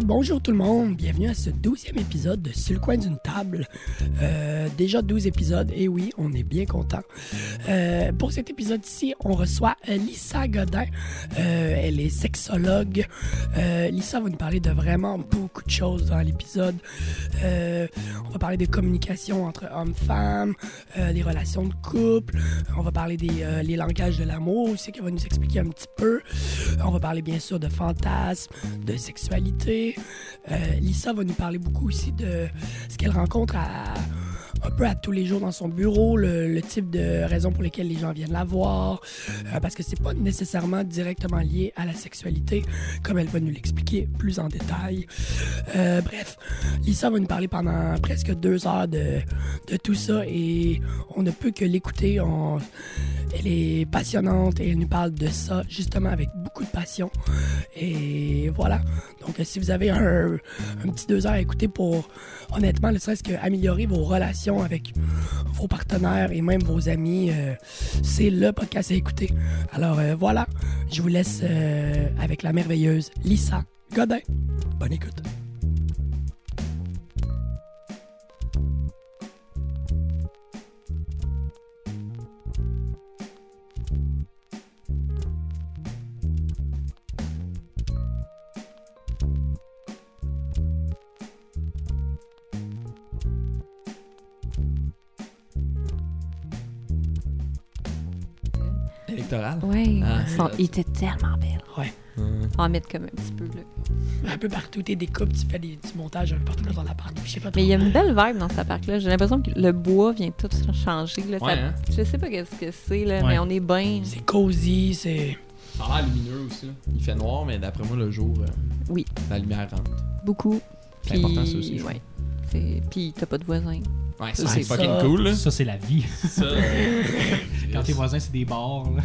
Bonjour tout le monde, bienvenue à ce douzième épisode de Sur le coin d'une table. Euh, déjà 12 épisodes, et oui, on est bien content. Euh, pour cet épisode-ci, on reçoit euh, Lisa Godin. Elle est sexologue. Lisa va nous parler de vraiment beaucoup de choses dans l'épisode. On va parler de communication entre hommes-femmes, des relations de couple. On va parler des les langages de l'amour aussi, qu'elle va nous expliquer un petit peu. On va parler bien sûr de fantasmes, de sexualité. Euh, Lisa va nous parler beaucoup aussi de ce qu'elle rencontre à, un peu à tous les jours dans son bureau, le, type de raisons pour lesquelles les gens viennent la voir, euh, parce que c'est pas nécessairement directement lié à la sexualité, comme elle va nous l'expliquer plus en détail. Euh, bref, Lisa va nous parler pendant presque deux heures de, de tout ça et on ne peut que l'écouter. Elle est passionnante et elle nous parle de ça justement avec beaucoup de passion. Et voilà. Donc, si vous avez un, un petit deux heures à écouter pour, honnêtement, ne serait-ce qu'améliorer vos relations avec vos partenaires et même vos amis, euh, c'est le podcast à écouter. Alors euh, voilà, je vous laisse euh, avec la merveilleuse Lisa Godin. Bonne écoute. Électoral? Ouais, Ah, son- il était tellement belle. Ouais. Hum. On va en mettre comme un petit peu là. Un peu partout, t'es découpes, tu fais des, du montage un peu partout dans. Je sais pas trop. Mais il y a une belle vibe dans cet appart-là. J'ai l'impression que le bois vient tout changer. Là. Ça- Ouais, hein? Je sais pas qu'est-ce que c'est, là, Ouais. mais on est bien. C'est cosy, c'est. Ça a l'air lumineux aussi. là. Il fait noir, mais d'après moi, le jour, euh, Oui. la lumière rentre. Beaucoup. C'est Puis- important, ça aussi, Ouais. Puis t'as pas de voisins. Ouais, Ça, c'est fucking ça. cool. Là. Ça, c'est la vie. Ça, euh, Quand tes voisins, c'est des bars. là.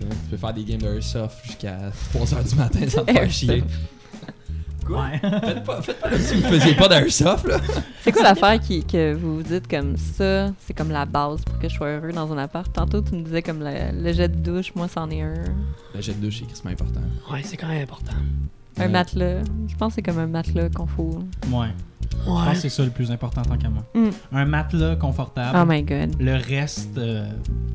tu peux faire des games d'airsoft jusqu'à 3h du matin sans te faire chier. Quoi? Ouais. Faites pas, faites pas comme si vous faisiez pas d'airsoft, là? C'est quoi l'affaire qui, que vous vous dites comme ça, c'est comme la base pour que je sois heureux dans un appart? Tantôt, tu me disais comme le, le jet de douche, moi, c'en est un. Le jet de douche, c'est crissement important. Ouais, c'est quand même important. Un Ouais. matelas. Je pense que c'est comme un matelas qu'on faut. Ouais. Je pense Ouais. que c'est ça le plus important tant qu'à moi. Mm. Un matelas confortable. Oh my god. Le reste, euh,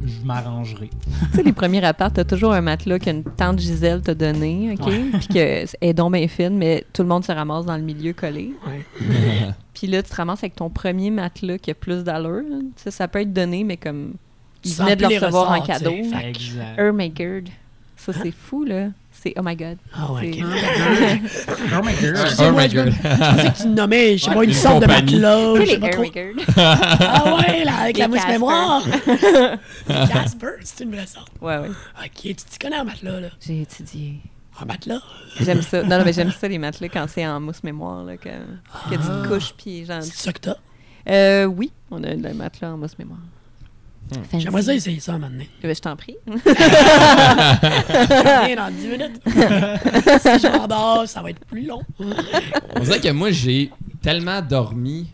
je m'arrangerai. Tu sais, les premiers apparts, t'as toujours un matelas qu'une tante Gisèle t'a donné, OK? Puis que est donc bien fine, mais tout le monde se ramasse dans le milieu collé. Ouais. Puis là, tu te ramasses avec ton premier matelas qui a plus d'allure. sais, ça peut être donné, mais comme Tu ils venaient de le recevoir en cadeau. Exact. Oh my god. Ça, c'est fou, là. C'est oh my god. Ah ouais, C'est- ok. Oh my god. Oh my God. je pensais que tu nommais, je sais pas, une sorte de matelas, Tu je sais, les oh my god. Ah ouais, là, avec la mousse mémoire. Casper, c'est une vraie sorte. Ouais, ouais. Ok, tu t'y connais en matelas, là? J'ai étudié. En matelas? J'aime ça. Non, non, mais j'aime ça, les matelas, quand c'est en mousse mémoire, là, que, que tu Ah. te couches, puis genre... C'est ça que t'as? Euh, oui, on a le matelas en mousse mémoire. Hmm. J'aimerais ça essayer ça donné. Eh ben, je t'en prie. Viens dans 10 minutes. si je m'endors, ça va être plus long. On dirait que moi, j'ai tellement dormi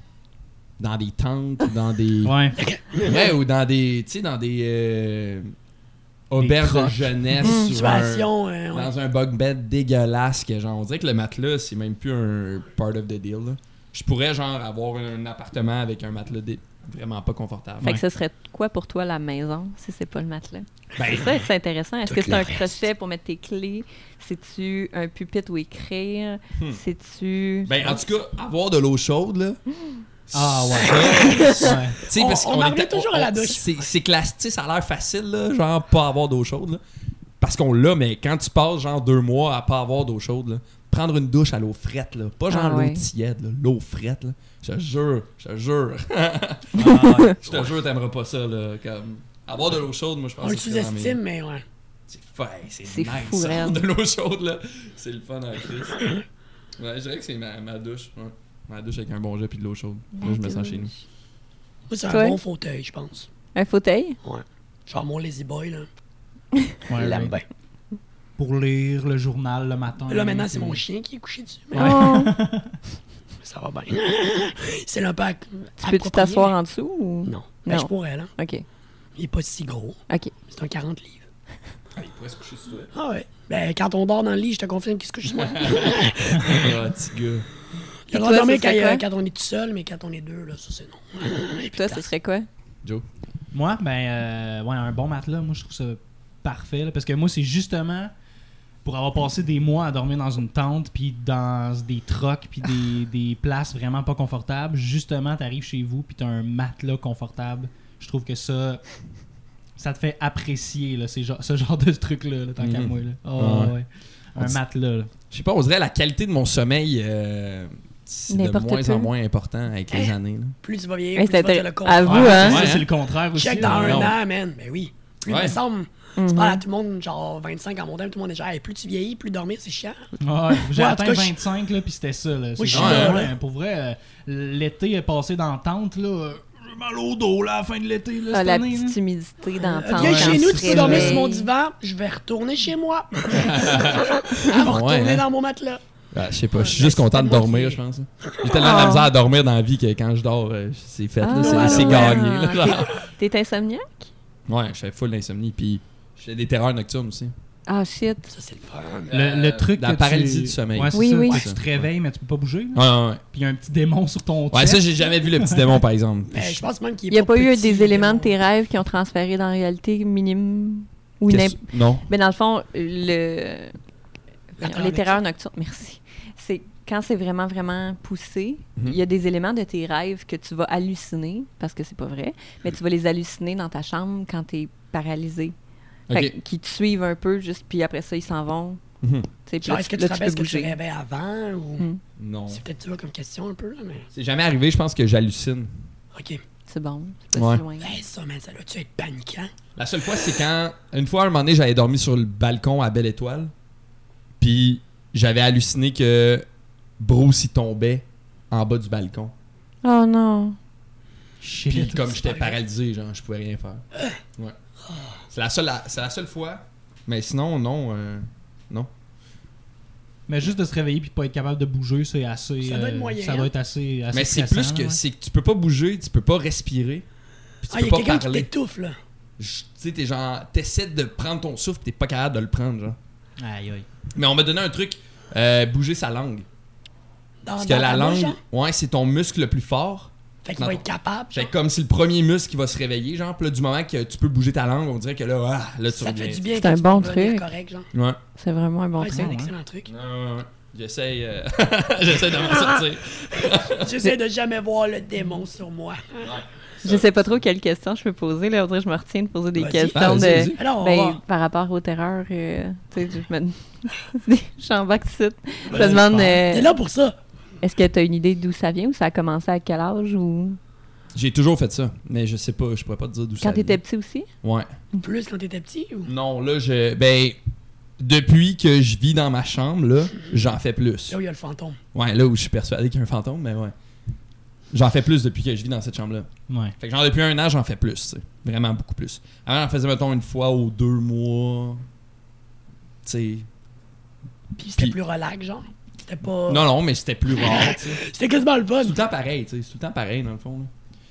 dans des tentes, ou dans des. Ouais. Ouais, ou dans des. Tu sais, dans des. euh, auberges de jeunesse. Une sur un- euh, ouais. dans un bug bed dégueulasse que genre on dirait que le matelas c'est même plus un part of the deal là. Je pourrais genre avoir un appartement avec un matelas dé- vraiment pas confortable. Fait Ouais. que ce serait quoi pour toi la maison, si c'est pas le matelas? Ben, Ça, c'est intéressant. Est-ce que c'est un crochet pour mettre tes clés? C'est-tu un pupitre où écrire? Hmm. C'est-tu... ben, en tout cas, avoir de l'eau chaude là. Ah ouais. On- parce on qu'on en était- revient toujours à la douche. C'est c'est que la- tu sais, ça a l'air facile là, genre pas avoir d'eau chaude là. Parce qu'on l'a, mais quand tu passes genre deux mois à pas avoir d'eau chaude là, prendre une douche à l'eau frette là, pas genre Ah l'eau ouais. tiède là, l'eau frette là. Je te jure, je te jure. Ah. Je te jure, t'aimeras pas ça, là. Comme... Avoir de l'eau chaude, moi, je pense On le que c'est sous-estime, mais ouais. C'est fin, c'est C'est nice, fou, ça, raide. de l'eau chaude, là. C'est le fun Chris. Ouais, je dirais que c'est ma, ma douche. Ouais. Ma douche avec un bon jet puis de l'eau chaude. Là, je me sens chez nous. Moi, c'est un bon fauteuil, je pense. Un fauteuil? Ouais. Genre mon Lazy Boy, là. Ouais, Il l'aime ouais. bien. Pour lire le journal le matin. Là, maintenant, c'est mon chien qui est couché dessus. Mais Ouais. Oh! ça va bien. c'est peu ac- tu peux-tu approprié, t'asseoir en dessous ou... Non. Ben, Non. je pourrais, là. OK. Il est pas si gros. OK. C'est un 40 livres. Ah, il pourrais se coucher sur toi. Ah ouais. Ben, quand on dort dans le lit, je te confirme qu'il se couche sur moi. Ah, petit gars. Il a le Puis droit de toi, dormir quand, quoi? quand on est tout seul, mais quand on est deux, là, ça c'est non. Et Toi, ce serait quoi? Joe? Moi, ben, euh, ouais, un bon matelas, moi, je trouve ça parfait. là, parce que moi, c'est justement pour avoir passé des mois à dormir dans une tente, puis dans des trocs, puis des, des places vraiment pas confortables. Justement, t'arrives chez vous, puis t'as un matelas confortable. Je trouve que ça, ça te fait apprécier là, ces ce genre de truc-là, là, tant qu'à Mhm. moi. Là. Oh, Ouais. ouais. Un matelas. Je sais pas, on dirait la qualité de mon sommeil, euh, c'est de moins en moins important avec les Hein? années. là. Plus tu vas vieillir, Hey, plus tu vas le compte. à vous, Ouais, hein? Ouais, c'est hein. le contraire aussi. Check dans là. un an, man. Ben oui. Plus, Ouais. il me semble, tu Mhm. parles à tout le monde, genre 25 en montagne, tout le monde est genre, Hey, plus tu vieillis, plus dormir, c'est chiant. Ouais, j'ai Ouais, atteint tout cas, je- 25, là, puis c'était ça. Là. Genre, ouais, là. Pour vrai, euh, l'été est passé dans la tente, là. euh, J'ai mal au dos, là, à la fin de l'été, là, Ah, cette la année, là. petite humidité dans le Euh, temps. Viens chez nous, tu peux dormir sur mon divan, je vais retourner chez moi. Elle va retourner Ouais, hein? dans mon matelas. Ah, je sais pas, je suis juste content de dormir, je pense. J'ai tellement de la Oh. misère à dormir dans la vie que quand je dors, c'est fait, là, Ah, c'est ouais, c'est ouais. gagné. là, Ah. T'es insomniaque? Ouais, je fais full d'insomnie, puis j'ai des terreurs nocturnes aussi. Ah, shit. Ça, c'est le fun. Le, le truc la que paralysie tu... du sommeil. Ouais, Oui, ça, oui. que tu te réveilles, mais tu peux pas bouger. là. Ouais, ouais, ouais. Puis il y a un petit démon sur ton Ouais, chest. ça, j'ai jamais vu le petit démon, par exemple. Mais Ben, je pense même qu'il Il n'y a pas eu petit, des éléments de tes rêves qui ont transféré dans la réalité minime ou Non. Mais dans le fond, le... Les terreurs nocturnes, merci. C'est quand c'est vraiment, vraiment poussé, Mhm. il y a des éléments de tes rêves que tu vas halluciner, parce que c'est pas vrai, mais tu vas les halluciner dans ta chambre quand tu es paralysé. Fait Ok. que- qui te suivent un peu, juste, puis après ça, ils s'en vont. Mhm. Tu sais, puis Genre, là, est-ce que tu te rappelles ce que tu rêvais avant ou. Hmm. Non. C'est peut-être ça comme question un peu, là, mais. C'est jamais arrivé, je pense que j'hallucine. Ok. C'est bon, c'est pas Ouais. si loin. Ben, ça, man, ça doit-tu être paniquant? La seule fois, c'est quand. Une fois, à un moment donné, j'avais dormi sur le balcon à Belle Étoile. Puis j'avais halluciné que Bruce, il tombait en bas du balcon. Oh non. Puis Shit. comme c'est j'étais paralysé, genre, je pouvais rien faire. Ouais. C'est la seule, c'est la seule fois. Mais sinon, non. euh, non. Mais juste de se réveiller puis pas être capable de bouger, c'est assez. Ça doit être euh, moyen, Ça hein. doit être assez. assez Mais c'est plus que ouais. c'est que tu peux pas bouger, tu peux pas respirer. Puis tu Ah, il y peux a pas quelqu'un qui parler. t'étouffe, là. Tu sais, t'es genre. T'essaies de prendre ton souffle, t'es pas capable de le prendre, genre. Aïe, aïe. Mais on m'a donné un truc, euh, bouger sa langue. Dans, Parce dans que la bouche, langue, genre. ouais, c'est ton muscle le plus fort. Fait qu'il va être capable. Fait comme c'est le premier muscle qui va se réveiller, genre, puis là, du moment que tu peux bouger ta langue, on dirait que là, ah, là, tu Ça te reviens. fait du bien. C'est un bon truc. correct, genre. Ouais. C'est vraiment un bon Ouais, c'est un truc. excellent truc. Ouais, ouais, ouais. J'essaye, euh, j'essaie de m'en sortir. J'essaie de jamais voir le démon sur moi. Je sais pas trop quelle question je peux poser. Là, on dirait que je me retiens de poser des Vas-y. questions Ah, vas-y, de... vas-y. Alors, on Ben, va. par rapport aux terreurs, euh, tu sais, je me... je suis en Je me demande, T'es euh, là pour ça. Est-ce que tu as une idée d'où ça vient ou ça a commencé à quel âge ou? J'ai toujours fait ça, mais je sais pas, je pourrais pas te dire d'où ça quand tu étais vient. petit aussi? Ouais. Plus quand t'étais petit ou? Non, là, je. Ben, depuis que je vis dans ma chambre, là, j'en fais plus. Là où il y a le fantôme. Ouais, là où je suis persuadé qu'il y a un fantôme, mais ouais. J'en fais plus depuis que je vis dans cette chambre-là. Ouais. Fait que genre depuis un an, j'en fais plus, tu sais. Vraiment beaucoup plus. Avant, j'en faisais, mettons, une fois ou deux mois. Tu sais. Puis c'était Puis- plus relax, genre. C'était pas. Non, non, mais c'était plus rare. C'était quasiment le fun. C'est tout le temps pareil, tu sais. C'est tout le temps pareil, dans le fond. là.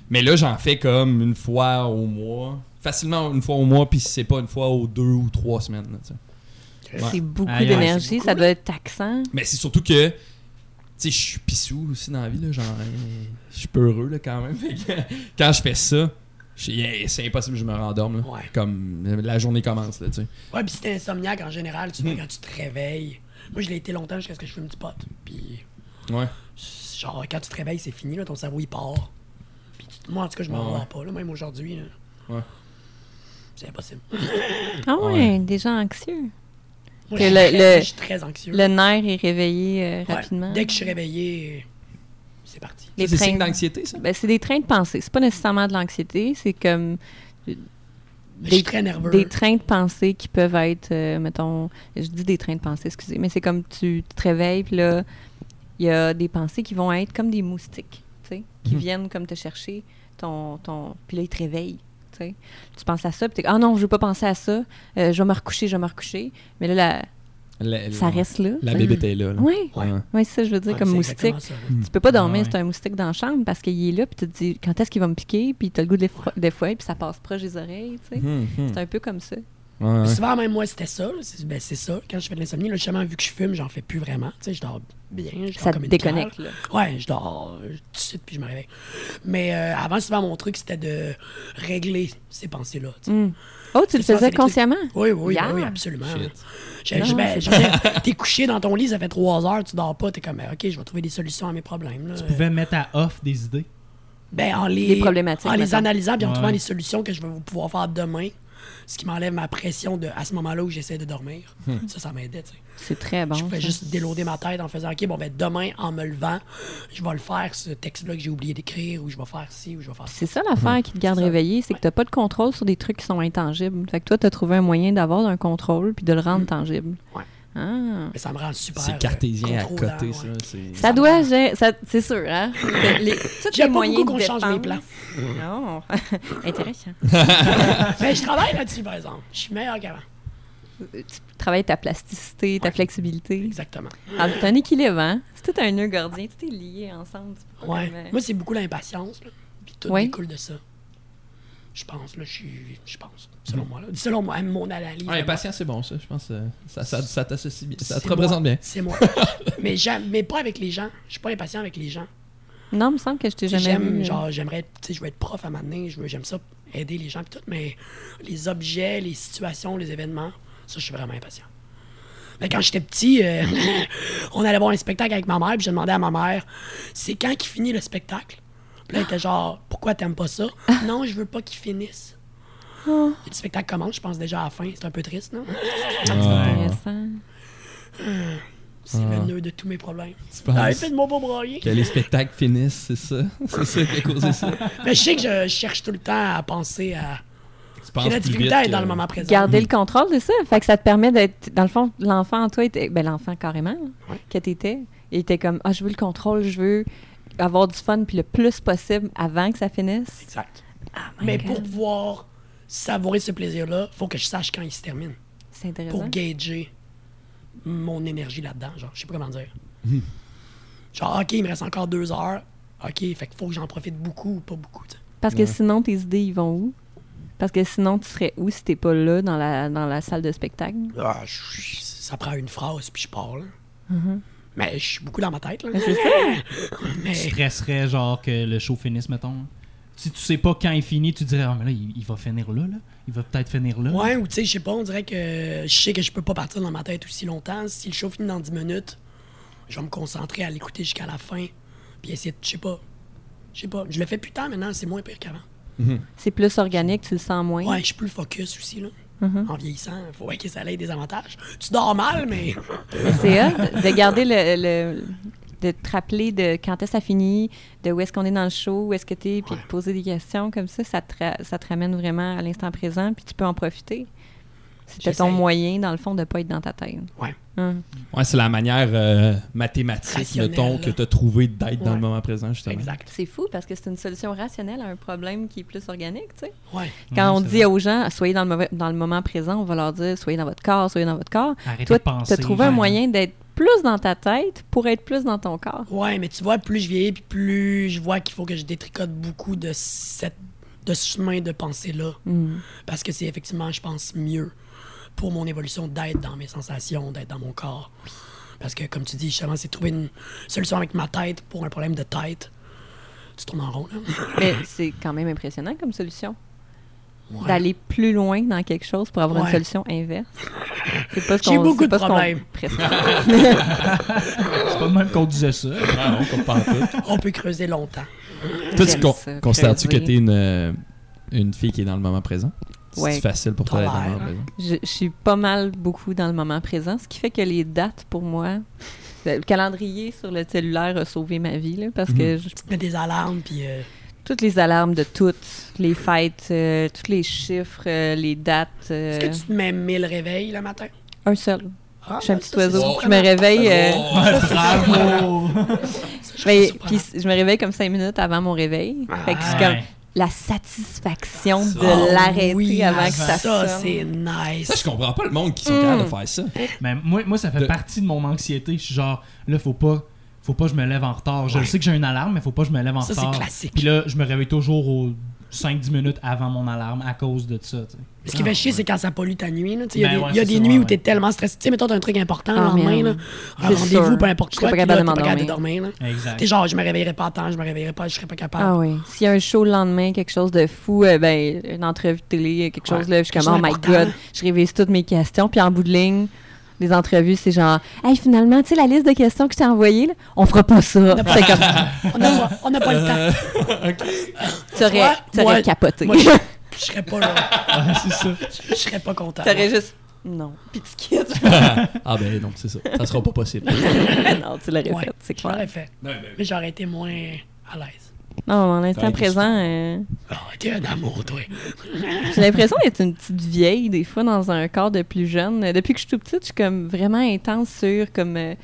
Mais là, j'en fais comme une fois au mois. Facilement une fois au mois, puis si c'est pas une fois aux deux ou trois semaines, là. Ouais. C'est beaucoup d'énergie, ça doit être taxant. Mais c'est surtout que, tu sais, je suis pissou aussi dans la vie, là. Genre, je suis peu heureux, là, quand même. Quand je fais ça, c'est impossible que je me rendorme, là. Ouais. Comme la journée commence, là, tu sais. Ouais, puis si t'es insomniaque en général, tu Hmm. vois, quand tu te réveilles. Moi, je l'ai été longtemps jusqu'à ce que je fume du pot. Puis, Ouais. genre, quand tu te réveilles, c'est fini, là, ton cerveau, il part. Puis tu- moi, en tout cas, je m'en Ouais. rends pas, là, même aujourd'hui. là. Ouais. C'est impossible. Ah ouais, Ouais. déjà anxieux. Moi, Que je, suis le- très, le- je suis très anxieux. Le nerf est réveillé euh, Ouais, rapidement. Dès que je suis réveillé, c'est parti. Les Ça, c'est trains- signe d'anxiété, ça? Ben, c'est des trains de pensée. C'est pas nécessairement de l'anxiété, c'est comme Je suis des, très nerveux. des trains de pensée qui peuvent être, euh, mettons, je dis des trains de pensée, excusez, mais c'est comme tu te réveilles, puis là, il y a des pensées qui vont être comme des moustiques, tu sais, qui Mhm. viennent comme te chercher, ton, ton, puis là, ils te réveillent. Tu sais. Tu penses à ça, puis t'es ah non, je veux pas penser à ça, euh, je vais me recoucher, je vais me recoucher. Mais là, la- La- ça reste là. La tu bébête est là. là. Oui, Ouais. Ouais. ouais, c'est ça, je veux dire, Ouais, comme moustique. Tu peux pas dormir Ouais. si t'as un moustique dans la chambre parce qu'il est là, puis tu te dis quand est-ce qu'il va me piquer, puis t'as le goût de des fois, puis ça passe proche des oreilles, tu sais. Hum, hum. C'est un peu comme ça. Ouais. Souvent, même moi, c'était ça. C'est ben, c'est ça. Quand je fais de l'insomnie, là, justement, vu que je fume, j'en fais plus vraiment. Tu sais, je dors bien. Je dors Ça te comme une déconnecte, là. Ouais, je dors euh, tout de suite, puis je me réveille. Mais euh, avant, souvent, mon truc, c'était de régler ces pensées-là. tu sais. Hmm. Oh, tu le faisais consciemment? Oui, oui, Yeah. oui, absolument. T'es couché dans ton lit, ça fait trois heures, tu dors pas, t'es comme, ok, je vais trouver des solutions à mes problèmes. là. Tu pouvais mettre à off des idées? Ben, en les, problématiques, En les analysant puis en trouvant les solutions que je vais pouvoir faire demain, ce qui m'enlève ma pression de, à ce moment-là où j'essaie de dormir. Ça, ça m'aidait, tu sais. C'est très bon. je pouvais ça. juste déloader ma tête en faisant, OK, bon, ben demain, en me levant, je vais le faire, ce texte-là que j'ai oublié d'écrire, ou je vais faire ci, ou je vais faire ça. C'est ça l'affaire qui te garde réveillé, c'est que tu n'as pas de contrôle sur des trucs qui sont intangibles. Fait que toi, tu as trouvé un moyen d'avoir un contrôle puis de le rendre tangible. Ouais. Ah. Mais ça me rend super. C'est euh, cartésien à côté, ouais. ça. c'est- Ça doit, ça- c'est sûr, hein? Les, tous les J'aime pas moyens beaucoup qu'on change mes défense. Non, intéressant. Mais je travaille là-dessus, par exemple. Je suis meilleur qu'avant. Tu travailles ta plasticité, ta Ouais. flexibilité. Exactement. Ah, C'est un équilibre, hein? C'est tout un nœud gardien, tout est lié ensemble. Ouais. comme, euh, Moi, c'est beaucoup l'impatience, là. Puis tout Ouais. découle de ça. Je pense, là, je suis. Je pense. Selon moi, là. Selon moi, mon analyse. Ouais, de patient, c'est bon, ça. Je pense que ça, ça, ça t'associe bien. Ça te représente moi. bien. C'est moi. mais, j'aime- mais pas avec les gens. Je suis pas impatient avec les gens. Non, il me semble que je t'ai jamais J'aime, vu. euh, genre, j'aimerais, tu sais, je veux être prof à m'amener, je veux, j'aime ça, aider les gens et tout, mais les objets, les situations, les événements, ça, je suis vraiment impatient. Mais quand j'étais petit, euh, on allait voir un spectacle avec ma mère, puis j'ai demandé à ma mère, c'est quand qu'il finit le spectacle? Puis là, elle était genre, pourquoi t'aimes pas ça? non, je veux pas qu'il finisse. Oh. Et le spectacle commence, je pense déjà à la fin, c'est un peu triste, non? C'est intéressant. C'est le nœud de tous mes problèmes. Tu penses? Ah, faites-moi pas brailler. que les spectacles finissent, c'est ça? C'est ça qui a causé ça? Mais je sais que je cherche tout le temps à penser à. Tu la difficulté à être que- dans le moment présent. Garder le contrôle, c'est ça. Fait que ça te permet d'être. Dans le fond, l'enfant en toi était. Ben, l'enfant carrément, Ouais. que t'étais. Il était comme Ah, je veux le contrôle, je veux avoir du fun, puis le plus possible avant que ça finisse. Exact. Ah, Mais God. pour pouvoir savourer ce plaisir-là, faut que je sache quand il se termine. C'est intéressant. Pour gager mon énergie là-dedans. Genre, je sais pas comment dire. Genre, OK, il me reste encore deux heures. OK, fait qu'il faut que j'en profite beaucoup ou pas beaucoup. Parce que sinon, tes idées, ils vont où? Parce que sinon, tu serais où si t'es pas là dans la, dans la salle de spectacle? Ah, je- ça prend une phrase, puis je pars. Là. Mm-hmm. Mais je suis beaucoup dans ma tête. Là. Mais Tu stresserais, genre, que le show finisse, mettons. Si tu sais pas quand il finit, tu dirais, ah, mais là, il, il va finir là, là. Il va peut-être finir là. Ouais, ou tu sais, je sais pas, on dirait que je sais que je peux pas partir dans ma tête aussi longtemps. Si le show finit dans 10 minutes, je vais me concentrer à l'écouter jusqu'à la fin. Puis essayer de, je sais pas. Je sais pas. Je le fais plus tard maintenant, c'est moins pire qu'avant. C'est plus organique, tu le sens moins. Ouais, je suis plus focus aussi, là. Mm-hmm. En vieillissant, faut ouais, que ça ait des avantages. Tu dors mal, mais. Mais c'est de garder le, le- de te rappeler de quand est-ce que ça finit, de où est-ce qu'on est dans le show, où est-ce que tu es, puis Ouais. de poser des questions comme ça, ça te, ça te ramène vraiment à l'instant présent, puis tu peux en profiter. C'était ton moyen, dans le fond, de ne pas être dans ta tête. Ouais. Hum. Ouais, c'est la manière euh, mathématique, mettons, que tu as trouvé d'être dans le moment présent, justement. Exact. C'est fou parce que c'est une solution rationnelle à un problème qui est plus organique, tu sais. Ouais. Quand Ouais, on dit vrai. aux gens, soyez dans le, mauvais- dans le moment présent, on va leur dire, soyez dans votre corps, soyez dans votre corps. Arrêtez Toi, de penser. tu as trouvé un ouais. moyen d'être plus dans ta tête pour être plus dans ton corps. Ouais, mais tu vois, plus je vieillis, puis plus je vois qu'il faut que je détricote beaucoup de, cette, de ce chemin de pensée-là. Hum. Parce que c'est effectivement, je pense, mieux pour mon évolution d'être dans mes sensations, d'être dans mon corps. Parce que, comme tu dis, justement, c'est trouver une solution avec ma tête pour un problème de tête. Tu tournes en rond, là. Mais c'est quand même impressionnant comme solution. Ouais. D'aller plus loin dans quelque chose pour avoir Ouais. une solution inverse. C'est pas ce J'ai beaucoup c'est de problèmes. C'est pas de même qu'on disait ça. Ah non. On peut creuser longtemps. Toi, tu con- considères-tu que creuser. tu es une, euh, une fille qui est dans le moment présent? Ouais. C'est facile pour toi d'être dans le moment Tolère. présent. Je, je suis pas mal beaucoup dans le moment présent, ce qui fait que les dates, pour moi, le calendrier sur le cellulaire a sauvé ma vie, là, parce que je- Mets des alarmes, puis... euh, toutes les alarmes de toutes, les fêtes, euh, tous les chiffres, euh, les dates, euh, Est-ce que tu te mets 1000 réveils le matin? un seul. Ah, Je suis un ben, petit oiseau. Je me réveille, Bravo! Je me réveille comme cinq minutes avant mon réveil. Fait que je comme la satisfaction de Oh, l'arrêter oui, avant que ça, Ça, c'est nice. Ça, je comprends pas le monde qui sont Mm. capables de faire ça. Mais moi, moi, ça fait De- partie de mon anxiété. Je suis genre, là, faut pas, faut pas que je me lève en retard. Je Ouais. sais que j'ai une alarme, mais faut pas que je me lève en Ça, c'est retard. classique. Puis là, je me réveille toujours au 5-10 minutes avant mon alarme à cause de ça. tu. Ce qui fait chier, c'est quand ça pollue ta nuit. Tu Il y a Ben des, ouais, y a des ça, nuits ouais, où t'es ouais. tellement stressé. Tu sais, mettons, t'as un truc important le Ah, lendemain, un rendez-vous, peu importe Je quoi, serais puis pas là, t'es pas de capable de dormir. là. Exact. T'es genre, je me réveillerai pas à temps, je me réveillerai pas, je serais pas capable. Ah oui. S'il y a un show le lendemain, quelque chose de fou, euh, ben, une entrevue de télé, quelque chose, là, je suis comme, oh my god, je révise toutes mes questions, puis en bout de ligne, les entrevues, c'est genre, hey, finalement, tu sais, la liste de questions que je t'ai envoyée, là, on fera pas ça. On n'a pas, on n'a pas le temps. tu aurais, Ouais, tu aurais moi- capoté. Moi, je, je serais pas là. Ah, c'est ça. Je serais pas content. T'aurais juste, non. Puis tu quittes. ah ben non, c'est ça. Ça sera pas possible. non, tu l'aurais Ouais, fait, c'est Je clair. l'aurais fait. Mais j'aurais été moins à l'aise. Non, à l'instant présent, euh, Oh, t'es un amour, toi. j'ai l'impression d'être une petite vieille, des fois, dans un corps de plus jeune. Depuis que je suis toute petite, je suis comme vraiment intense sur comme. euh,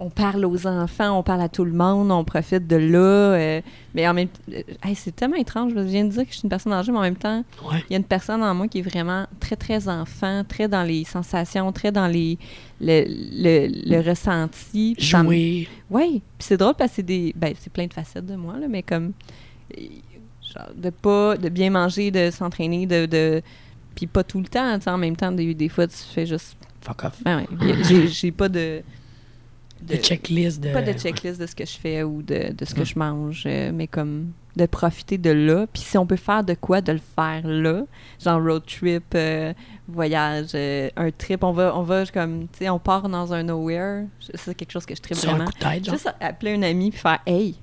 on parle aux enfants, on parle à tout le monde, on profite de là. euh, mais en même temps, c'est tellement étrange. Je viens de dire que je suis une personne âgée, mais en même temps, Ouais. il y a une personne en moi qui est vraiment très, très enfant, très dans les sensations, très dans les, le, le, le ressenti. Jouer. oui, puis c'est drôle parce que c'est des ben c'est plein de facettes de moi là, mais comme euh, genre de pas de bien manger, de s'entraîner, de, de puis pas tout le temps, tu sais, en même temps des, des fois tu fais juste Fuck off. ben ouais, j'ai pas de De checklist. De... pas de checklist de ce que je fais ou de, de ce que je mange, euh, mais comme de profiter de là. Puis si on peut faire de quoi, de le faire là. Genre road trip, euh, voyage, euh, un trip. On va, on va comme, tu sais, on part dans un nowhere. C'est quelque chose que je tripe Sur un vraiment. coup de tête, genre? Juste appeler un ami puis faire Hey,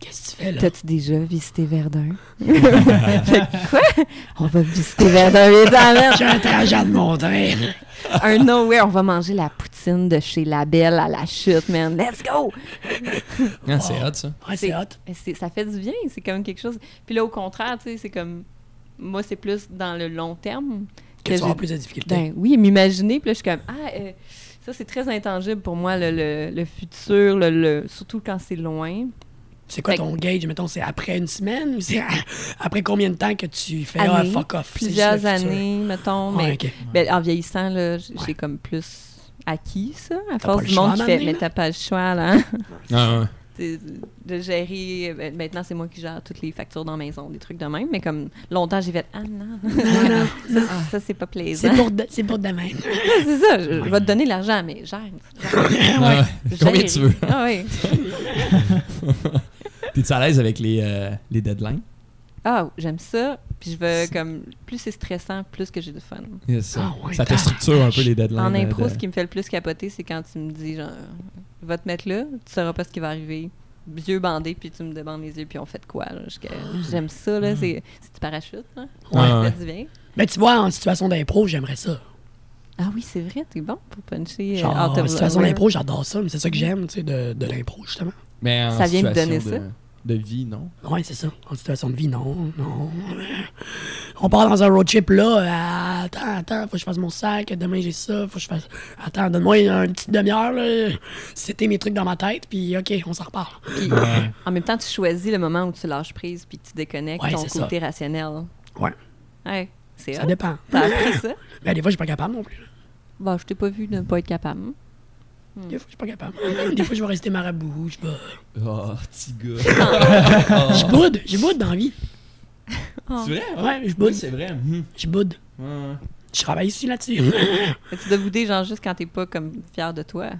Qu'est-ce que tu fais, là? t'as-tu déjà visité Verdun? Fait que, quoi? On va visiter Verdun, évidemment. J'ai un trajet à te montrer. Un nowhere, on va manger la poutine de chez La Belle à la chute, man. Let's go! Ah, c'est hot, ça. Ouais, c'est hot. Ça fait du bien, c'est comme quelque chose. Puis là, au contraire, tu sais, c'est comme. Moi, c'est plus dans le long terme. Que tu vas j'ai- avoir plus de difficultés. Ben oui, m'imaginer. Puis là, je suis comme, ah, euh, ça, c'est très intangible pour moi, le, le- le futur, le, le- surtout quand c'est loin. C'est quoi Fait ton gauge? Mettons, c'est après une semaine ou c'est après combien de temps que tu fais ah, Années, fuck off? Plusieurs années, mettons. Ouais, mais ben, en vieillissant, là, j'ai Ouais. comme plus acquis ça, à force du monde qui fait, mais t'as pas le choix, là. Ah, ouais. De gérer. ben, Maintenant, c'est moi qui gère toutes les factures dans la maison, des trucs de même. Mais comme longtemps, j'ai fait Ah non, Non, non, ça, ça, c'est pas plaisant. c'est pour, de- c'est pour demain. c'est ça, je, je vais te donner l'argent, mais gère. Ah, ouais. Combien Gère. tu veux? Ah oui. T'es-tu à l'aise avec les, euh, les deadlines? Ah, j'aime ça. Puis je veux comme. Plus c'est stressant, plus que j'ai de fun. Yes, ça. Ah, ça te structure un peu les deadlines. En euh, impro, de- ce qui me fait le plus capoter, c'est quand tu me dis genre, va te mettre là, tu sauras pas ce qui va arriver. Yeux bandés, puis tu me demandes les yeux, puis on fait de quoi. J'aime ça, là. C'est c'est du parachute, là. Ouais, Ça ouais. bien? Mais tu vois, en situation d'impro, j'aimerais ça. Ah oui, c'est vrai, t'es bon pour puncher. euh, Genre, out en of situation d'impro, j'adore ça. mais C'est ça que j'aime, tu sais, de, de l'impro, justement. Mais en Ça vient me situation donner de, ça. De vie, non? Ouais, c'est ça. En situation de vie, non, non. On part dans un road trip là. euh, attends, attends, faut que je fasse mon sac. Demain j'ai ça. Faut que je fasse. Attends, donne-moi une petite demi-heure. là. C'était mes trucs dans ma tête. Puis ok, on s'en repart. Puis, Ouais. en même temps, tu choisis le moment où tu lâches prise puis que tu déconnectes Ouais, ton c'est côté rationnel. Ouais, Ouais, c'est ça dépend. T'as appris ça? Mais des fois, je suis pas capable non plus. là. Bon, je t'ai pas vu ne pas être capable. Des fois, je suis pas capable. Des fois, je vais rester marabout. Je boude. Oh, petit gars. Je boude. Je boude dans la vie. C'est vrai? Ouais, je Oui, boude. c'est vrai. Mhm. Je boude. Ouais, ouais. Je travaille ici là-dessus. Que tu dois bouder genre juste quand t'es pas comme fier de toi.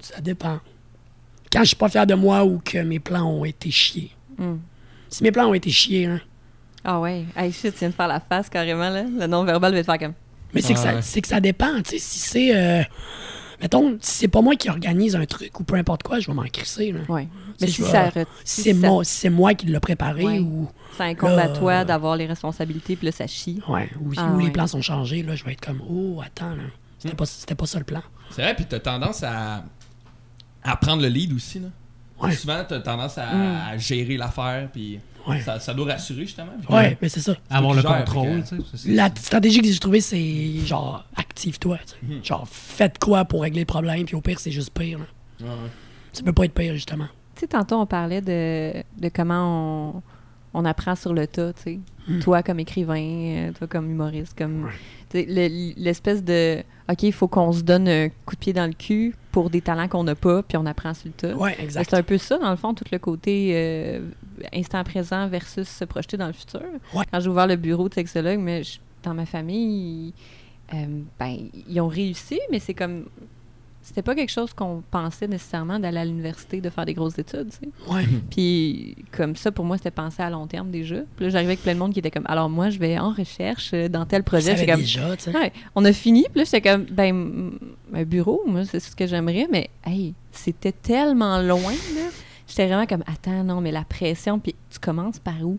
ça dépend. Quand je suis pas fier de moi ou que mes plans ont été chiés. Hmm. Si mes plans ont été chiés, hein. Ah ouais. Hey shit, tu viens de faire la face carrément là. Le non-verbal va te faire comme. Mais c'est que, Ah ça- ouais. c'est que ça dépend, tu sais. Si c'est. euh, mettons, si c'est pas moi qui organise un truc ou peu importe quoi, je vais m'en crisser. Là. Ouais. Mais Si si ça, c'est ça- moi, si moi qui l'ai préparé Ouais. ou. ça incombe à toi euh, d'avoir les responsabilités, puis là, ça chie. Ouais, ou, Ah ou les plans sont changés, là, je vais être comme Oh, attends, là. C'était pas, c'était pas ça le plan. C'est vrai, puis t'as tendance à, à prendre le lead aussi. Là. Ouais. Souvent, t'as tendance à, Mm. à gérer l'affaire, puis Ouais. ça, ça doit rassurer justement. puis Ouais, mais c'est ça. Avoir le contrôle, La stratégie que j'ai trouvée, c'est genre active-toi. Mhm. Genre, faites quoi pour régler le problème, puis au pire, c'est juste pire. Ouais. Ça peut pas être pire, justement. Tu sais, tantôt, on parlait de, de comment on, on apprend sur le tas, tu sais. Mm. Toi comme écrivain, euh, toi comme humoriste, comme... Le- L'espèce de... OK, il faut qu'on se donne un coup de pied dans le cul pour des talents qu'on n'a pas, puis on apprend sur le tas. Ouais, C'est un peu ça, dans le fond, tout le côté euh, instant présent versus se projeter dans le futur. Ouais. Quand j'ai ouvert le bureau de sexologue, mais je- dans ma famille, euh, ben, ils ont réussi, mais c'est comme. C'était pas quelque chose qu'on pensait nécessairement d'aller à l'université, de faire des grosses études, tu sais. Ouais. Puis comme ça, pour moi, c'était pensé à long terme déjà. Puis là, j'arrivais avec plein de monde qui était comme, alors moi, je vais en recherche euh, dans tel Je projet. comme, déjà, tu sais. Ouais, on a fini, puis là, j'étais comme, ben, un bureau, moi, c'est ce que j'aimerais, mais, hey, c'était tellement loin, là. J'étais vraiment comme, attends, non, mais la pression, puis tu commences par où?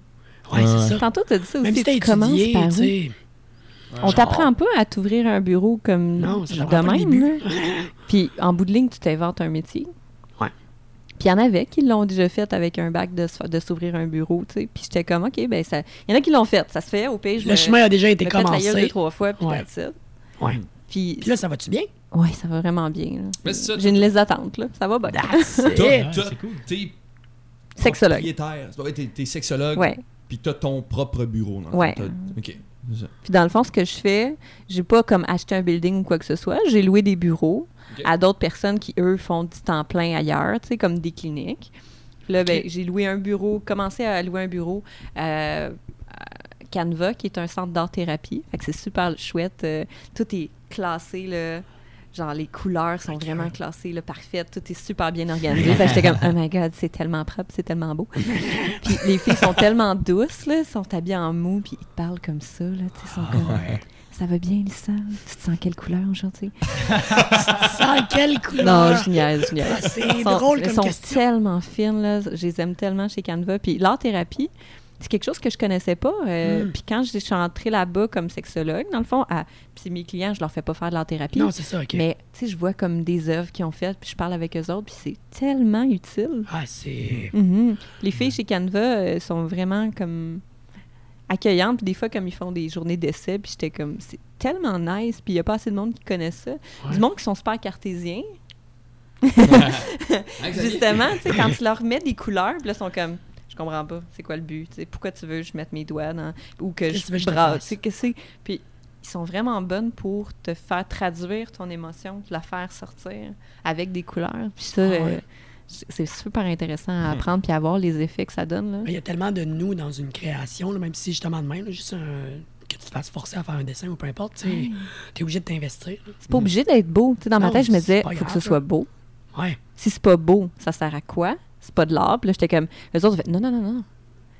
Ouais, c'est ça. Tantôt, tu as dit ça Même aussi, si tu commences par où? On t'apprend pas à t'ouvrir un bureau comme Non, ça de même. Puis en bout de ligne, tu t'inventes un métier. Ouais. Puis il y en avait qui l'ont déjà fait avec un bac de, de s'ouvrir un bureau, tu sais. Puis j'étais comme, OK, ben ça... Il y en a qui l'ont fait, ça se fait, au je Le me- chemin a déjà été me la gueule deux, commencé. trois fois, puis Ouais. Ouais. Puis, Puis là, ça va-tu bien? ouais, ça va vraiment bien. J'ai une liste d'attente, là. Ça va bien. C'est cool. T'es Sexologue. T'es t'es sexologue. Ouais. Puis t'as ton propre bureau. dans Ouais. Ok. Puis dans le fond, ce que je fais, j'ai pas comme acheté un building ou quoi que ce soit. J'ai loué des bureaux à d'autres personnes qui, eux, font du temps plein ailleurs, tu sais, comme des cliniques. Puis là, ben, j'ai loué un bureau, commencé à louer un bureau euh, à Canva, qui est un centre d'art-thérapie. Fait que c'est super chouette. euh, tout est classé, là. Genre, les couleurs sont vraiment classées, là, parfaites. Tout est super bien organisé. Fait j'étais comme, oh my God, c'est tellement propre, c'est tellement beau. puis les filles sont tellement douces, là, sont habillées en mou, puis ils te parlent comme ça, là, tu sais, sont comme, ça va bien, Lisa? Tu te sens quelle couleur aujourd'hui? Sans quelle Non, couleur? je niaise, je niaise. Ah, c'est Elles sont- drôle elles comme sont question. tellement fines, là. Je les aime tellement chez Canva. Puis l'art-thérapie, c'est quelque chose que je connaissais pas. euh, Mm. Puis quand je suis entrée là-bas comme sexologue, dans le fond, à, puis mes clients, je leur fais pas faire de l'art-thérapie. Non, c'est ça, OK. Mais, tu sais, je vois comme des œuvres qu'ils ont faites, puis je parle avec eux autres, puis c'est tellement utile. Ah, c'est... Mhm. Les filles chez Canva euh, sont vraiment comme accueillantes. Puis des fois, comme ils font des journées d'essai, puis j'étais comme, c'est tellement nice. Puis il n'y a pas assez de monde qui connaît ça. Ouais. Du monde qui sont super cartésiens. Xavier? Justement, tu sais, quand tu leur mets des couleurs, puis là, ils sont comme, comprends pas, c'est quoi le but? Pourquoi tu veux que je mette mes doigts dans. ou que Qu'est-ce je brasse? que c'est? Puis ils sont vraiment bonnes pour te faire traduire ton émotion, te la faire sortir avec des couleurs. Puis ça, Ah ouais. euh, c'est super intéressant à apprendre puis à voir les effets que ça donne. Là. Il y a tellement de nous dans une création, là, même si justement de même, là, juste un- que tu te fasses forcer à faire un dessin ou peu importe, tu sais, t'es obligé de t'investir. C'est pas obligé d'être beau. Dans ma tête, je me disais, il faut que ce soit beau. Ouais. Si c'est pas beau, ça sert à quoi? C'est pas de l'art. Puis là, j'étais comme, les autres, ont fait, non, non, non, non.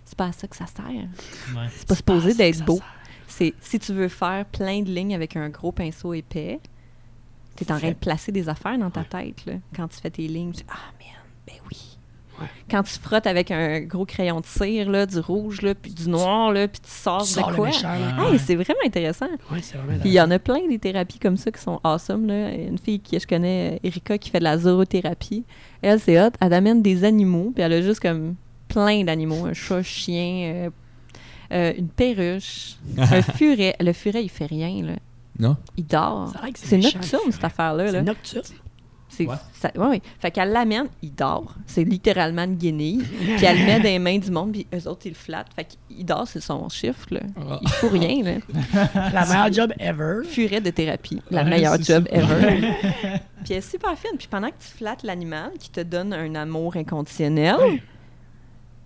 C'est pas à ça que ça sert. Ouais. C'est pas supposé d'être beau. C'est si tu veux faire plein de lignes avec un gros pinceau épais, tu es en train de placer des affaires dans ta tête. Là. Quand tu fais tes lignes, tu dis, ah, man, ben oui. Ouais. Quand tu frottes avec un gros crayon de cire, là, du rouge, là, puis du noir, là, puis tu sors Tu de sors le quoi? méchant, là. Hey, ouais. c'est vraiment intéressant. Ouais, c'est vraiment Puis il y en a plein des thérapies comme ça qui sont awesome. Là. Une fille que je connais, Erika, qui fait de la zoothérapie. Elle, c'est hot. Elle amène des animaux, puis elle a juste comme plein d'animaux. Un chat, chien, euh, euh, une perruche, un furet. Le furet, il fait rien. Là. Non? Il dort. C'est nocturne, cette affaire-là. C'est là. nocturne. C'est, Ouais. ça- ouais, ouais. Fait qu'elle l'amène, il dort. C'est littéralement une guenille. puis elle le met dans les mains du monde, puis eux autres, ils le flattent. Fait qu'il dort, c'est son chiffre. Là. Ah. Il faut rien. Là. La meilleure job ever. furet de thérapie, la Ouais, meilleure job ever. Puis elle est super fine. Puis pendant que tu flattes l'animal qui te donne un amour inconditionnel, Ouais.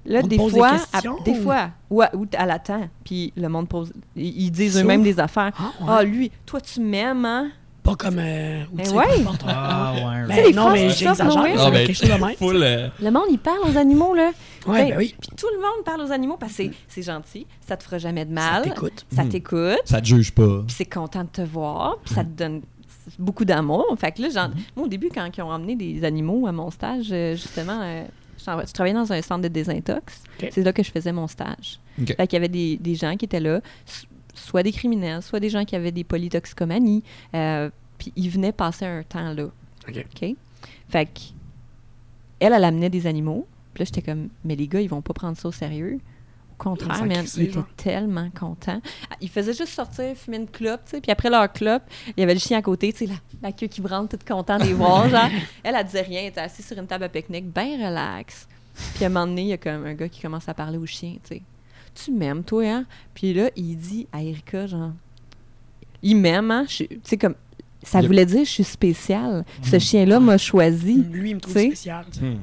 là, On te des fois, à- des ou- fois, ouais, ou elle attend. Puis le monde pose, ils ils disent Sauf- eux-mêmes des affaires. Ah, ouais. Ah, lui, toi, tu m'aimes, hein? Pas comme. Euh, Ben tu sais, ouais. Ah, ouais. Ben, Tu sais, les non, mais j'exagère. nowhere. ça Ah, ben, quelque chose de même. Full, euh, Le monde, il parle aux animaux, là. Ouais, Ben, ben oui. Puis tout le monde parle aux animaux parce que c'est- c'est gentil, ça te fera jamais de Ça mal, t'écoute. ça Hmm. t'écoute, ça te juge pas. puis c'est content de te voir, puis ça te donne beaucoup d'amour. Fait que là, genre, Mhm. moi, au début, quand ils ont emmené des animaux à mon stage, euh, justement, euh, je tra- je travaillais dans un centre de désintox. C'est là que je faisais mon stage. Ok. Fait qu'il y avait des, des gens qui étaient là, soit des criminels, soit des gens qui avaient des polytoxicomanies, euh, puis ils venaient passer un temps là. OK. Fait que, elle, elle amenait des animaux. Puis là, j'étais comme, mais les gars, ils vont pas prendre ça au sérieux. Au contraire, Ils man, ils étaient tellement contents. Ah, Ils faisaient juste sortir, fumer une clope, tu sais. Puis après leur clope, il y avait le chien à côté, tu sais, la, la queue qui branle, toute content de les voir, genre. Elle, elle disait rien, elle était assise sur une table à pique-nique, bien relax. Puis à un moment donné, il y a comme un gars qui commence à parler au chien, tu sais. Tu m'aimes, toi, hein? Puis là, il dit à Erika, genre, il m'aime, hein? Tu sais, comme, ça voulait dire je suis spécial. Ce Mm. chien-là m'a choisi. Lui, il me trouve Tu sais. spécial. tu sais. Hmm.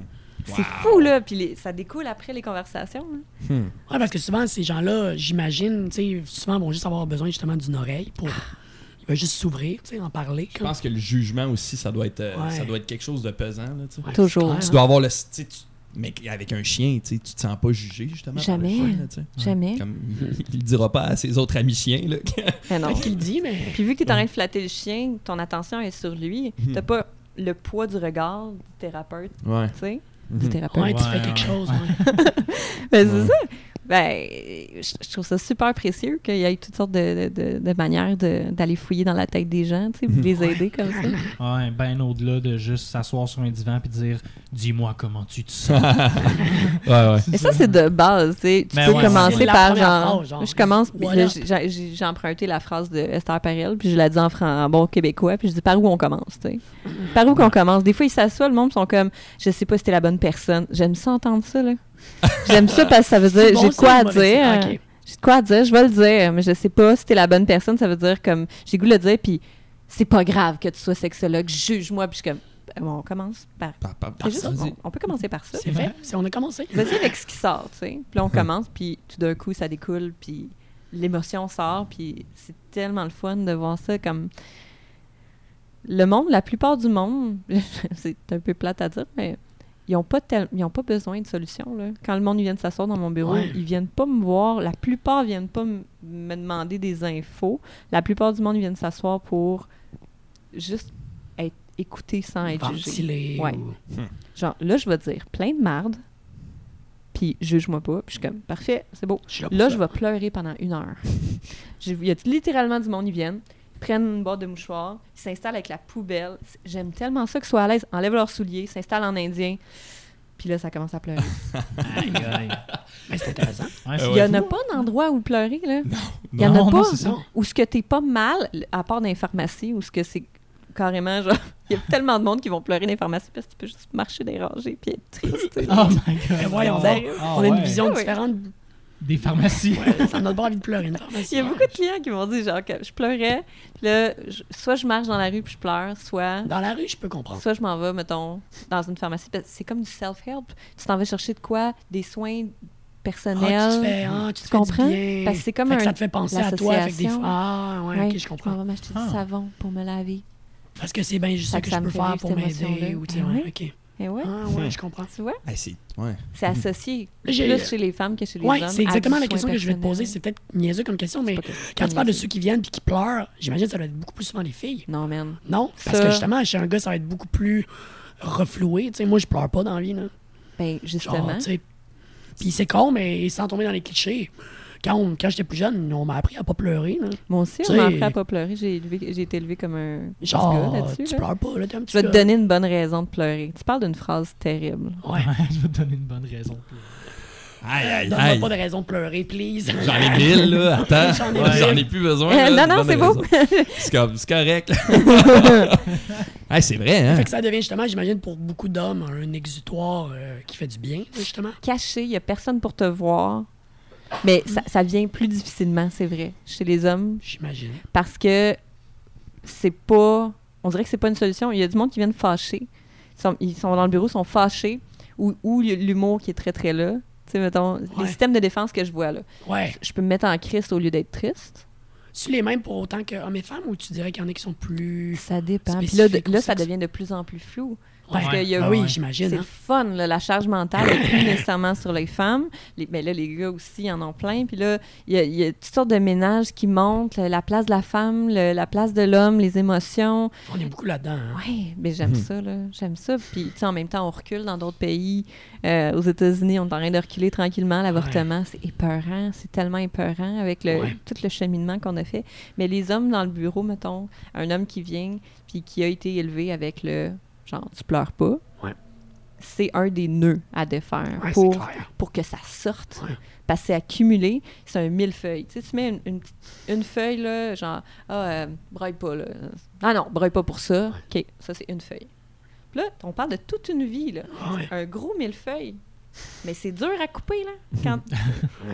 C'est fou, là. Puis les- ça découle après les conversations. là. Hmm. Ouais, parce que souvent, ces gens-là, j'imagine, tu sais, souvent vont juste avoir besoin justement d'une oreille pour. Il va juste s'ouvrir, tu sais, en parler. Je comme. pense que le jugement aussi, ça doit être, euh, Ouais. ça doit être quelque chose de pesant. Là. Ouais, Toujours. clair, Tu hein. dois avoir le. tu sais, tu- Mais avec un chien, tu tu te sens pas jugé, justement. par le Jamais. chien, là, tu sais. Jamais. Comme, il le dira pas à ses autres amis chiens. Là. Mais non. Peut-être qu'il le dit, mais. Puis vu que tu es en train de flatter le chien, ton attention est sur lui. Mhm. T'as pas le poids du regard du thérapeute, ouais. tu sais. Du Mhm. thérapeute. Ouais, tu fais quelque chose. ouais. Ben, Ouais. c'est ça. Ben, je trouve ça super précieux qu'il y ait toutes sortes de, de- de- manières de- d'aller fouiller dans la tête des gens, tu sais, les aider comme ça. Ouais, ben au-delà de juste s'asseoir sur un divan puis dire Dis-moi comment tu te sens. ouais, ouais. Et ça, c'est de base, tu sais. Tu Ben peux ouais, commencer par première genre, phrase, genre. Je commence, Voilà. là, j'ai- emprunté la phrase de Esther Perel, puis je la dis en, fran- en bon québécois, puis je dis par où on commence, tu sais? Par où qu'on commence? Des fois, ils s'assoient, le monde, sont comme, je sais pas si t'es la bonne personne. J'aime ça entendre ça, là. J'aime ça parce que ça veut dire, bon, j'ai quoi à dire. signe? Ok. J'ai de quoi à dire, je vais le dire, mais je sais pas si t'es la bonne personne, ça veut dire comme, j'ai goût de le dire, puis c'est pas grave que tu sois sexologue, juge-moi, puis je suis comme, bon, on commence par. Par- juste- on, on peut commencer par ça. C'est fait. C'est- On a commencé. Vas-y avec ce qui sort, tu sais. Puis là, on commence, puis tout d'un coup, ça découle, puis l'émotion sort, puis c'est tellement le fun de voir ça comme... Le monde, la plupart du monde, c'est un peu plate à dire, mais ils n'ont pas, tel- ils ont pas besoin de solution. Là. Quand le monde vient de s'asseoir dans mon bureau, Ouais. ils viennent pas me voir. La plupart viennent pas me demander des infos. La plupart du monde viennent s'asseoir pour juste être écoutés sans être jugés. Ventiler. Ouais. ou- Genre, là, je vais dire plein de marde, puis juge-moi pas, puis je suis comme, parfait, c'est beau. Je là je vais pleurer pendant une heure. Il y a littéralement du monde, ils viennent, prennent une boîte de mouchoirs, ils s'installent avec la poubelle. J'aime tellement ça qu'ils soient à l'aise, enlèvent leurs souliers, s'installent en indien, puis là, ça commence à pleurer. Mais c'est intéressant. Ouais, c'est Il y en a pas d'endroit où pleurer, là. Non, Il y en a Non, pas. Non. Où ce que t'es pas mal, à part dans les pharmacies, où ce que c'est carrément genre, il y a tellement de monde qui vont pleurer dans les pharmacies parce que tu peux juste marcher des rangées puis être triste. Oh my god. Oh, donc. oh, On a une vision Ah ouais. différente. Des pharmacies. Ouais, ça me donne pas envie de pleurer, une pharmacie. Il y a beaucoup de clients qui m'ont dit genre que je pleurais, puis là, je- soit je marche dans la rue puis je pleure, soit Dans la rue, je peux comprendre. soit je m'en vais, mettons, dans une pharmacie. parce que C'est comme du self-help. Tu t'en vas chercher de quoi? Des soins personnels. Ah, tu te fais, ah, tu te Tu fais du comprends? bien. Parce que c'est comme Fait que un- ça te fait penser à toi. Fait que des ah, ouais, Ouais, ok, je comprends. m'en vais m'acheter Ah. du savon pour me laver. Parce que c'est bien juste ça que que ça je me peux fait faire pour m'aider. Ou, tu sais, Ben ouais, oui. ok. Et ouais, Ah, ouais, je comprends. tu vois? Hey, c'est- ouais. C'est associé plus chez les femmes que chez les Ouais, hommes. c'est exactement la question que je vais te poser. C'est peut-être niaiseux comme question, mais quand tu parles de ceux qui viennent puis qui pleurent, j'imagine que ça doit être beaucoup plus souvent les filles. Non, man. Non? Parce Ça- que justement, chez un gars, ça va être beaucoup plus refloué. Tu sais, moi, je pleure pas dans la vie. Là. Ben, justement. Puis c'est con, mais sans tomber dans les clichés. Quand, on- quand j'étais plus jeune, on m'a appris à pas pleurer. Là. Moi aussi, Tu on m'a sais- appris à pas pleurer. J'ai élevé- j'ai été élevée comme un petit Genre, gars là-dessus. tu là. pleures pas, là, t'es un petit Je vais te gars. donner une bonne raison de pleurer. Tu parles d'une phrase terrible. Ouais. je vais te donner une bonne raison. Aïe, aïe, Donne-moi aïe. pas de raison de pleurer, please. J'en ai mille, là. Attends, J'en ai j'en ai, mille. plus besoin. Euh, là, non, non, c'est beau. C'est comme- c'est correct. hey, c'est vrai, hein? Fait que ça devient justement, j'imagine, pour beaucoup d'hommes, un exutoire euh, qui fait du bien, justement. Caché, il n'y a personne pour te voir. Mais ça, ça vient plus difficilement, c'est vrai, chez les hommes, J'imagine. parce que c'est pas. On dirait que c'est pas une solution. Il y a du monde qui vient fâcher. Ils sont, ils sont dans le bureau, ils sont fâchés, ou, ou l'humour qui est très, très là. Tu sais, mettons, les systèmes de défense que je vois là. Ouais. Je peux me mettre en crise au lieu d'être triste. Tu les mêmes pour autant que hommes et femmes ou tu dirais qu'il y en a qui sont plus. Ça dépend. Puis là, de- ça devient de plus en plus flou. Ouais. Parce qu'il y a- Ah oui, Ouais. j'imagine. C'est hein. fun, là, la charge mentale n'est plus nécessairement sur les femmes. Les, mais là, les gars aussi en ont plein. Puis là, il y, a- il y a toutes sortes de ménages qui montent, la, la place de la femme, le- la place de l'homme, les émotions. On est beaucoup là-dedans. hein. Oui, mais j'aime Mhm. ça, là. J'aime ça. Puis, tu sais, en même temps, on recule dans d'autres pays. Euh, aux États-Unis, on est en train de reculer tranquillement. L'avortement, c'est épeurant. C'est tellement épeurant avec le, Ouais. tout le cheminement qu'on a fait. Mais les hommes dans le bureau, mettons, un homme qui vient puis qui a été élevé avec le genre, tu pleures pas. Ouais. C'est un des nœuds à défaire Ouais, pour, pour que ça sorte. Ouais. Parce que c'est accumulé, c'est un millefeuille. Tu sais, tu mets une, une, feuille, là, genre, ah, euh, braille pas, là. Ah non, braille pas pour ça. OK, ça, c'est une feuille. Puis là, on parle de toute une vie, là. Ah ouais. Un gros millefeuille. Mais c'est dur à couper, là. Quand...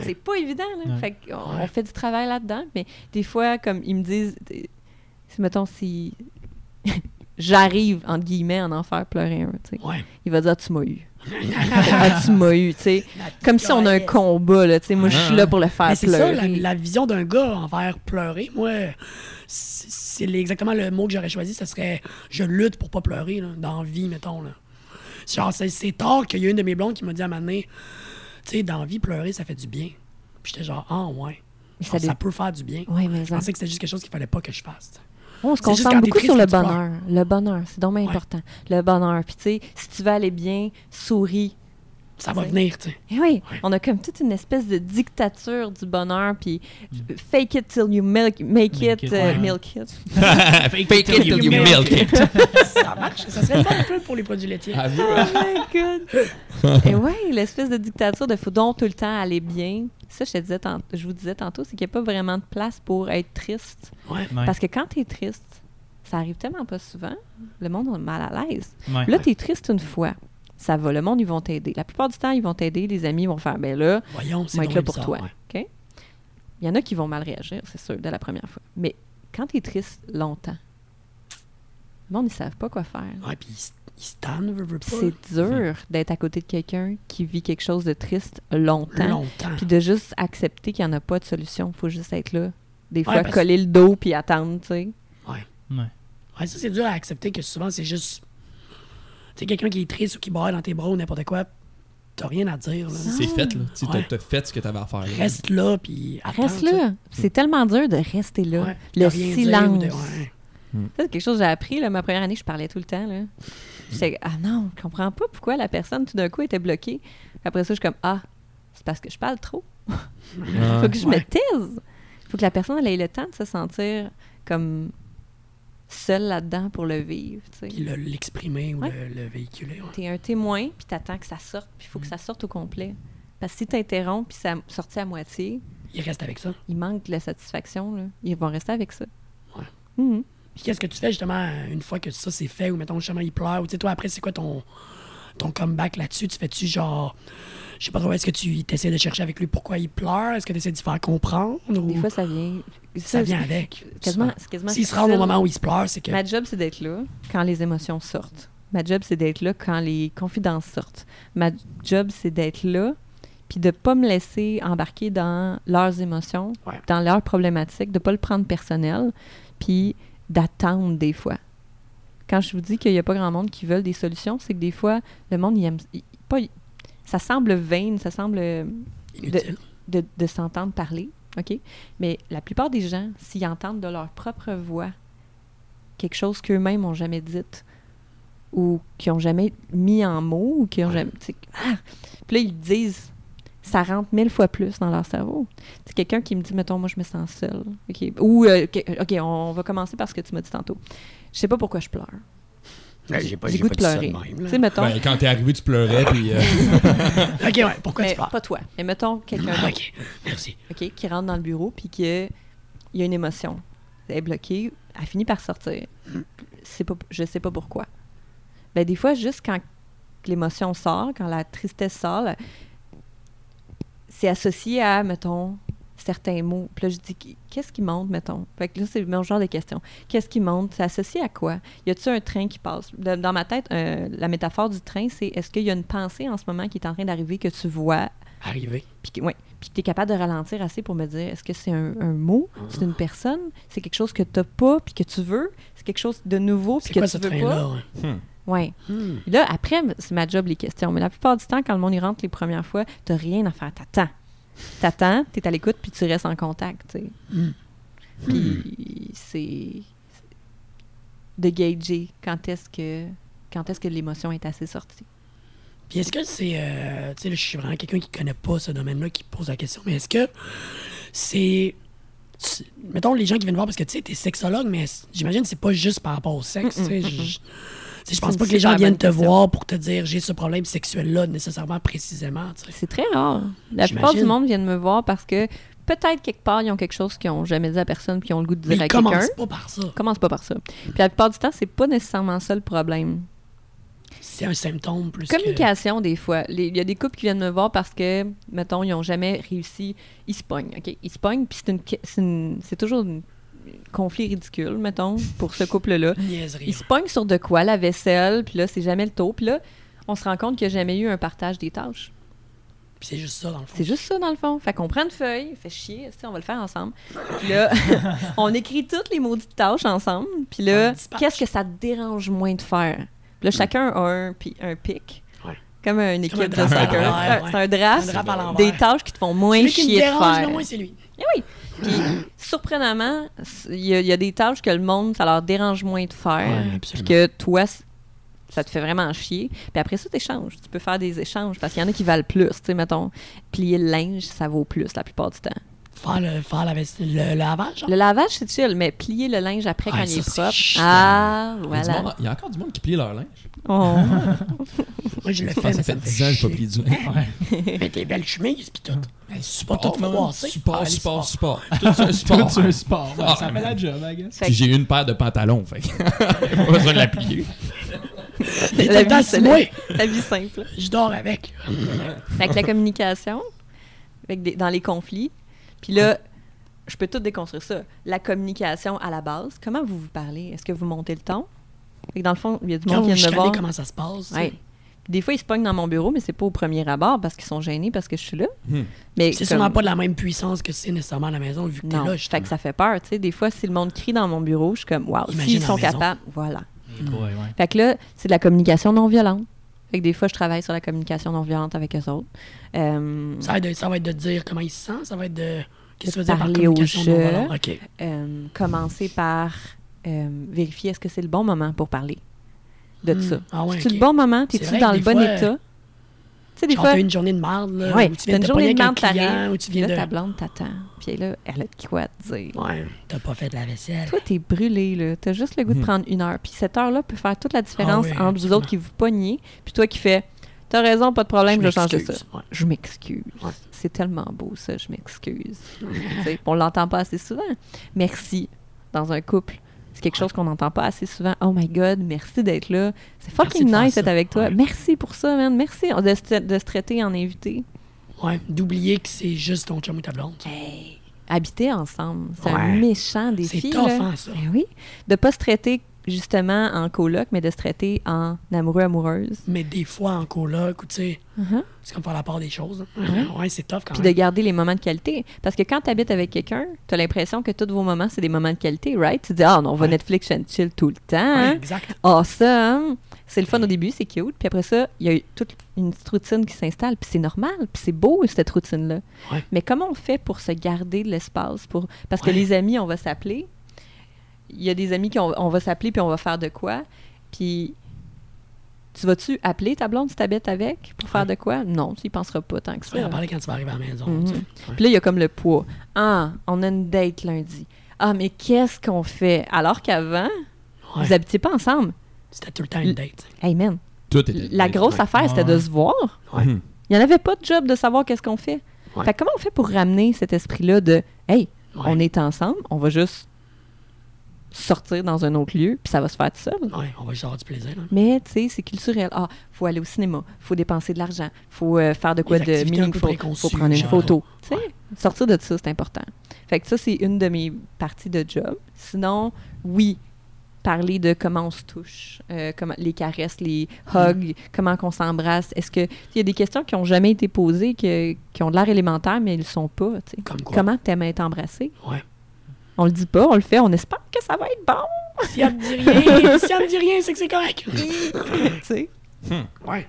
c'est pas évident, là. Ouais. Fait qu'on on Ouais. fait du travail là-dedans. Mais des fois, comme ils me disent, mettons, si j'arrive, entre guillemets, à en faire pleurer un. Ouais. Il va dire, tu m'as eu. ah, tu m'as eu, tu sais. Comme si on a un combat, là, tu sais. Moi, je suis là pour le faire Mais c'est ça, pleurer. la, la vision d'un gars envers pleurer, moi, c'est exactement le mot que j'aurais choisi. Ce serait je lutte pour pas pleurer, là, dans vie, mettons. Là. Genre, c'est, tard qu'il y a une de mes blondes qui m'a dit à un moment donné, tu sais, dans vie, pleurer, ça fait du bien. Puis j'étais genre, ah, ouais. Mais Genre, ça peut faire du bien. Ouais, mais Je pensais que c'était juste quelque chose qu'il fallait pas que je fasse. On se concentre beaucoup sur le bonheur. Le bonheur, c'est donc bien Ouais. important. Le bonheur. Puis, tu sais, si tu veux aller bien, souris. Ça va venir, tu sais. Eh oui, Ouais. on a comme toute une espèce de dictature du bonheur, puis fake it till you milk, make, Make it, it, euh, milk it. Fake it till you milk it. Ça marche. Ça serait une bonne pub pour les produits laitiers. Ah, oui, Oh my god! Et ouais, l'espèce de dictature de faut donc tout le temps aller bien. Ça, je, te disais tant- je vous disais tantôt, c'est qu'il n'y a pas vraiment de place pour être triste. Ouais. Ouais. Parce que quand tu es triste, ça arrive tellement pas souvent, le monde est mal à l'aise. Ouais. Là, tu es triste une fois. Ça va, le monde, ils vont t'aider. La plupart du temps, ils vont t'aider. Les amis vont faire, ben là, Voyons, c'est moi, être là pour bizarre, toi. ouais. Il y en a qui vont mal réagir, c'est sûr, dès la première fois. Mais quand tu es triste longtemps, le monde, ils savent pas quoi faire. Ouais, puis ils se- tannent, c'est dur d'être à côté de quelqu'un qui vit quelque chose de triste longtemps. Longtemps. Puis de juste accepter qu'il n'y en a pas de solution. Il faut juste être là. Des fois, coller le dos puis attendre, tu sais. Ouais. Ouais, ça, c'est dur à accepter que souvent, c'est juste. Tu sais, quelqu'un qui est triste ou qui braille dans tes bras ou n'importe quoi, t'as rien à dire. là. C'est fait, là. Tu t'as- Ouais. t'as fait ce que t'avais à faire. là. Reste là, puis attends. Reste là. C'est tellement dur de rester là. Ouais, le silence. ou de- ouais. Ça, c'est quelque chose que j'ai appris. Là, ma première année, je parlais tout le temps. Là. J'étais ah non, je comprends pas pourquoi la personne, tout d'un coup, était bloquée. Après ça, je suis comme, ah, c'est parce que je parle trop. Ah. faut que je Ouais. me taise. faut que la personne elle ait le temps de se sentir comme seule là-dedans pour le vivre. tu. Puis le- l'exprimer ou Ouais. le, le véhiculer. ouais. T'es un témoin, puis t'attends que ça sorte, puis il faut que ça sorte au complet. Parce que si t'interromps, puis ça sortit à moitié, Il reste avec ça. il manque de la satisfaction. Là. Ils vont rester avec ça. Ouais. Mhm. Puis qu'est-ce que tu fais justement une fois que ça c'est fait ou mettons justement il pleure ou tu sais toi après c'est quoi ton ton comeback là-dessus? Tu fais-tu genre je sais pas trop est-ce que tu essaies de chercher avec lui pourquoi il pleure est-ce que tu essaies d'y faire comprendre ou Des fois, ça vient. ça vient avec Quasiment, quasiment s'il se rend au moment où il se pleure c'est que Ma job, c'est d'être là quand les émotions sortent. Ma job, c'est d'être là quand les confidences sortent. Ma job, c'est d'être là puis de pas me laisser embarquer dans leurs émotions, Ouais. dans leurs problématiques, de pas le prendre personnel, puis d'attendre des fois. Quand je vous dis qu'il n'y a pas grand monde qui veulent des solutions, c'est que des fois, le monde, il aime, il- pas, ça semble vain, ça semble de, de s'entendre parler, OK? Mais la plupart des gens, s'ils entendent de leur propre voix quelque chose qu'eux-mêmes n'ont jamais dit ou qui n'ont jamais mis en mots ou qui ont Ouais. jamais... ah! Puis là, ils disent, ça rentre mille fois plus dans leur cerveau. C'est quelqu'un qui me dit, mettons, moi, je me sens seule. Ou, euh, OK, on va commencer par ce que tu m'as dit tantôt. Je sais pas pourquoi je pleure. Ouais, j'ai pas J'ai goût pas de dit ça de pleurer. même, Tu sais, mettons... Ben, quand t'es arrivé, tu pleurais, puis. euh, ok ouais pourquoi mais tu pleures? pas toi. Mais mettons quelqu'un Ah, d'autre. ok merci OK, qui rentre dans le bureau puis qu'il y a une émotion. Elle est bloquée, elle finit par sortir. C'est pas, je sais pas pourquoi. Ben, des fois, juste quand l'émotion sort, quand la tristesse sort, là, c'est associé à, mettons, certains mots. Puis là, je dis, qu'est-ce qui monte, mettons? Fait que là, c'est mon genre de question. Qu'est-ce qui monte? C'est associé à quoi? Y a-t-il un train qui passe? Dans ma tête, euh, la métaphore du train, c'est est-ce qu'il y a une pensée en ce moment qui est en train d'arriver que tu vois? Arrivé puis que, ouais, puis tu es capable de ralentir assez pour me dire est-ce que c'est un, un mot, c'est une personne, c'est quelque chose que tu pas puis que tu veux, c'est quelque chose de nouveau puis c'est que quoi tu ce veux pas? là hmm. Ouais. Hmm. Là, après, c'est ma job les questions. Mais la plupart du temps, quand le monde y rentre les premières fois, tu rien à faire. T'attends. T'attends, tu es à l'écoute, puis tu restes en contact. tu sais. Hmm. Puis c'est de gager quand est-ce que quand est-ce que l'émotion est assez sortie. Puis est-ce que c'est. euh, tu sais, là, je suis vraiment quelqu'un qui connaît pas ce domaine-là qui pose la question, mais est-ce que c'est. Mettons les gens qui viennent voir parce que tu sais, t'es sexologue, mais j'imagine que c'est pas juste par rapport au sexe. tu sais, je- je- pense pas que les gens viennent te voir pour te dire j'ai ce problème sexuel-là nécessairement précisément. C'est très rare. La plupart du monde viennent me voir parce que peut-être quelque part, ils ont quelque chose qu'ils n'ont jamais dit à personne puis ils ont le goût de Mais dire à ils quelqu'un. commencent pas par ça. Commence pas par ça. Puis la plupart du temps, c'est pas nécessairement ça le problème. C'est un symptôme plus que. Communication, des fois. Il y a des couples qui viennent me voir parce que, mettons, ils n'ont jamais réussi. Ils se pognent, OK? Ils se pognent, puis c'est une que- c'est une- c'est toujours une conflit ridicule, mettons, pour ce couple-là. Ils se pognent sur de quoi, la vaisselle, puis là, c'est jamais le taux. Puis là, on se rend compte qu'il n'y a jamais eu un partage des tâches. Puis c'est juste ça, dans le fond. C'est juste ça, dans le fond. Fait qu'on prend une feuille, fait chier, on va le faire ensemble? Puis là, on écrit toutes les maudites tâches ensemble. Puis là, qu'est-ce que ça te dérange moins de faire? Puis là, chacun a un, un pic. Comme une équipe un de soccer. l'envers, Ouais, ouais. C'est un draft, des tâches qui te font moins Celui qui me chier de dérange faire. le moins, c'est lui. Eh oui. Puis, surprenamment, il y, a- il y a des tâches que le monde, ça leur dérange moins de faire. Ouais, puis que toi, ça te fait vraiment chier. Puis après ça, tu échanges. Tu peux faire des échanges parce qu'il y en a qui valent plus. Tu sais, mettons, plier le linge, ça vaut plus la plupart du temps. Faire le, faire la le lavage, genre? Le lavage, c'est chill, mais plier le linge après Ah, quand il ça, est c'est propre. chiant. Ah, Il y, a du voilà. monde- il y a encore du monde qui plie leur linge. Oh. Moi, je le Ah, fais, ça mais fait me 10 ans que j'ai pas plié du linge. Mais tes belles chemises, pis tout. Hey, Pas support, tout froissé. Support, Ah, support, les support. Tout c'est un support. Un sport. Ouais, Ah, ça fait man. la job, I guess. Fait Puis que j'ai une paire de pantalons, fait que pas besoin de la plier. La vie, c'est c'est la vie simple. Je dors avec. Fait que la communication, avec des- dans les conflits. Puis là, je peux tout déconstruire ça. La communication à la base, comment vous vous parlez? Est-ce que vous montez le ton? Fait que dans le fond, il y a du Quand monde qui vient de me voir. comment ça se passe. Ouais. Des fois, ils se pognent dans mon bureau, mais c'est pas au premier abord parce qu'ils sont gênés parce que je suis là. Hmm. Mais C'est comme- sûrement pas de la même puissance que c'est nécessairement à la maison, vu que t'es là, fait justement. que ça fait peur. Tu sais, des fois, si le monde crie dans mon bureau, je suis comme, waouh, s'ils sont maison. capables, voilà. Boy, ouais. Fait que là, c'est de la communication non violente. Fait que des fois, je travaille sur la communication non violente avec eux autres. Euh, Ça va, être de, ça va être de dire comment il se sent, ça va être de. Qu'est-ce que tu veux dire par parler au communication jeu. non violente? OK. euh, commencer par euh, vérifier est-ce que c'est le bon moment pour parler de Hmm. ça. Ah ouais, C'est ok. le bon moment? T'es-tu dans le bon fois, état? Tu sais, des Genre, fois, t'as une journée de marde, là, ouais, ou tu viens une de journée de marde, client, t'arrives, ou tu puis viens là, de... ta blonde t'attend. Puis là, elle a de quoi te dire. Ouais, t'as pas fait de la vaisselle. Toi, t'es brûlé, là. T'as juste le goût de Mhm. prendre une heure. Puis cette heure-là peut faire toute la différence Ah oui, entre vous absolument. autres qui vous pognez, puis toi qui fais T'as raison, pas de problème, je, vais changer ça. m'excuse. Ouais. Je m'excuse. Ouais. C'est tellement beau, ça, je m'excuse. Tu sais, on l'entend pas assez souvent. Merci dans un couple. Quelque chose qu'on n'entend pas assez souvent. Oh my God, merci d'être là. C'est fucking nice d'être avec toi. Ouais. Merci pour ça, man. Merci de se, de se traiter en invité. Ouais, d'oublier que c'est juste ton chum ou ta blonde. Hey, habiter ensemble, c'est un Ouais. méchant défi. C'est tough, hein, ça. Ben oui. De pas se traiter justement en coloc, mais de se traiter en amoureux-amoureuse. Mais des fois, en coloc, ou tu sais, Mhm. c'est comme faire la part des choses. hein. Ouais. Ouais, c'est tough quand Puis de garder les moments de qualité. Parce que quand tu habites avec quelqu'un, tu as l'impression que tous vos moments, c'est des moments de qualité, right? Tu dis, ah, non, on va Ouais. Netflix and chill tout le temps. Ouais, hein? exact. Awesome! C'est le fun au début, c'est cute. Puis après ça, il y a eu toute une petite routine qui s'installe. Puis c'est normal. Puis c'est beau, cette routine-là. Ouais. Mais comment on fait pour se garder de l'espace? Pour... Parce que les amis, on va s'appeler. Il y a des amis qu'on on va s'appeler puis on va faire de quoi? Puis tu vas-tu appeler ta blonde si t'habites avec pour faire de quoi? Non, tu y penseras pas tant que Tu vas ça. en parler quand tu vas arriver à la maison. Mhm. Ouais. Puis là, il y a comme le poids. Ah, on a une date lundi. Ah, mais qu'est-ce qu'on fait? Alors qu'avant, Ouais. vous habitiez pas ensemble. C'était tout le temps une date. Hey man, Tout était. la grosse ouais. affaire, c'était de Ouais. se voir. Ouais. Mhm. Il n'y en avait pas de job de savoir qu'est-ce qu'on fait. Ouais. Fait que comment on fait pour ramener cet esprit-là de Hey, Ouais. on est ensemble, on va juste sortir dans un autre lieu, puis ça va se faire tout seul. Ouais, on va juste avoir du plaisir. là. Mais, tu sais, c'est culturel. Ah, faut aller au cinéma, faut dépenser de l'argent, faut euh, faire de quoi Les de meaningful, faut préconçues, prendre une genre. photo. Tu sais, Ouais. sortir de ça, c'est important. Fait que ça, c'est une de mes parties de job. Sinon, oui, parler de comment on se touche, euh, comment, les caresses, les hugs, comment qu'on s'embrasse. Est-ce que... Il y a des questions qui n'ont jamais été posées, que- qui ont de l'air élémentaires, mais ils ne le sont pas. tu sais. Comme quoi? Comment t'aimes être embrassé? Ouais. On le dit pas, on le fait, on espère que ça va être bon. Si elle me dit rien, si elle me dit rien, c'est que c'est correct. tu sais. Ouais.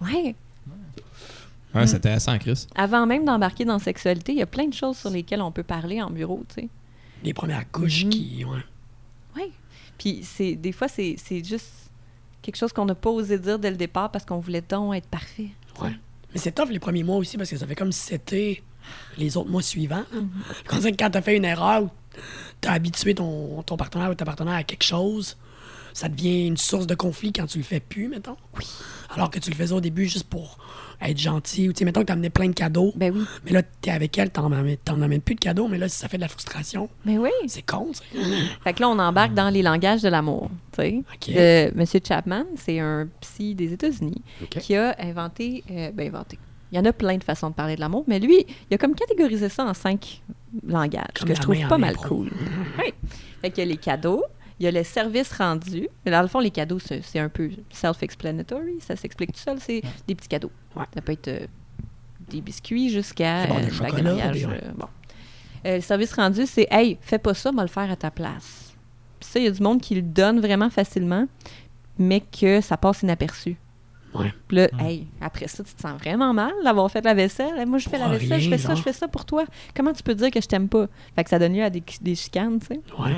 Ouais. Ouais, c'est intéressant, Chris. Avant même d'embarquer dans la sexualité, il y a plein de choses sur lesquelles on peut parler en bureau, tu sais. Les premières couches Mhm. qui. Ouais. Oui. Puis c'est des fois, c'est c'est juste quelque chose qu'on n'a pas osé dire dès le départ parce qu'on voulait donc être parfait. Ouais. Mais c'est tough les premiers mois aussi parce que ça fait comme si c'était les autres mois suivants. Mhm. Quand, quand t'as fait une erreur ou t'as habitué ton, ton partenaire ou ta partenaire à quelque chose, ça devient une source de conflit quand tu le fais plus, mettons. Oui. Alors que tu le faisais au début juste pour être gentil. Ou tu sais, mettons que t'amenais plein de cadeaux. Ben oui. Mais là, t'es avec elle, t'en amènes, amènes plus de cadeaux, mais là, si ça fait de la frustration, Ben oui. c'est con, tu sais. Fait que là, on embarque dans les langages de l'amour, tu sais. Euh, Monsieur Chapman, c'est un psy des États-Unis qui a inventé, euh, ben inventé. Il y en a plein de façons de parler de l'amour, mais lui, il a comme catégorisé ça en cinq langages, Comme que je trouve pas mal impro. cool. Oui. Fait qu'il y a les cadeaux, il y a le service rendu. Mais Dans le fond, les cadeaux, c'est un peu self-explanatory. Ça s'explique tout seul. C'est des petits cadeaux. Ouais. Ça peut être euh, des biscuits jusqu'à bon, des euh, chocolats, bagage, des- euh, bon. Euh, le service rendu, c'est Hey, fais pas ça, va le faire à ta place. Puis ça, il y a du monde qui le donne vraiment facilement, mais que ça passe inaperçu. Ouais. Puis là, hey, après ça, tu te sens vraiment mal d'avoir fait la vaisselle. Hey, moi, je fais la Pour vaisselle, je fais ça, genre. je fais ça pour toi. Comment tu peux dire que je t'aime pas? Fait que ça donne lieu à des, des chicanes, tu sais. Ouais.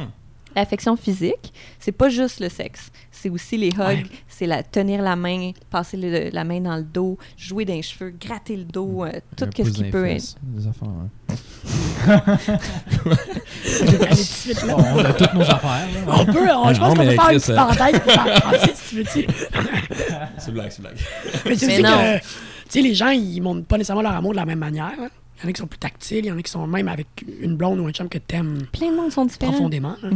L'affection physique, c'est pas juste le sexe. C'est aussi les hugs, Ouais. c'est la tenir la main, passer le- la main dans le dos, jouer dans les cheveux, gratter le dos, euh, tout ce qui peut les être. fesses, Des affaires, hein. Bon, on a toutes nos affaires. là. On peut, on- je Non, pense qu'on peut faire une petite parenthèse pour faire si tu veux-tu? C'est blague, c'est blague. Mais aussi non. que, tu sais, les gens, ils montrent pas nécessairement leur amour de la même manière. hein. Il y en a qui sont plus tactiles, il y en a qui sont même avec une blonde ou un chum que t'aimes Plein de monde sont différents. profondément. hein.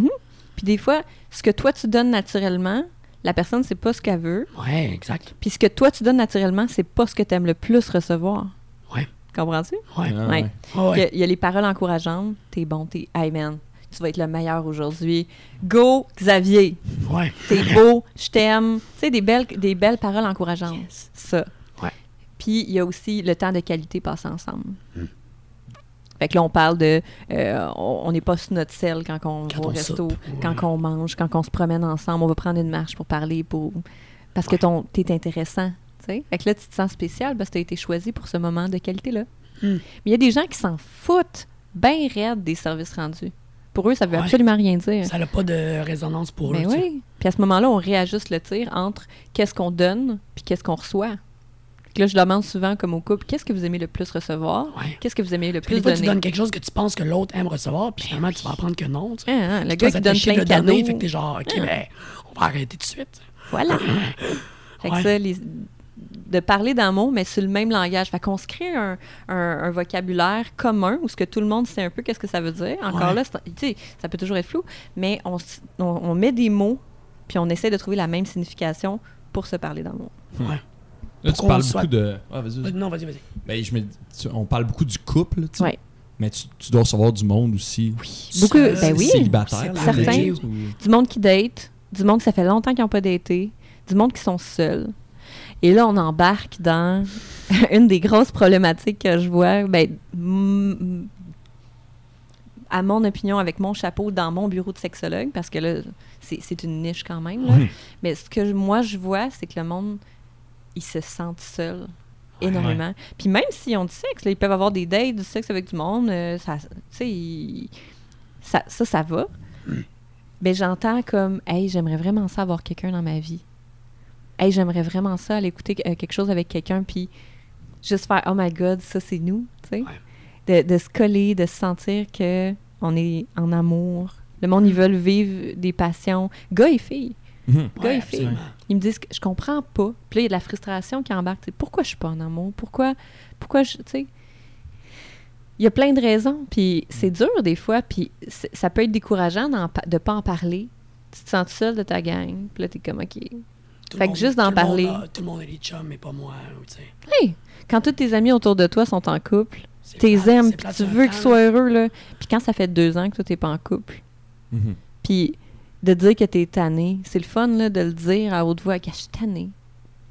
Puis des fois, ce que toi tu donnes naturellement, la personne c'est pas ce qu'elle veut. Ouais, exact. Puis ce que toi tu donnes naturellement, c'est pas ce que tu aimes le plus recevoir. Ouais. Comprends-tu? Ouais. Ah, Ouais. ouais. Ouais, Il, y a, ouais. il y a les paroles encourageantes. T'es bon, t'es. Hey man, tu vas être le meilleur aujourd'hui. Go, Xavier. Ouais. T'es beau, je t'aime. Tu sais, des belles, des belles paroles encourageantes. Yes. Ça. Ouais. Puis il y a aussi le temps de qualité passé ensemble. Hmm. Fait que là, on parle de. euh, on n'est pas sur notre selle quand on Quand va au resto, soupe, quand on mange, quand on se promène ensemble. On va prendre une marche pour parler, pour parce que ton t'es intéressant. Fait que là, tu te sens spécial parce que tu as été choisi pour ce moment de qualité-là. Hmm. Mais il y a des gens qui s'en foutent bien raide des services rendus. Pour eux, ça veut Ouais. absolument rien dire. Ça n'a pas de résonance pour Ben eux. oui. Puis à ce moment-là, on réajuste le tir entre qu'est-ce qu'on donne puis qu'est-ce qu'on reçoit. Puis là, je demande souvent, comme au couple, qu'est-ce que vous aimez le plus recevoir? Ouais. Qu'est-ce que vous aimez le plus des fois, tu donner? donnes quelque chose que tu penses que l'autre aime recevoir, puis finalement, tu vas apprendre que non. tu sais. Hein, hein, le gars qui donne plein de donner, cadeaux. fait que t'es genre, OK, ben, on va arrêter tout de suite. Voilà. fait que Ouais. ça, les- de parler d'amour, mais sur le même langage. Fait qu'on se crée un, un- un vocabulaire commun où ce que tout le monde sait un peu qu'est-ce que ça veut dire. Encore Ouais. là, tu ça peut toujours être flou, mais on, on, on met des mots, puis on essaie de trouver la même signification pour se parler d'amour. Ouais. Là, tu parles soit- beaucoup de. Ah, vas-y, vas-y. Non, vas-y, vas-y. Ben, je me... tu- on parle beaucoup du couple, tu sais. Ouais. Mais tu, tu dois recevoir du monde aussi. Beaucoup, Seul, ben oui. Célibataire. Certains. ou- Du monde qui date, du monde que ça fait longtemps qu'ils n'ont pas daté, du monde qui sont seuls. Et là, on embarque dans une des grosses problématiques que je vois, ben, mm, à mon opinion, avec mon chapeau, dans mon bureau de sexologue, parce que là, c'est c'est une niche quand même. là. Oui. Mais ce que moi, je vois, c'est que le monde, ils se sentent seuls énormément. Puis même s'ils ont du sexe, là, ils peuvent avoir des dates, du sexe avec du monde, euh, ça, ils- ça, ça, ça va. Ben, j'entends comme, hey, j'aimerais vraiment ça avoir quelqu'un dans ma vie. Hey, j'aimerais vraiment ça aller écouter euh, quelque chose avec quelqu'un, puis juste faire, oh my god, ça c'est nous, tu sais. De, de se coller, de se sentir que on est en amour. Le monde, ils veulent vivre des passions. Gars et filles. Mhm. Gars Ouais, et filles. Ils me disent que je comprends pas. Puis là, il y a de la frustration qui embarque. Tu sais, pourquoi je suis pas en amour? Pourquoi, pourquoi je, tu sais... Il y a plein de raisons, puis c'est dur des fois, puis ça peut être décourageant de pas en parler. Tu te sens tout seul de ta gang, puis là, t'es comme, OK. Tout Fait que monde- juste d'en monde parler. a- tout le monde a des chums, mais pas moi. ou tu sais. Hey! Quand tous tes amis autour de toi sont en couple, t'es aimes, puis tu veux qu'ils soient heureux, là. Puis quand ça fait deux ans que toi, t'es pas en couple, Mhm. Puis de dire que t'es tanné, c'est le fun là, de le dire à haute voix que je suis tanné.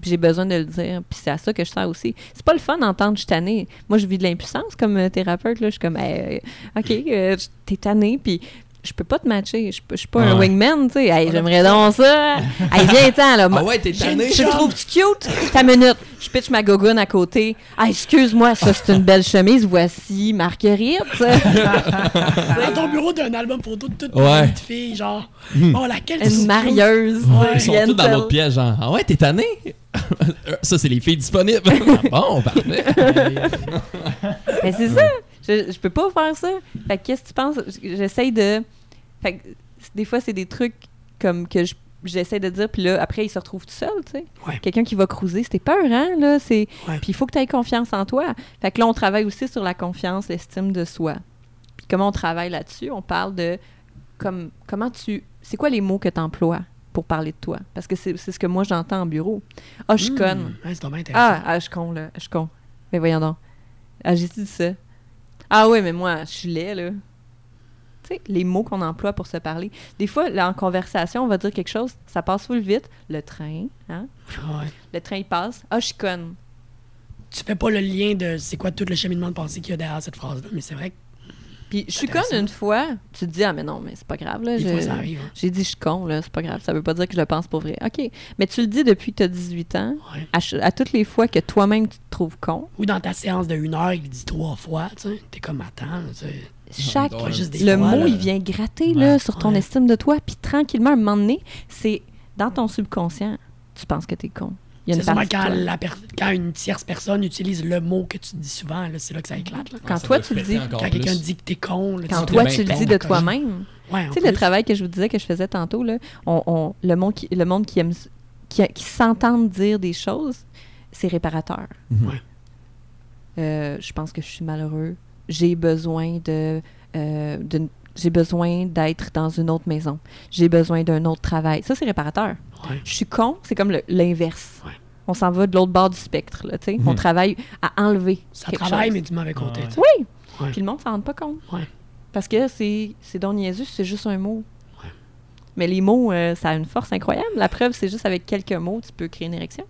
J'ai besoin de le dire. Puis c'est à ça que je sers aussi. C'est pas le fun d'entendre je suis tanné. Moi, je vis de l'impuissance comme euh, thérapeute. Là. Je suis comme, euh, OK, euh, t'es tanné. Puis je peux pas te matcher. Je je suis pas un Ouais. wingman. tu sais. Hey, J'aimerais donc ça. hey, viens-ten, là. Ah ouais, t'es tanné. Tu le trouves-tu cute? Ta minute. Je pitch ma gogoune à côté. Ah, excuse-moi, ça, c'est une belle chemise. Voici Marguerite. Dans ton bureau, t'as un album photo de toutes Ouais. les petites filles, genre, oh, laquelle une marieuse. Ouais. Ils sont tous dans l'autre pièce, genre, ah ouais, t'es tanné? ça, c'est les filles disponibles. Ah bon, parfait. Mais c'est ça. Je, je peux pas faire ça. Fait que qu'est-ce que tu penses? J'essaye de. Fait que des fois, c'est des trucs comme que je- j'essaie de dire, puis là, après, il se retrouve tout seul, tu sais. Ouais. Quelqu'un qui va cruiser, c'était peur, hein, là. Puis il faut que tu aies confiance en toi. Fait que là, on travaille aussi sur la confiance, l'estime de soi. Puis comment on travaille là-dessus? On parle de comme, comment tu... C'est quoi les mots que tu emploies pour parler de toi? Parce que c'est, ce que moi, j'entends en bureau. Ah, je suis Hmm, conne. intéressant. Ah, ah, je suis con, là. Je con. Mais voyons donc. Ah, j'ai dit ça. Ah ouais, mais moi, je suis laid, là. Tu Tu sais, les mots qu'on emploie pour se parler. Des fois, là, en conversation, on va dire quelque chose, ça passe full vite. Le train, hein? Ouais. Le train, il passe. Ah, je suis conne. Tu fais pas le lien de c'est quoi tout le cheminement de pensée qu'il y a derrière cette phrase-là, mais c'est vrai que Puis je suis conne une fois. Tu te dis, ah, mais non, mais c'est pas grave, là. des je- fois ça arrive. hein. J'ai dit, je suis con, là, c'est pas grave. Ça veut pas dire que je le pense pour vrai. OK. Mais tu le dis depuis que tu as 18 ans. Ouais. À, toutes les fois que toi-même, tu te trouves con, Ou dans ta séance de une heure, il dit trois fois, tu sais. T'es comme, attends, tu sais. chaque. Ouais, juste des le fois, mot, là. il vient gratter là, sur ton Ouais. estime de toi. Puis tranquillement, à un moment donné, c'est dans ton subconscient, tu penses que t'es con. Il y a une partie quand, la per- quand une tierce personne utilise le mot que tu dis souvent, là, c'est là que ça éclate. Là. Quand ça toi, tu le dis- Quand quelqu'un dit que t'es con, là, Quand toi, tu le dis de toi-même. Ouais, Tu sais, le travail que je vous disais que je faisais tantôt, là, on, on- le, monde qui, le monde qui aime qui, qui s'entend dire des choses, c'est réparateur. Mhm. Ouais. Euh, je pense que je suis malheureux. J'ai besoin de, euh, j'ai besoin d'être dans une autre maison. J'ai besoin d'un autre travail. Ça, c'est réparateur. Ouais. Je suis con, c'est comme l'inverse. Ouais. On s'en va de l'autre bord du spectre. Là. On Mhm. travaille à enlever. Ça quelque travaille, chose. mais du mauvais côté. Oui. Ouais. Puis le monde s'en rend pas compte. Ouais. Parce que c'est, c'est donc niaiseux, c'est juste un mot. Mais les mots, euh, ça a une force incroyable. La preuve, c'est juste avec quelques mots, tu peux créer une érection.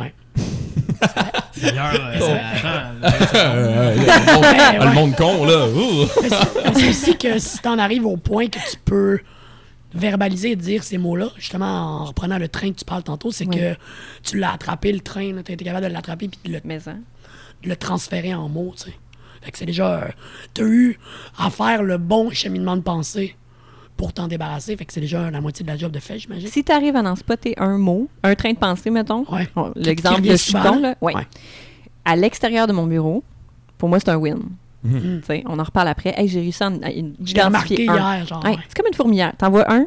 Ouais. D'ailleurs, euh, Oh. Euh, le, monde, Ouais, le monde con, là. c'est aussi que si t'en arrives au point que tu peux verbaliser et dire ces mots-là, justement en reprenant le train que tu parles tantôt, c'est Oui. que tu l'as attrapé, le train, tu été capable de l'attraper puis de le, Mais hein, de le transférer en mots, tu. Fait que c'est déjà... euh, t'as eu à faire le bon cheminement de pensée pour t'en débarrasser, fait que c'est déjà la moitié de la job de fait, j'imagine. si tu arrives à en spotter un mot, un train de pensée, mettons, Ouais. l'exemple de con, là. là, ouais. Ouais. à l'extérieur de mon bureau, pour moi, c'est un win. Mhm. On en reparle après. Hey, j'ai réussi à à identifier un. hier, genre. Ouais, ouais. C'est comme une fourmilière. T'en vois un,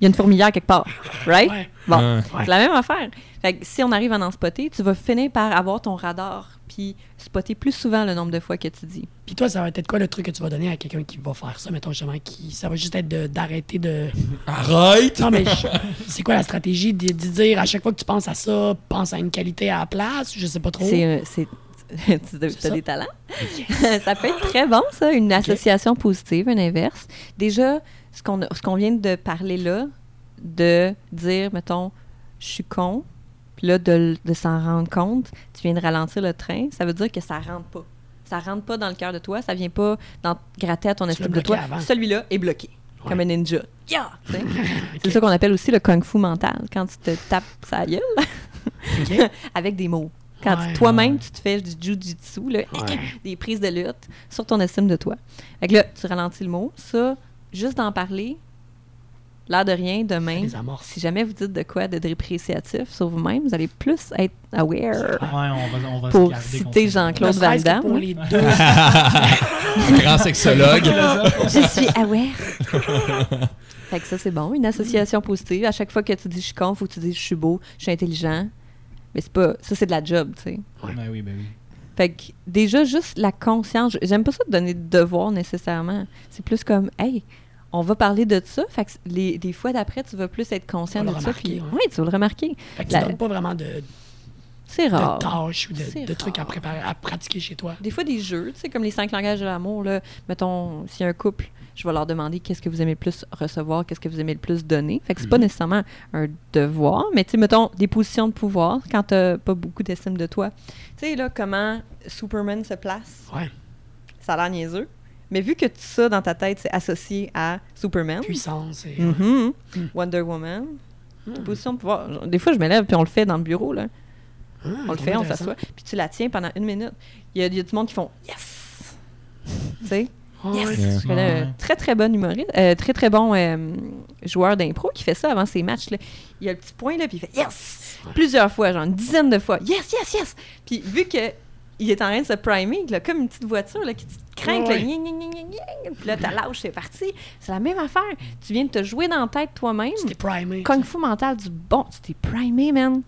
il y a une fourmilière quelque part. Right? Ouais. Bon, Ouais. c'est la même affaire. Fait que si on arrive à en spotter, tu vas finir par avoir ton radar puis spotter plus souvent le nombre de fois que tu dis. Puis toi, ça va être quoi le truc que tu vas donner à quelqu'un qui va faire ça, mettons justement, qui ça va juste être de- d'arrêter de. Arrête! Non, mais c'est quoi la stratégie de, de dire à chaque fois que tu penses à ça, pense à une qualité à la place, je sais pas trop. C'est, euh, c'est, tu as des talents. ça peut être très bon, ça, une association positive, un inverse. Déjà, ce qu'on, qu'on vient de parler là, de dire, mettons, je suis con, puis là, de, de s'en rendre compte, tu viens de ralentir le train, ça veut dire que ça rentre pas. Ça rentre pas dans le cœur de toi, ça vient pas dans, gratter à ton estime de toi. Celui-là est bloqué, Ouais. comme un ninja. Yeah! C'est ça qu'on appelle aussi le kung fu mental, quand tu te tapes sa gueule Ok. avec des mots. Quand Ouais. toi-même, tu te fais du jujitsu, là, des prises de lutte sur ton estime de toi. Fait que là, tu ralentis le mot. Ça, juste d'en parler, l'air de rien, de même. les amorces. Si jamais vous dites de quoi de dépréciatif sur vous-même, vous allez plus être aware Ouais, on va, on va pour citer. Jean-Claude Damme. pour les deux. Un grand sexologue. Je suis aware. fait que ça, c'est bon. Une association positive. À chaque fois que tu dis je suis con, faut que tu dises je suis beau, je suis intelligent. Mais c'est pas. Ça, c'est de la job, tu sais. Ben oui, ben oui. Fait que déjà, juste la conscience, j'aime pas ça de donner de devoir nécessairement. C'est plus comme, hey, on va parler de ça. Fait que les, les fois d'après, tu vas plus être conscient de ça. puis- ouais. Oui, tu vas le remarquer. Fait que tu La- donnes pas vraiment de, C'est de rare. tâches ou de, de trucs à rare. préparer, à pratiquer chez toi. Des fois, des jeux, tu sais, comme les cinq langages de l'amour, là. Mettons, s'il y a un couple, je vais leur demander qu'est-ce que vous aimez le plus recevoir, qu'est-ce que vous aimez le plus donner. Fait que c'est pas nécessairement un devoir, mais tu sais, mettons, des positions de pouvoir quand t'as pas beaucoup d'estime de toi. Tu sais, là, comment Superman se place? Ouais. Ça a l'air niaiseux. Mais vu que tout ça, dans ta tête, c'est associé à Superman, Puissance et. mhm, Mm. Wonder Woman, Mm. position de pouvoir. Des fois, je me lève puis on le fait dans le bureau, là. Ah, On le fait, on s'assoit, puis tu la tiens pendant une minute. Il y a, il y a du monde qui font Yes! tu sais? Ouais. Yes! Yeah. Je connais Ouais. un très très bon humoriste, euh, très très bon euh, joueur d'impro qui fait ça avant ses matchs. Là. Il y a le petit point là, puis il fait Yes! Plusieurs fois, genre une dizaine de fois. Yes, yes, yes! Puis vu que il est en train de se primer, là, comme une petite voiture là, qui te craint, Ouais. puis là, t'as lâche, c'est parti. C'est la même affaire. Tu viens de te jouer dans la tête toi-même. Tu t'es primé. Kung Fu mental du bon. Tu t'es primé, man.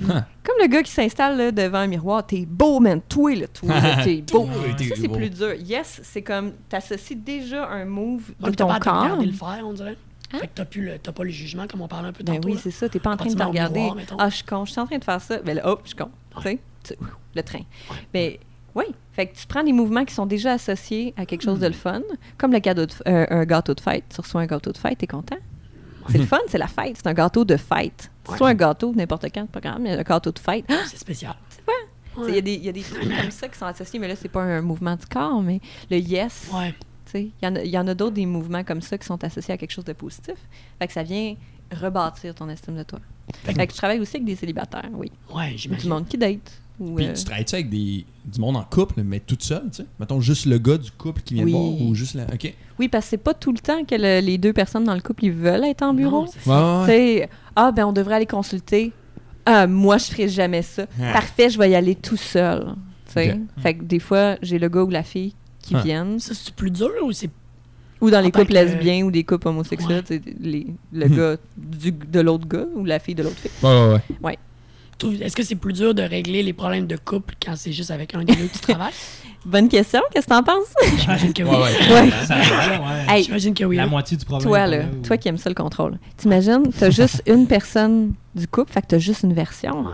Comme le gars qui s'installe là, devant un miroir. T'es beau, man. Toi, là, toi, là, t'es beau. Ça, c'est plus dur. Yes, c'est comme t'associes déjà un move de ton corps. regarder le faire, on dirait. Hein? Fait que t'as, plus le, t'as pas le jugement, comme on parlait un peu Ben tantôt. oui, là. c'est ça. T'es pas en train de te regarder. ah, je suis con. Je suis en train de faire ça. Ben là, hop, je suis con. Tu sais, tu- le train. Mais Oui. Fait que tu prends des mouvements qui sont déjà associés à quelque chose de le fun, comme le cadeau de f- euh, un gâteau de fête. Tu reçois un gâteau de fête, t'es content? C'est le fun, c'est la fête. C'est un gâteau de fête. Ouais. Soit un gâteau n'importe quand, c'est pas grave, mais un gâteau de fête. Ah! C'est spécial. A des- il y a des trucs comme ça qui sont associés, mais là, c'est pas un mouvement du corps, mais le yes. Ouais. Il y en a, il y en a d'autres des mouvements comme ça qui sont associés à quelque chose de positif. Fait que ça vient rebâtir ton estime de toi. Fait que- Fait que je travaille aussi avec des célibataires, oui. Ouais, Ou du j'imagine. monde qui date. Ou, Puis euh, tu travailles-tu avec des, du monde en couple, mais toute seule, tu sais? Mettons juste le gars du couple qui vient Oui. voir ou juste la. Ok. Oui, parce que c'est pas tout le temps que le- les deux personnes dans le couple ils veulent être en bureau. Non, c'est ça. Ouais, Tu ouais. sais, ah, ben on devrait aller consulter. Ah, moi, je ferais jamais ça. Ah. Parfait, je vais y aller tout seul. Tu sais. Ok. Fait que des fois, j'ai le gars ou la fille qui Ah. viennent. Ça, c'est plus dur ou c'est. Ou dans En les tant couples que- lesbiens ou des couples homosexuels, Ouais. tu sais, les- le gars du, de l'autre gars ou la fille de l'autre fille. Ouais, ouais, ouais. Est-ce que c'est plus dur de régler les problèmes de couple quand c'est juste avec un des deux qui travaille? Bonne question, qu'est-ce que t'en penses? J'imagine que oui. Ouais, ouais. ouais. Ça va, ouais. Hey, J'imagine que oui. La hein. moitié du problème. toi, est là, toi qui aimes ça le contrôle, t'imagines, t'as juste une personne du couple, fait que t'as juste une version.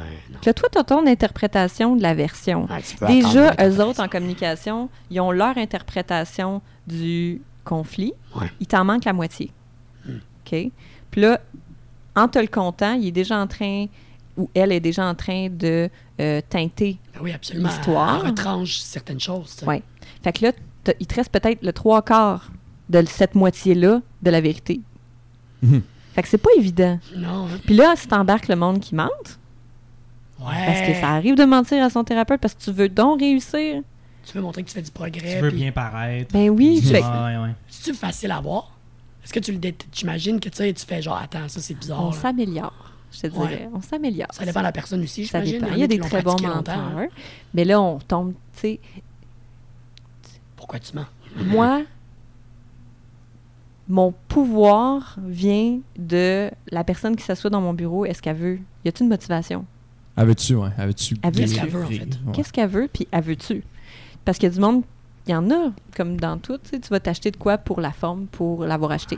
Là, toi, t'as ton interprétation de la version. Déjà, eux autres, en communication, ils ont leur interprétation du conflit. Ouais. Il t'en manque la moitié. Hmm. OK? Puis là, en te le comptant, il est déjà en train, ou elle est déjà en train de euh, teinter. Ben Oui, absolument. l'histoire. Elle retranche certaines choses. Ouais. Fait que là, il te reste peut-être le trois quarts de cette moitié-là de la vérité. Mhm. Fait que c'est pas évident. Non, hein. Puis là, si t'embarques le monde qui mente, Ouais. parce que ça arrive de mentir à son thérapeute parce que tu veux donc réussir, Tu veux montrer que tu fais du progrès. Tu veux bien paraître. ben oui, tu fais- ouais, ouais. C'est-tu facile à voir? Est-ce que tu le J'imagine que tu sais, tu fais genre, attends, ça c'est bizarre. on s'améliore. Je te dirais, Ouais. on s'améliore. Ça dépend de la personne aussi, Ça j'imagine. dépend. en Il y a des très bons menteurs. Mais là, on tombe, tu sais, Pourquoi tu mens? moi, mon pouvoir vient de la personne qui s'assoit dans mon bureau. Est-ce qu'elle veut? Y a-t-il une motivation? Avais-tu, ouais? Avais-tu. Elle veut- Qu'est-ce qu'elle veut, en fait? Ouais. Qu'est-ce qu'elle veut? Puis elle veut-tu? Parce qu'il y a du monde, il y en a, comme dans tout, tu vas t'acheter de quoi pour la forme, pour l'avoir acheté,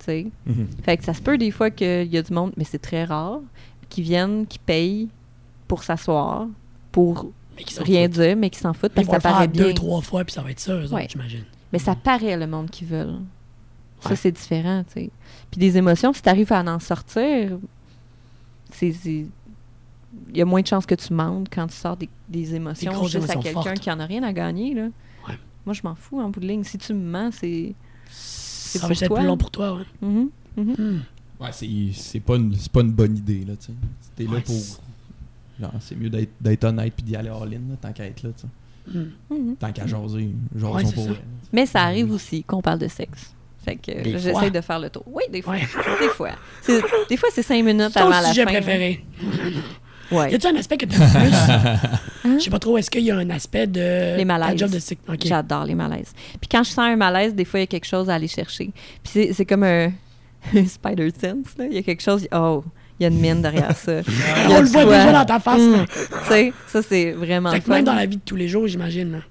sais. Mhm. Fait que ça se peut des fois qu'il y a du monde, mais c'est très rare, qui viennent, qui payent pour s'asseoir, pour rien foutent. dire, mais qui s'en foutent Ils parce vont que le ça faire paraît bien. deux, trois fois, puis ça va être ça, eux autres, Ouais. j'imagine. Mais ça paraît le monde qui veulent. Ça, Ouais. c'est différent, tu sais. Puis des émotions, si tu arrives à en sortir, c'est. Il y a moins de chances que tu mentes quand tu sors des, des émotions juste à quelqu'un qui en a rien à gagner. Là. Moi, je m'en fous en bout de ligne. Si tu me ments, c'est. Ça pour va être toi. plus long pour toi, ouais. Hmm. Ouais, c'est, c'est, pas une, c'est pas une bonne idée, là, tu sais. T'es là pour. c'est- Genre, c'est mieux d'être, honnête puis d'y aller all-in, là, tant qu'à être là, tu sais. Hmm. Mhm. Tant qu'à jaser, Ouais, pour ça. Mais ça arrive aussi qu'on parle de sexe. Fait que j'essaie de faire le tour. Oui, des fois. Ouais. Des fois. C'est- des fois, c'est cinq minutes C'est ton avant la sujet fin. là. préféré. Ouais. Y a-tu un aspect que tu plus? Je sais pas trop, est-ce qu'il y a un aspect de. Les malaises. job de. J'adore les malaises. Puis quand je sens un malaise, des fois, il y a quelque chose à aller chercher. Puis c'est, c'est comme un, un spider sense. Là. Il y a quelque chose, oh, il y a une mine derrière ça. On le voit déjà dans ta face. Mm. Tu sais, ça, c'est vraiment Fait que même dans la vie de tous les jours, j'imagine.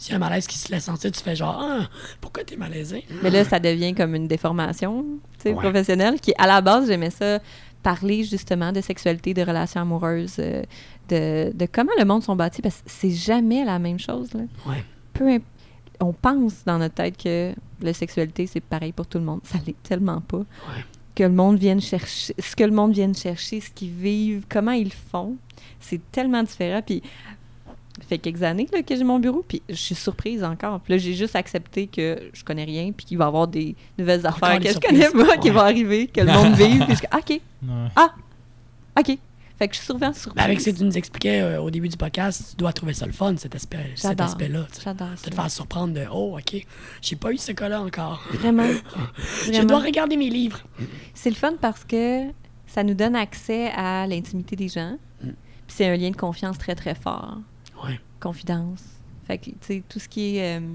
S'il y a un malaise qui se laisse sentir, tu fais genre, ah, pourquoi t'es malaisé? Mais là, ça devient comme une déformation tu sais, Ouais. professionnelle qui, à la base, j'aimais ça parler justement de sexualité, de relations amoureuses, euh, de, de comment le monde sont bâtis, parce que c'est jamais la même chose. Là. Ouais. Peu imp- on pense dans notre tête que la sexualité, c'est pareil pour tout le monde. Ça l'est tellement pas. Que le monde vienne chercher, ce que le monde vienne chercher, ce qu'ils vivent, comment ils font, c'est tellement différent. Puis, ça fait quelques années là, que j'ai mon bureau, puis je suis surprise encore. Puis là, j'ai juste accepté que je connais rien, puis qu'il va y avoir des nouvelles affaires que je connais pas, qui Ouais. vont arriver, que le monde vive. Puis je suis comme, OK, Ouais. OK. Fait que je suis souvent surprise. Ben, avec ce que tu nous expliquais euh, au début du podcast, tu dois trouver ça le fun, cet, aspect, cet J'adore. aspect-là. tu sais. J'adore De ça. te faire surprendre de Oh, OK, j'ai pas eu ce cas-là encore. Vraiment. Je Vraiment. dois regarder mes livres. C'est le fun parce que ça nous donne accès à l'intimité des gens. Mm. Puis c'est un lien de confiance très, très fort. Confidence. Fait que, tu sais, tout ce qui est. euh,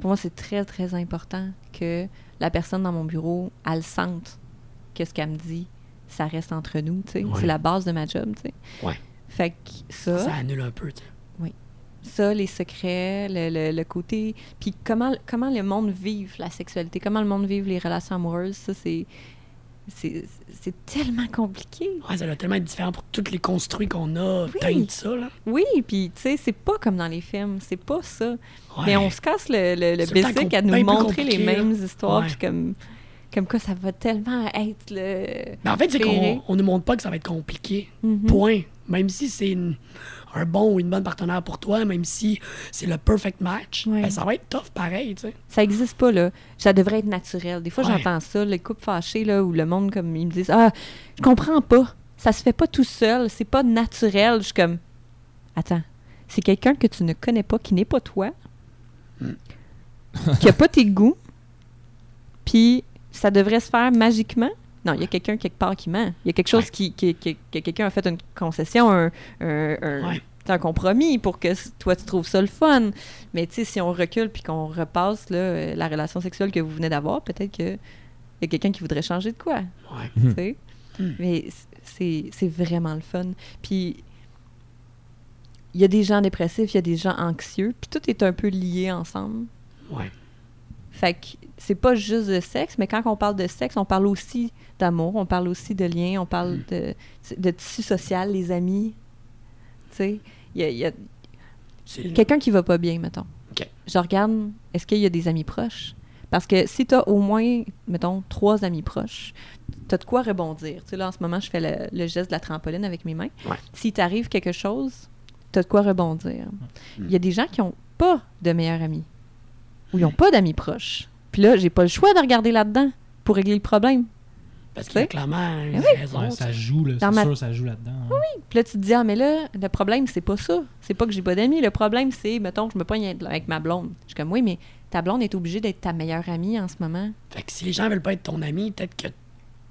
pour moi, c'est très, très important que la personne dans mon bureau, elle sente que ce qu'elle me dit, ça reste entre nous, tu sais. Ouais. C'est la base de ma job, tu sais. Ouais. Fait que ça, Ça annule un peu, tu sais. ça, les secrets, le, le- le côté. Puis comment, comment le monde vive la sexualité, comment le monde vive les relations amoureuses, ça, c'est. C'est tellement compliqué. Ouais, ça doit tellement être différent pour tous les construits qu'on a, Oui. teint ça, là. Oui, puis tu sais, c'est pas comme dans les films, c'est pas ça. Ouais. Mais on se casse le, le, le basic à nous montrer les mêmes là. histoires, puis comme, comme quoi ça va tellement être le... Mais en fait, c'est qu'on on ne montre pas que ça va être compliqué. Mhm. Point. Même si c'est une- un bon ou une bonne partenaire pour toi, même si c'est le perfect match, Ouais. ben, ça va être tough pareil. Ça existe pas, là. Ça devrait être naturel. Des fois, Ouais. j'entends ça, les couples fâchés, là, où le monde, comme, ils me disent « Ah, je comprends pas. Ça se fait pas tout seul. C'est pas naturel. » Je suis comme « Attends. C'est quelqu'un que tu ne connais pas, qui n'est pas toi, qui a pas tes goûts, puis ça devrait se faire magiquement. Non, il y a quelqu'un quelque part qui ment. Il y a quelque chose Ouais. qui, qui- qui- que quelqu'un a fait une concession, un, un- un- Ouais. un compromis pour que toi tu trouves ça le fun. Mais tu sais, si on recule puis qu'on repasse là, euh, la relation sexuelle que vous venez d'avoir, peut-être que il y a quelqu'un qui voudrait changer de quoi. Ouais. tu sais? Hmm. Mais c'est vraiment le fun. Puis il y a des gens dépressifs, il y a des gens anxieux, puis tout est un peu lié ensemble. Ouais. Fait que c'est pas juste de sexe, mais quand on parle de sexe, on parle aussi d'amour, on parle aussi de lien, on parle Mm. de, de tissu social, les amis. Tu sais, il y a, quelqu'un qui va pas bien, mettons. Je regarde, est-ce qu'il y a des amis proches? Parce que si tu as au moins, mettons, trois amis proches, tu as de quoi rebondir. Tu sais, là, en ce moment, je fais le, le geste de la trampoline avec mes mains. Ouais. S'il t'arrive quelque chose, tu as de quoi rebondir. Mm. Il y a des gens qui n'ont pas de meilleurs amis ou ils n'ont pas d'amis proches. Puis là, j'ai pas le choix de regarder là-dedans pour régler le problème. Parce sais? clairement raison. Tu ça joue, là. C'est ma- sûr, ça joue là-dedans. hein. Puis là, tu te dis, ah, mais là, le problème, c'est pas ça. C'est pas que j'ai pas d'amis. Le problème, c'est, mettons, que je me pogne avec ma blonde. Je suis comme, oui, mais ta blonde est obligée d'être ta meilleure amie en ce moment. Fait que si les gens veulent pas être ton ami, peut-être que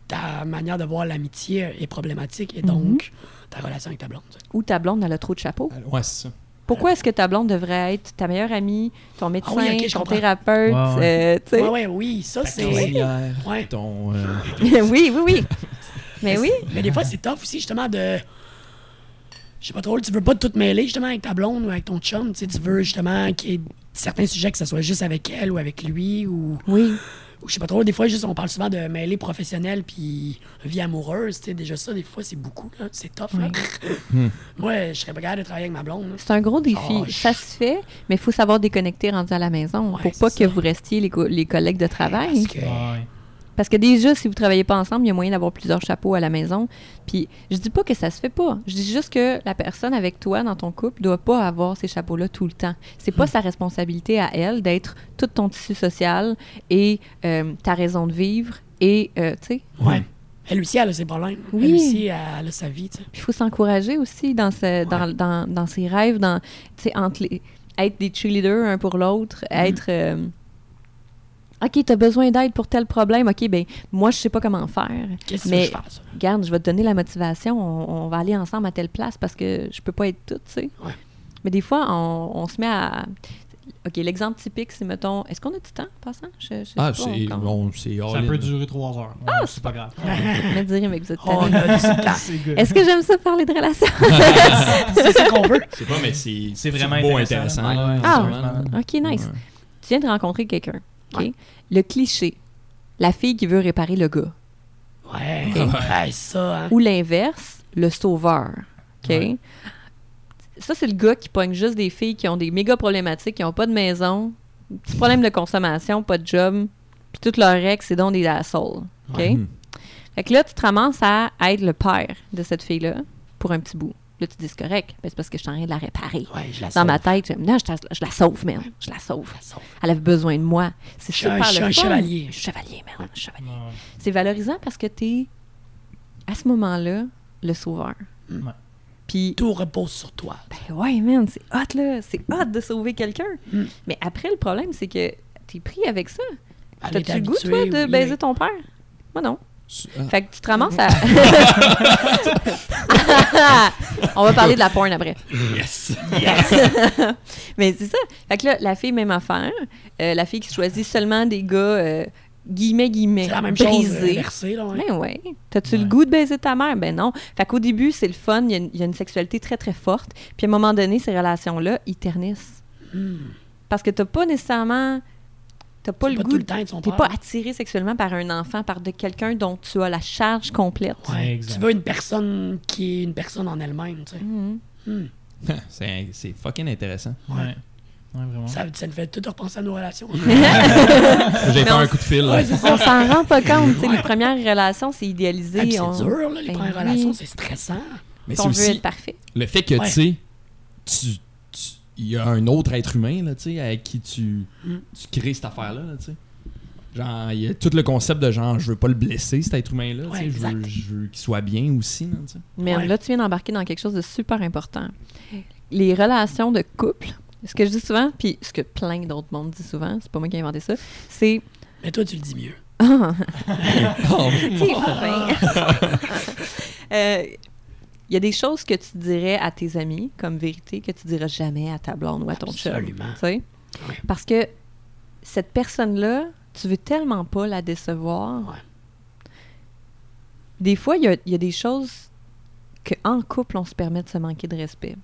ta manière de voir l'amitié est problématique et Mhm. donc ta relation avec ta blonde. Ou ta blonde, elle a trop de chapeaux. Ouais, c'est ça. Pourquoi est-ce que ta blonde devrait être ta meilleure amie, ton médecin, Ah oui, je ton comprends. thérapeute, Ouais, euh, tu sais? Ouais, ouais, oui, ça c'est. Ton... euh, oui, oui, oui. Mais oui. Mais des fois, c'est tough aussi, justement, de. Je sais pas trop, tu veux pas tout mêler, justement, avec ta blonde ou avec ton chum. Tu sais, tu veux, justement, qu'il y ait certains sujets, que ce soit juste avec elle ou avec lui ou. Oui. Je sais pas trop, des fois, juste, on parle souvent de mêler professionnel puis vie amoureuse. Tu sais, déjà ça, des fois, c'est beaucoup, là. C'est tough, là. Moi, je serais pas capable de travailler avec ma blonde, là. C'est un gros défi. Oh, Ça se fait, mais il faut savoir déconnecter rendu à la maison Ouais, pour pas ça. que vous restiez les, co- les collègues de travail. Parce que. Ouais. Parce que déjà, si vous travaillez pas ensemble, il y a moyen d'avoir plusieurs chapeaux à la maison. Puis je dis pas que ça se fait pas. Je dis juste que la personne avec toi dans ton couple doit pas avoir ces chapeaux-là tout le temps. C'est Hmm. pas sa responsabilité à elle d'être tout ton tissu social et euh, ta raison de vivre. Et, euh, tu sais, Ouais. Elle aussi, elle a ses problèmes. Oui. Elle aussi, elle a sa vie, il faut s'encourager aussi dans, ce, dans, dans, dans ses rêves, dans, entre les, être des cheerleaders un pour l'autre, Mm-hmm. être... euh, OK, tu as besoin d'aide pour tel problème. OK, ben moi, je sais pas comment faire. Qu'est-ce que Mais- je fasse? Regarde, je vais te donner la motivation. On, on va aller ensemble à telle place parce que je peux pas être toute, tu sais. Ouais. Mais des fois, on, on se met à... OK, l'exemple typique, c'est, mettons... Est-ce qu'on a du temps, en passant? Je, je sais Ah, c'est on- bon, c'est Ça peut durer trois heures. Ah, c'est pas grave. Je vais dire, mais vous êtes On a du temps. Est-ce que j'aime ça parler de relations? C'est ça qu'on veut. C'est pas, mais c'est C'est vraiment beau, intéressant. intéressant. Ouais, Ah. OK, nice. Ouais. Tu viens de rencontrer quelqu'un, Ouais. Le cliché, la fille qui veut réparer le gars. Ouais. Ça, hein? Ou l'inverse, le sauveur, OK? Ouais. Ça, c'est le gars qui pogne juste des filles qui ont des méga problématiques, qui n'ont pas de maison, petit problème de consommation, pas de job, puis tout leur ex, c'est donc des assholes, OK? Fait que là, tu te ramasses à être le père de cette fille-là pour un petit bout. Là, tu dis, c'est correct, ben, c'est parce que je suis en train de la réparer. Ouais, je la Dans sauve. ma tête, je, non, je, la- je la sauve, man. Je la sauve. Je la sauve. Elle avait besoin de moi. C'est Je suis un- super je suis le un fun. chevalier. Je suis chevalier, man. je suis chevalier. Ouais. C'est valorisant parce que t'es, à ce moment-là, le sauveur. Ouais. Puis, Tout repose sur toi. ben ouais, man, c'est hot, là. C'est hot de sauver quelqu'un. Mm. Mais après, le problème, c'est que t'es pris avec ça. T'as-tu le goût, toi, de oui, baiser oui. ton père? Moi, non. Ah. Fait que tu te ramasses à... On va parler de la porn après. Yes! Mais c'est ça. Fait que là, la fille, même affaire. Euh, la fille qui choisit seulement des gars, euh, guillemets, guillemets, C'est la même chose brisés. inversée, là, ouais. Ben ouais. T'as-tu le goût de baiser ta mère? Ben non. Fait qu'au début, c'est le fun. Il y, a une- il y a une sexualité très, très forte. Puis à un moment donné, ces relations-là, ils ternissent. Hmm. Parce que t'as pas nécessairement... t'as pas C'est le pas goût, tout le temps être son t'es pas attiré sexuellement par un enfant, par de quelqu'un dont tu as la charge complète. Ouais. Exact. Tu veux une personne qui est une personne en elle-même, tu sais. Mhm. Hmm. c'est c'est fucking intéressant. Ouais. Ouais, vraiment. Ça, ça nous fait tout repenser à nos relations. J'ai fait un coup de fil. là. Ouais, c'est. On s'en rend pas compte. Ouais. Les premières relations, c'est idéalisé. Ah, puis on- c'est dur, là, les Ben premières oui. relations, c'est stressant. Mais on c'est veut aussi être parfait. le fait que, Ouais. tu sais, tu- y a un autre être humain, là, tu sais, avec qui tu, Mm. tu crées cette affaire-là, là, tu sais. Genre, il y a tout le concept de genre, je veux pas le blesser, cet être humain-là, tu Ouais, sais, je veux, exact. je veux qu'il soit bien aussi, là, tu sais. Mais Ouais. là, tu viens d'embarquer dans quelque chose de super important. Les relations de couple, ce que je dis souvent, puis ce que plein d'autres mondes disent souvent, c'est pas moi qui ai inventé ça, c'est Mais toi, tu le dis mieux. Oh, t'es fin. Euh, Il y a des choses que tu dirais à tes amis comme vérité que tu diras jamais à ta blonde ou à ton chum. Absolument. tu sais? Ouais. Parce que cette personne-là, tu veux tellement pas la décevoir. Ouais. Des fois, il y a, il y a des choses qu'en couple, on se permet de se manquer de respect.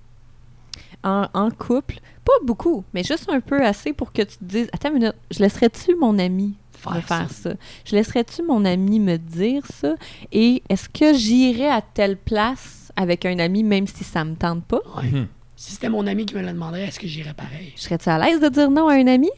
En, en couple, pas beaucoup, mais juste un peu assez pour que tu te dises Attends une minute, je laisserais-tu mon ami Faire me ça? faire ça? Je laisserais-tu mon ami me dire ça? Et est-ce que j'irais à telle place avec un ami même si ça me tente pas? Ouais. Mhm. Si c'était mon ami qui me le demanderait, est-ce que j'irais pareil? Serais-tu à l'aise de dire non à un ami?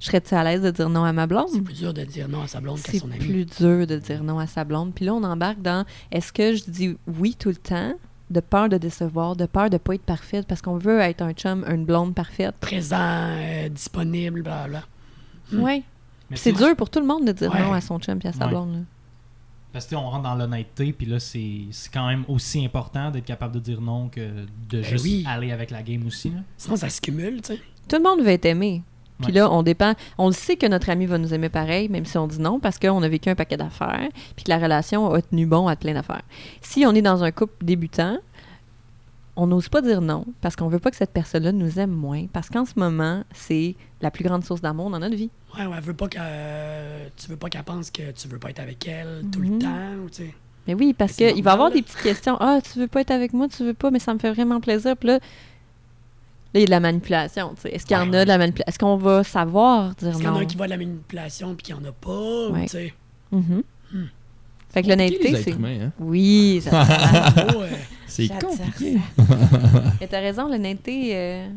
Serais-tu à l'aise de dire non à ma C'est blonde? plus dur de dire non à sa blonde qu'à C'est son ami. plus dur de dire non à sa blonde. Puis là, on embarque dans est-ce que je dis oui tout le temps, de peur de décevoir, de peur de pas être parfaite, parce qu'on veut être un chum, une blonde parfaite? Présent, euh, disponible, blablabla. Hmm. Oui. C'est dur pour tout le monde de dire Ouais. non à son chum et à sa Ouais. blonde. là. Parce que tu sais, on rentre dans l'honnêteté, puis là, c'est c'est quand même aussi important d'être capable de dire non que de juste Ben oui. aller avec la game aussi. Là. Sinon, ça se cumule, tu sais. Tout le monde veut être aimé. Puis Ouais. là, on dépend. On le sait que notre ami va nous aimer pareil, même si on dit non, parce qu'on a vécu un paquet d'affaires, puis que la relation a tenu bon à plein d'affaires. Si on est dans un couple débutant, on n'ose pas dire non, parce qu'on veut pas que cette personne-là nous aime moins, parce qu'en ce moment, c'est la plus grande source d'amour dans notre vie. Ouais, ouais, veut pas que, euh, tu veux pas qu'elle pense que tu veux pas être avec elle tout le Mhm. temps, ou tu sais. Mais oui, parce qu'il va y avoir des petites questions. Ah, tu veux pas être avec moi, tu veux pas, mais ça me fait vraiment plaisir. Puis là, là, il y a de la manipulation. tu sais. Est-ce qu'il y en Ouais, a de la manipulation? Est-ce qu'on va savoir dire Est-ce qu'il y en a un qui voit de la manipulation puis qu'il y en a pas, ou tu sais? Mhm. Hmm. Fait que l'honnêteté, c'est. hein? Oui, ça. Euh, C'est compliqué. Mais t'as raison, l'honnêteté, euh,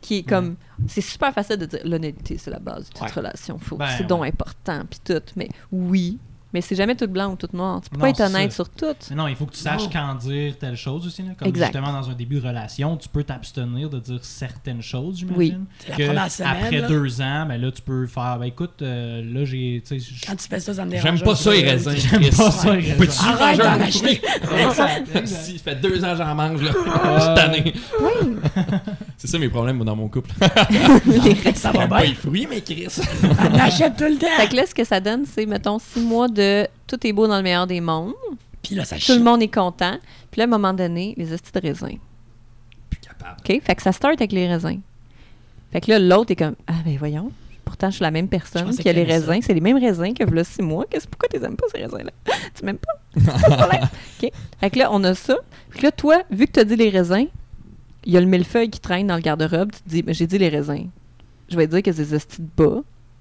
qui est comme. C'est super facile de dire l'honnêteté, c'est la base de toute Ouais. relation. Faut, Ben, c'est donc ouais. important, puis tout. Mais oui, mais c'est jamais tout blanc ou tout noir. Tu peux Non, pas être honnête ça. sur tout. Mais non, il faut que tu saches Non. quand dire telle chose aussi. Là. Comme Exact. justement dans un début de relation, tu peux t'abstenir de dire certaines choses, j'imagine. Oui. La semaine, après là. deux ans, ben là, tu peux faire, ben écoute, euh, là, j'ai. tu sais, je- Quand tu fais ça, ça me dérange. J'aime pas ça, les raisins. J'aime pas ça, les raisins. Arrête d'en acheter. Si, ça fait deux ans que j'en mange, là. Je suis tanné. C'est ça mes problèmes dans mon couple. Ça va pas bien. les fruits, mais Chris. On achète tout le temps. Fait que là, ce que ça donne, c'est, mettons, six mois de tout est beau dans le meilleur des mondes. Puis là, ça Tout chie. le monde est content. Puis là, à un moment donné, les hosties de raisins. Plus capable. OK? Fait que ça start avec les raisins. Fait que là, l'autre est comme Ah, ben voyons. Pourtant, je suis la même personne qui a les raisins. C'est les mêmes raisins que là six mois. Qu'est-ce, pourquoi tu les aimes pas, ces raisins-là? tu m'aimes pas? Pas de problème. OK? Fait que là, on a ça. Que là, toi, vu que tu as dit les raisins, il y a le millefeuille qui traîne dans le garde-robe. Tu te dis Ben, J'ai dit les raisins. Je vais dire que ces hosties de bas,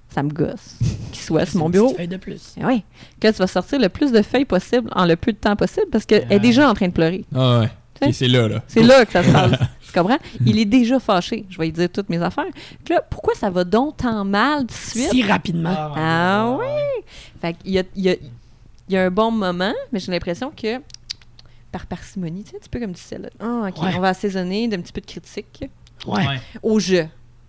ça me gosse. Qu'ils soient C'est sur mon bureau. feuille de plus. Eh oui. Que tu vas sortir le plus de feuilles possible en le peu de temps possible parce qu'elle est déjà en train de pleurer. Ah ouais. Tu sais? Ok, c'est là, là. C'est là que ça se passe. Tu comprends? Il est déjà fâché. Je vais lui dire toutes mes affaires. Là, pourquoi ça va donc tant mal de suite? Si rapidement. Ah God. Fait qu'il y a, il y, a, il y a un bon moment, mais j'ai l'impression que par parcimonie, tu sais, un petit peu comme du là. Ah, OK, Ouais. on va assaisonner d'un petit peu de critique Ouais. Au jeu.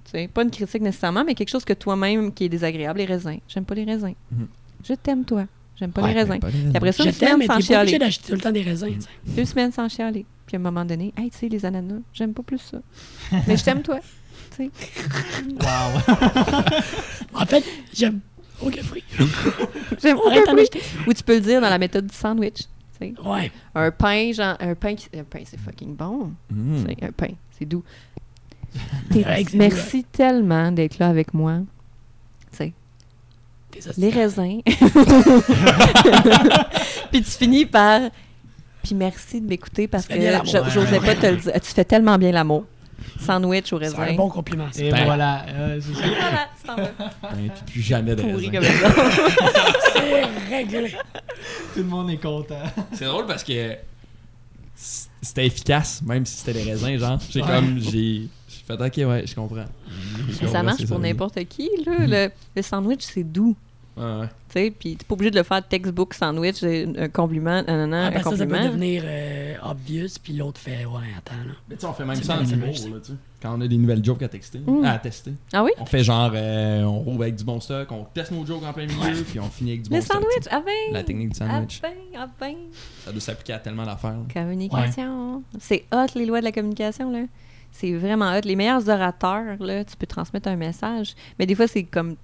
Tu sais, pas une critique nécessairement, mais quelque chose que toi-même qui est désagréable, les raisins. J'aime pas les raisins. Mhm. Je t'aime, toi. J'aime pas Ouais, les raisins. Puis après ça, Je une semaine t'aime, mais sans t'es pas chialer. obligé d'acheter tout le temps des raisins. tu sais. Deux semaines sans chialer. Puis à un moment donné, hey, tu sais, les ananas, j'aime pas plus ça. Mais je t'aime, toi. Tu sais. Wow. En fait, j'aime aucun fruit. J'aime aucun fruit. Ou tu peux le dire dans la méthode du sandwich. Ouais. Un pain, genre, un pain, qui- un pain, c'est fucking bon. Mm. Un pain, c'est doux. Merci tellement d'être là avec moi. Les raisins. Puis tu finis par. Puis merci de m'écousser parce que je- j'osais pas te le dire. Tu fais tellement bien l'amour. Sandwich au C'est un raisin. bon compliment, ça. Et Ben. voilà. euh, c'est ça. Voilà, c'est en. Ben, puis plus jamais de raisin. comme ça. C'est réglé. Tout le monde est content. C'est drôle parce que c'était efficace, même si c'était des raisins, genre. J'ai Ouais. comme, j'ai j'ai fait, ok, ouais, je comprends. Je Ça comprends, marche pour ça. n'importe qui, là. Le, le sandwich, c'est doux. Ouais, ouais. Tu sais, puis t'es pas obligé de le faire textbook sandwich, un compliment, nanana, Ah, un parce que ça, peut compliment. devenir euh, obvious, puis l'autre fait, ouais, attends, là. Mais tu sais, on fait même ça en humour, là, tu sais. Quand on a des nouvelles jokes à texter, Mm. à tester. Ah oui? On fait genre, euh, on roule avec du bon stock, on teste nos jokes en plein milieu, puis on finit avec du Le bon stock. sandwich, tu sais. ah ben! La technique du sandwich. Ah ben, ah ben. Ça doit s'appliquer à tellement d'affaires. Communication. C'est hot, les lois de la communication, là. C'est vraiment hot. Les meilleurs orateurs, là, tu peux transmettre un message. Mais des fois, c'est comme.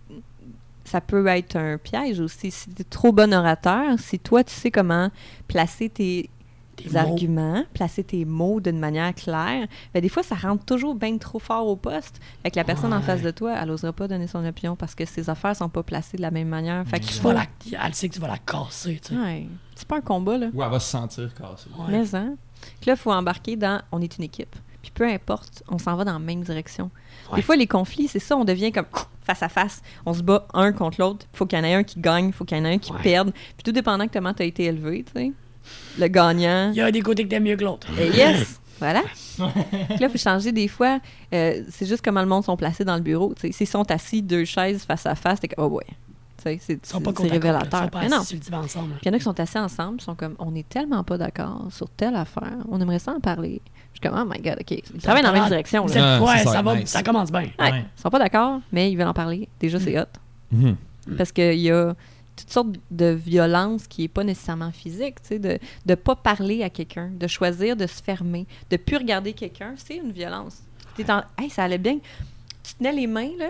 Ça peut être un piège aussi. Si tu es trop bon orateur, si toi, tu sais comment placer tes, Tes mots. arguments, placer tes mots d'une manière claire, ben, des fois, ça rentre toujours bien trop fort au poste. Fait que la personne en face de toi, elle n'osera pas donner son opinion parce que ses affaires sont pas placées de la même manière. Fait que Tu tu vas la... Elle sait que tu vas la casser, tu sais. Ouais. C'est pas un combat, là. Ou elle va se sentir cassée. Ouais. Mais hein. Là, il faut embarquer dans on est une équipe. Puis peu importe, on s'en va dans la même direction. Ouais. Des fois, les conflits, c'est ça, on devient comme face à face. On se bat un contre l'autre. Il faut qu'il y en ait un qui gagne, il faut qu'il y en ait un qui Ouais. perde. Puis tout dépendant de comment tu as été élevé, tu sais. Le gagnant. Il y a des côtés que t'aimes mieux que l'autre. Et yes! Voilà. Puis là, il faut changer des fois. euh, c'est juste comment le monde sont placés dans le bureau. S'ils sont assis deux chaises face à face, t'es comme, oh ouais. Tu sais, c'est Ils. Ils révélateur. sont. Puis il y en a qui sont assis ensemble, ils sont comme, on est tellement pas d'accord sur telle affaire, on aimerait ça en parler. Je suis comme, oh my god, ok. Ils travaillent dans la même direction. Là. êtes- Ah, Ouais, ça, va nice. ça commence bien. Ouais. Ouais. Ils sont pas d'accord, mais ils veulent en parler. Déjà, c'est hot. Mhm. Parce qu'il y a toutes sortes de violence qui n'est pas nécessairement physique, tu sais, de ne pas parler à quelqu'un, de choisir de se fermer, de plus regarder quelqu'un, c'est une violence. En, hey, ça allait bien. Tu tenais les mains, là,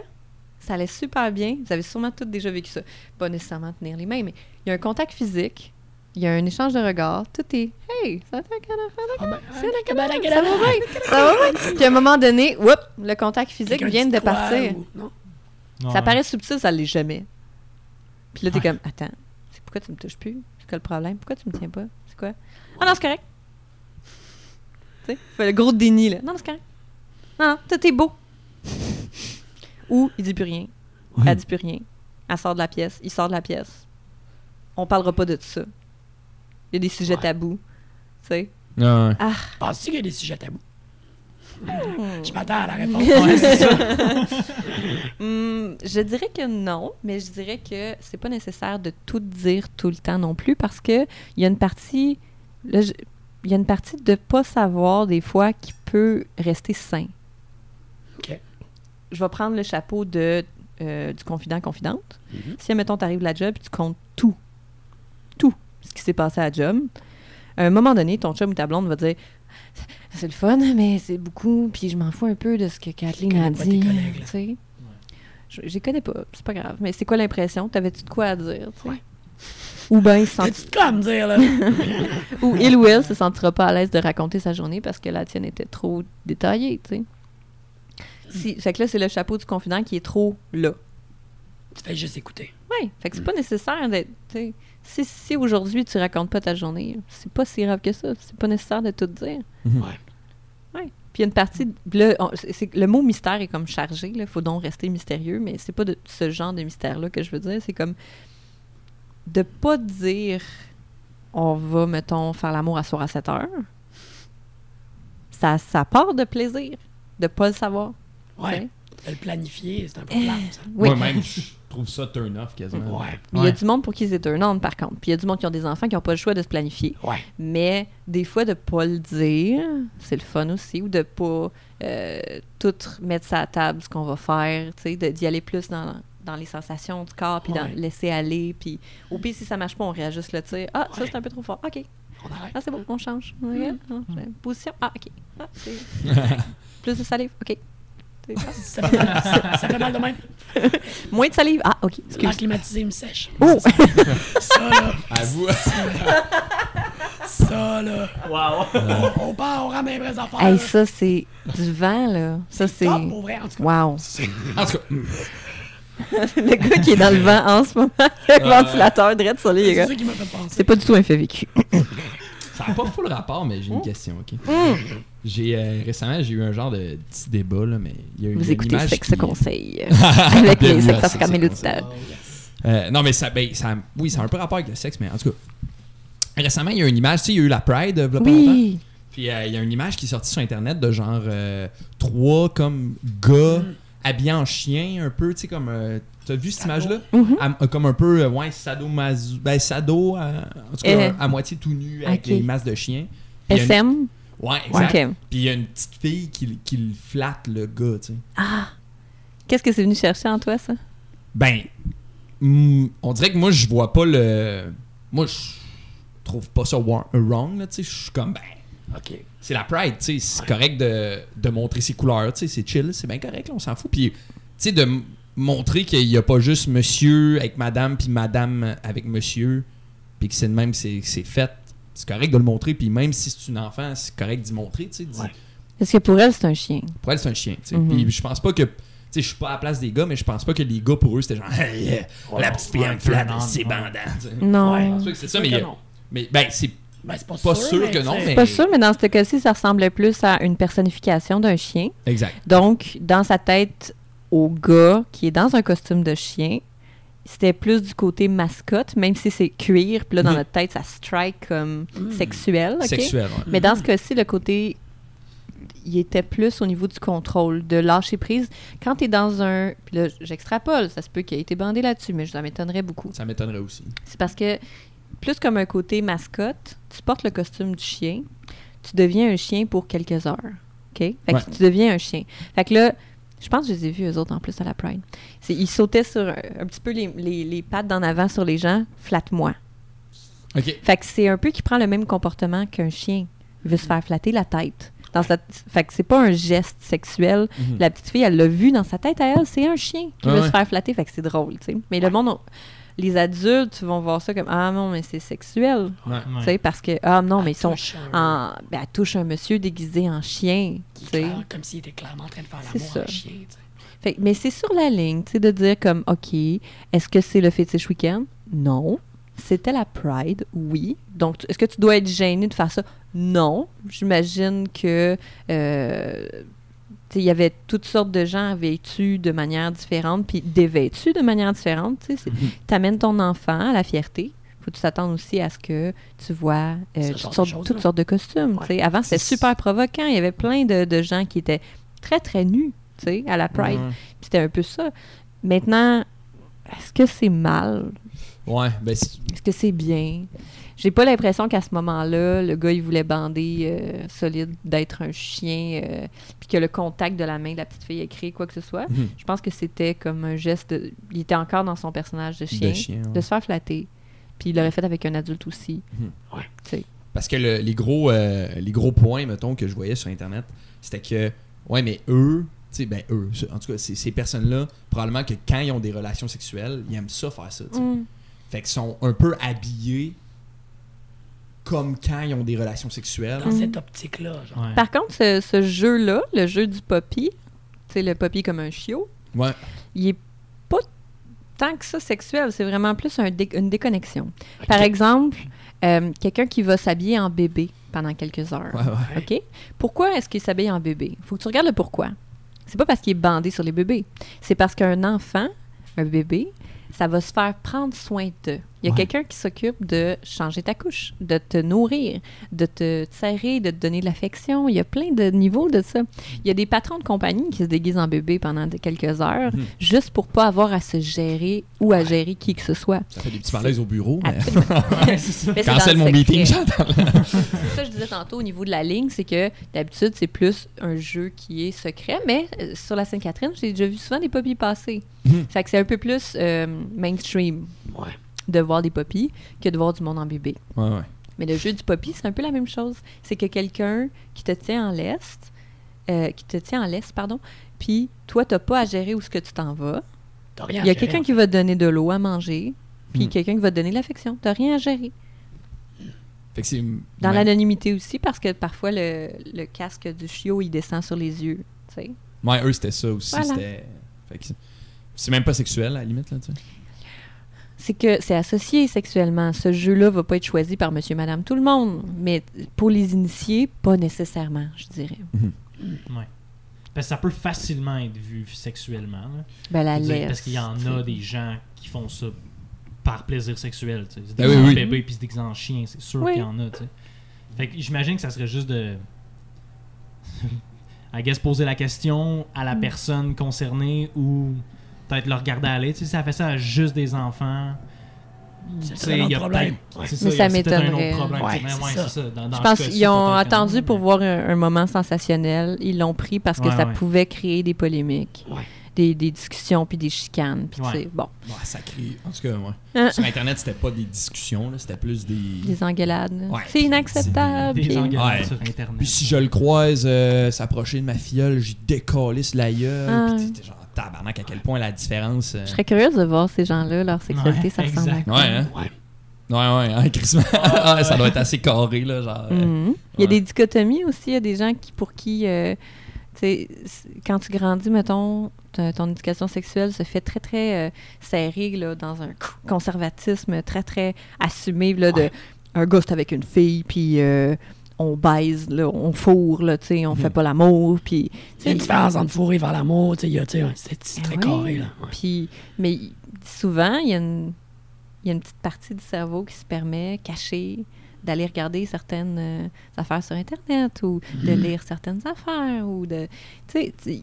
ça allait super bien. Vous avez sûrement tous déjà vécu ça. Pas nécessairement tenir les mains, mais il y a un contact physique, il y a un échange de regards, tout est Hey, ça t'a va bien, ça va bien. Puis à un moment donné, whoop, le contact physique vient de partir. Ça paraît subtil, ça l'est jamais. Puis là, t'es comme, attends, c'est pourquoi tu me touches plus? C'est quoi le problème? Pourquoi tu me tiens pas? C'est quoi? Ah non, c'est correct. Tu sais, fait le gros déni, là. Non, c'est correct. Non, non, est beau. Ou il dit plus rien. Elle dit plus rien. Elle sort de la pièce. Il sort de la pièce. On parlera pas de ça. Il y a des sujets Ouais. tabous. Tu sais? Ouais, ouais. Penses-tu qu'il y a des sujets tabous? Hmm. Je m'attends à la réponse. Hmm, je dirais que non, mais je dirais que c'est pas nécessaire de tout dire tout le temps non plus parce que il y a une partie là, je- il y a une partie de pas savoir des fois qui peut rester sain. OK. Je vais prendre le chapeau de euh, du confident confidente. Mhm. Si mettons t'arrives à la job et tu comptes tout tout ce qui s'est passé à la job, à un moment donné ton chum ou ta blonde va dire c'est le fun, mais c'est beaucoup, puis je m'en fous un peu de ce que Kathleen a dit. Je les connais pas, c'est pas grave. Mais c'est quoi l'impression? T'avais-tu de quoi à dire? Ouais. Ou bien il se senti- de quoi à me dire, là? ou il ou elle se sentira pas à l'aise de raconter sa journée parce que la tienne était trop détaillée, tu sais. Si, fait que là, c'est le chapeau du confident qui est trop là. tu fais juste écouter. Oui, fait que c'est pas nécessaire d'être. Si, si aujourd'hui tu racontes pas ta journée, c'est pas si grave que ça. C'est pas nécessaire de tout dire. Mhm. Ouais. Ouais. Puis il y a une partie. Là, on- c'est- c'est- le mot mystère est comme chargé. Il faut donc rester mystérieux, mais c'est pas de ce genre de mystère-là que je veux dire. C'est comme de pas dire on va, mettons, faire l'amour à soir à 7 heures. Ça, ça part de plaisir de pas le savoir. Ouais. De le planifier, c'est un peu plate, ça. Oui. Moi-même, je trouve ça turn off quasiment. Ouais. Mais il y a du monde pour qui c'est un on par contre. Puis il y a du monde qui ont des enfants qui n'ont pas le choix de se planifier. Ouais. Mais des fois, de pas le dire, c'est le fun aussi. Ou de pas euh, tout mettre ça à table, ce qu'on va faire. Tu sais, de- d'y aller plus dans, dans les sensations du corps, puis d'en Ouais. laisser aller. Puis au pire, si ça marche pas, on réajuste le tir. Ah, ça, c'est un peu trop fort. OK. On arrête. Ah, c'est bon, on change. Mm. Ah, j'ai- Position. Ah, OK. Ah, plus de salive. OK. C'est ça. Fait, mal, ça, ça fait mal de même. Moins de salive. Ah, OK. L'air climatisé me sèche. Oh! Ça, là. À vous. Ça, là. Wow. On, on part, on ramène les vraies affaires. hey, ça, c'est du vent, là. Ça, c'est. top, pour vrai, en tout cas. Wow. En tout cas, le gars qui est dans le vent en ce moment, avec le ventilateur direct sur lui, les C'est gars. ça qui m'a fait penser. C'est pas du tout un fait vécu. ça n'a pas full rapport, mais j'ai une question, ok? Mm. J'ai euh, récemment j'ai eu un genre de petit débat là, mais il y a eu Vous une écoutez image Sexe qui- Conseil avec les sexes yes. Euh, non mais ça, ben, ça oui ça a un peu rapport avec le sexe mais en tout cas récemment il y a une image tu sais il y a eu la Pride il y a pas longtemps. Oui. Puis euh, il y a une image qui est sortie sur internet de genre euh, trois comme gars habillés en chien un peu tu sais comme euh, t'as vu cette Sado. image là Mhm. comme un peu ouais sado ben sado en tout cas Euh, à moitié tout nu avec ok. des masses de chiens Puis SM. Ouais exact Ok. puis il y a une petite fille qui, qui le flatte le gars tu sais Ah. Qu'est-ce que c'est venu chercher en toi, ça? Ben, hmm, on dirait que moi, je vois pas le. Moi, je trouve pas ça wrong, là, tu sais. Je suis comme, ben, OK. c'est la Pride, tu sais. C'est correct de, de montrer ses couleurs, tu sais. C'est chill, c'est bien correct, là, on s'en fout. Puis, tu sais, de montrer qu'il y a pas juste monsieur avec madame, puis madame avec monsieur, puis que c'est de même, c'est c'est fait. C'est correct de le montrer, puis même si c'est une enfant, c'est correct d'y montrer, tu sais. d'y- Ouais. Parce que pour elle, c'est un chien. Pour elle, c'est un chien, tu sais. Mhm. Puis je pense pas que. Tu sais, je suis pas à la place des gars, mais je pense pas que les gars, pour eux, c'était genre, Hey, yeah, la petite fille, ouais, elle me flatte, non, c'est non. bandant. tu sais. Non. Ouais. Je pense pas que c'est ça, mais, que non. mais ben, c'est Ben, c'est pas, pas sûr que non, mais- Pas sûr, mais dans ce cas-ci, ça ressemblait plus à une personnification d'un chien. exact. Donc, dans sa tête, au gars qui est dans un costume de chien, c'était plus du côté mascotte, même si c'est cuir, puis là, dans notre tête, ça strike comme Mm. sexuel, OK? Sexuel, ouais. Mais dans ce cas-ci, le côté, il était plus au niveau du contrôle, de lâcher prise. Quand tu es dans un... Puis là, j'extrapole, ça se peut qu'il ait été bandé là-dessus, mais ça m'étonnerait beaucoup. Ça m'étonnerait aussi. C'est parce que, plus comme un côté mascotte, tu portes le costume du chien, tu deviens un chien pour quelques heures. OK? Fait que Ouais. tu deviens un chien. Fait que là, je pense que je les ai vus, eux autres, en plus, à la Pride. Ils sautaient sur un, petit peu les, les- les pattes d'en avant sur les gens, flatte-moi. OK. Fait que c'est un peu qui prend le même comportement qu'un chien. Il veut se faire flatter la tête. Dans sa- Fait que c'est pas un geste sexuel. Mhm. La petite fille, elle l'a vu dans sa tête à elle, c'est un chien qui veut ouais. se faire flatter. Fait que c'est drôle, tu sais. Mais le monde, on- les adultes vont voir ça comme Ah non, mais c'est sexuel. Ouais. Ouais. Tu sais, parce que Ah non, mais ils sont un- en. Ben, elle touche un monsieur déguisé en chien. qui comme s'il était clairement en train de faire C'est l'amour ça. en chien. tu sais. Fait que- mais c'est sur la ligne, tu sais, de dire comme, OK, est-ce que c'est le fétiche week-end? Non. C'était la Pride? Oui. Donc, est-ce que tu dois être gêné de faire ça? Non. J'imagine que, euh, il y avait toutes sortes de gens vêtus de manière différente, puis dévêtus de manière différente, tu. Tu amènes ton enfant à la fierté. Faut que tu t'attendes aussi à ce que tu vois euh, toutes, sortes, choses-là. toutes sortes de costumes. Avant, c'était super provoquant. Il y avait plein de, de gens qui étaient très, très nus à la Pride. C'était un peu ça. Maintenant, est-ce que c'est mal? Ouais, ben, Est-ce que c'est bien? J'ai pas l'impression qu'à ce moment-là, le gars, il voulait bander euh, solide d'être un chien, euh, puis que le contact de la main de la petite fille ait créé quoi que ce soit. Mhm. Je pense que c'était comme un geste. de- Il était encore dans son personnage de chien, de chien. ouais. de se faire flatter. Puis il l'aurait fait avec un adulte aussi. Mhm. Ouais. Parce que le- les, gros, euh, les gros points, mettons, que je voyais sur Internet, c'était que, ouais, mais eux, tu sais, ben eux, en tout cas, ces, ces personnes-là, probablement que quand ils ont des relations sexuelles, ils aiment ça faire ça, tu sais. Mm. Fait qu'ils sont un peu habillés comme quand ils ont des relations sexuelles. Dans Mhm. cette optique-là, genre. Ouais. Par contre, ce, ce jeu-là, le jeu du poppy, tu sais, le poppy comme un chiot, Ouais. il est pas tant que ça sexuel, c'est vraiment plus un dé- une déconnexion. Par exemple, euh, quelqu'un qui va s'habiller en bébé pendant quelques heures. Ouais, ouais. OK? Pourquoi est-ce qu'il s'habille en bébé? faut que tu regardes le pourquoi. C'est pas parce qu'il est bandé sur les bébés. C'est parce qu'un enfant, un bébé, ça va se faire prendre soin d'eux. Il y a Ouais. quelqu'un qui s'occupe de changer ta couche, de te nourrir, de te serrer, de te donner de l'affection. Il y a plein de niveaux de ça. Il y a des patrons de compagnie qui se déguisent en bébé pendant de- quelques heures, Mhm. juste pour pas avoir à se gérer ou à gérer qui que ce soit. Ça fait des petits malaises au bureau, mais. Mais c'est mon meeting, j'entends. C'est ça que je disais tantôt au niveau de la ligne, c'est que d'habitude, c'est plus un jeu qui est secret, mais euh, sur la Sainte-Catherine, j'ai déjà vu souvent des poppies passer. Mhm. Fait que c'est un peu plus euh, mainstream Ouais. De voir des poppies que de voir du monde en bébé. Ouais, ouais. Mais le jeu du poppy, c'est un peu la même chose. C'est que quelqu'un qui te tient en l'est, euh, qui te tient en laisse, pardon, puis toi, t'as pas à gérer où ce que tu t'en vas. T'as rien Il y a quelqu'un qui va te donner de l'eau à manger, puis Mhm. quelqu'un qui va te donner de l'affection. T'as rien à gérer. Fait que c'est. Dans ouais. l'anonymité aussi, parce que parfois, le, le casque du chiot, il descend sur les yeux. tu sais. Ouais, eux, c'était ça aussi. Voilà. C'était. C'est- c'est même pas sexuel, à la limite, là, tu sais. C'est que c'est associé sexuellement. Ce jeu-là va pas être choisi par monsieur, madame, tout le monde. Mais pour les initiés, pas nécessairement, je dirais. Ouais. Parce que ça peut facilement être vu sexuellement. là. Ben, la dire. Parce qu'il y en a des gens qui font ça par plaisir sexuel. tu sais. Ah déguisent oui, oui. bébé puis déguisent en chien, c'est sûr Oui. qu'il y en a. tu sais. Fait que j'imagine que ça serait juste de. I guess poser la question à Mm. la personne concernée ou peut-être le regarder aller. Tu sais, si ça fait ça à juste des enfants. C'est ça problème. Ouais. Mais ça un m'étonnerait. problème. Ouais, sais. Mais ça. ça. Dans Je pense qu'ils ont attendu pour voir un, un moment sensationnel. Ils l'ont pris parce que Ouais, ça ouais. pouvait créer des polémiques, Ouais. des, des discussions puis des chicanes. Puis tu Ouais. sais, bon, Ouais, ça crie. En tout cas, ouais. Hein? Sur Internet, c'était pas des discussions, c'était plus des. des engueulades. Ouais. C'est inacceptable. Des engueulades Ouais. sur Internet. Puis si je le croise euh, s'approcher de ma filleule, j'y décalisse la gueule. Ah. Puis genre tabarnak à quel point la différence. euh, Je serais curieuse de voir ces gens-là, leur sexualité, Ouais, ça ressemble à exact. quoi? Ouais, hein? Ouais. Ouais, ouais, hein, crissement. Ouais, ça doit être assez carré, là, genre. euh, Mhm. Il y a ouais. des dichotomies aussi. Il y a des gens qui, pour qui, euh, tu sais, c- quand tu grandis, mettons, ta- ton éducation sexuelle se fait très, très euh, serrée là, dans un conservatisme très, très assumé. Là, de, Ouais. un gars, c'est avec une fille, puis euh, on baise, là, on fourre, là, tu sais, on Mhm. fait pas l'amour, puis... C'est une différence entre fourrer et faire l'amour. il y a- C'est c'est très carré. Là. Ouais. Mais y- souvent, il y, a une- il y a une petite partie du cerveau qui se permet, cachée, d'aller regarder certaines euh, affaires sur Internet ou de Mhm. lire certaines affaires ou de... Tu sais, tu-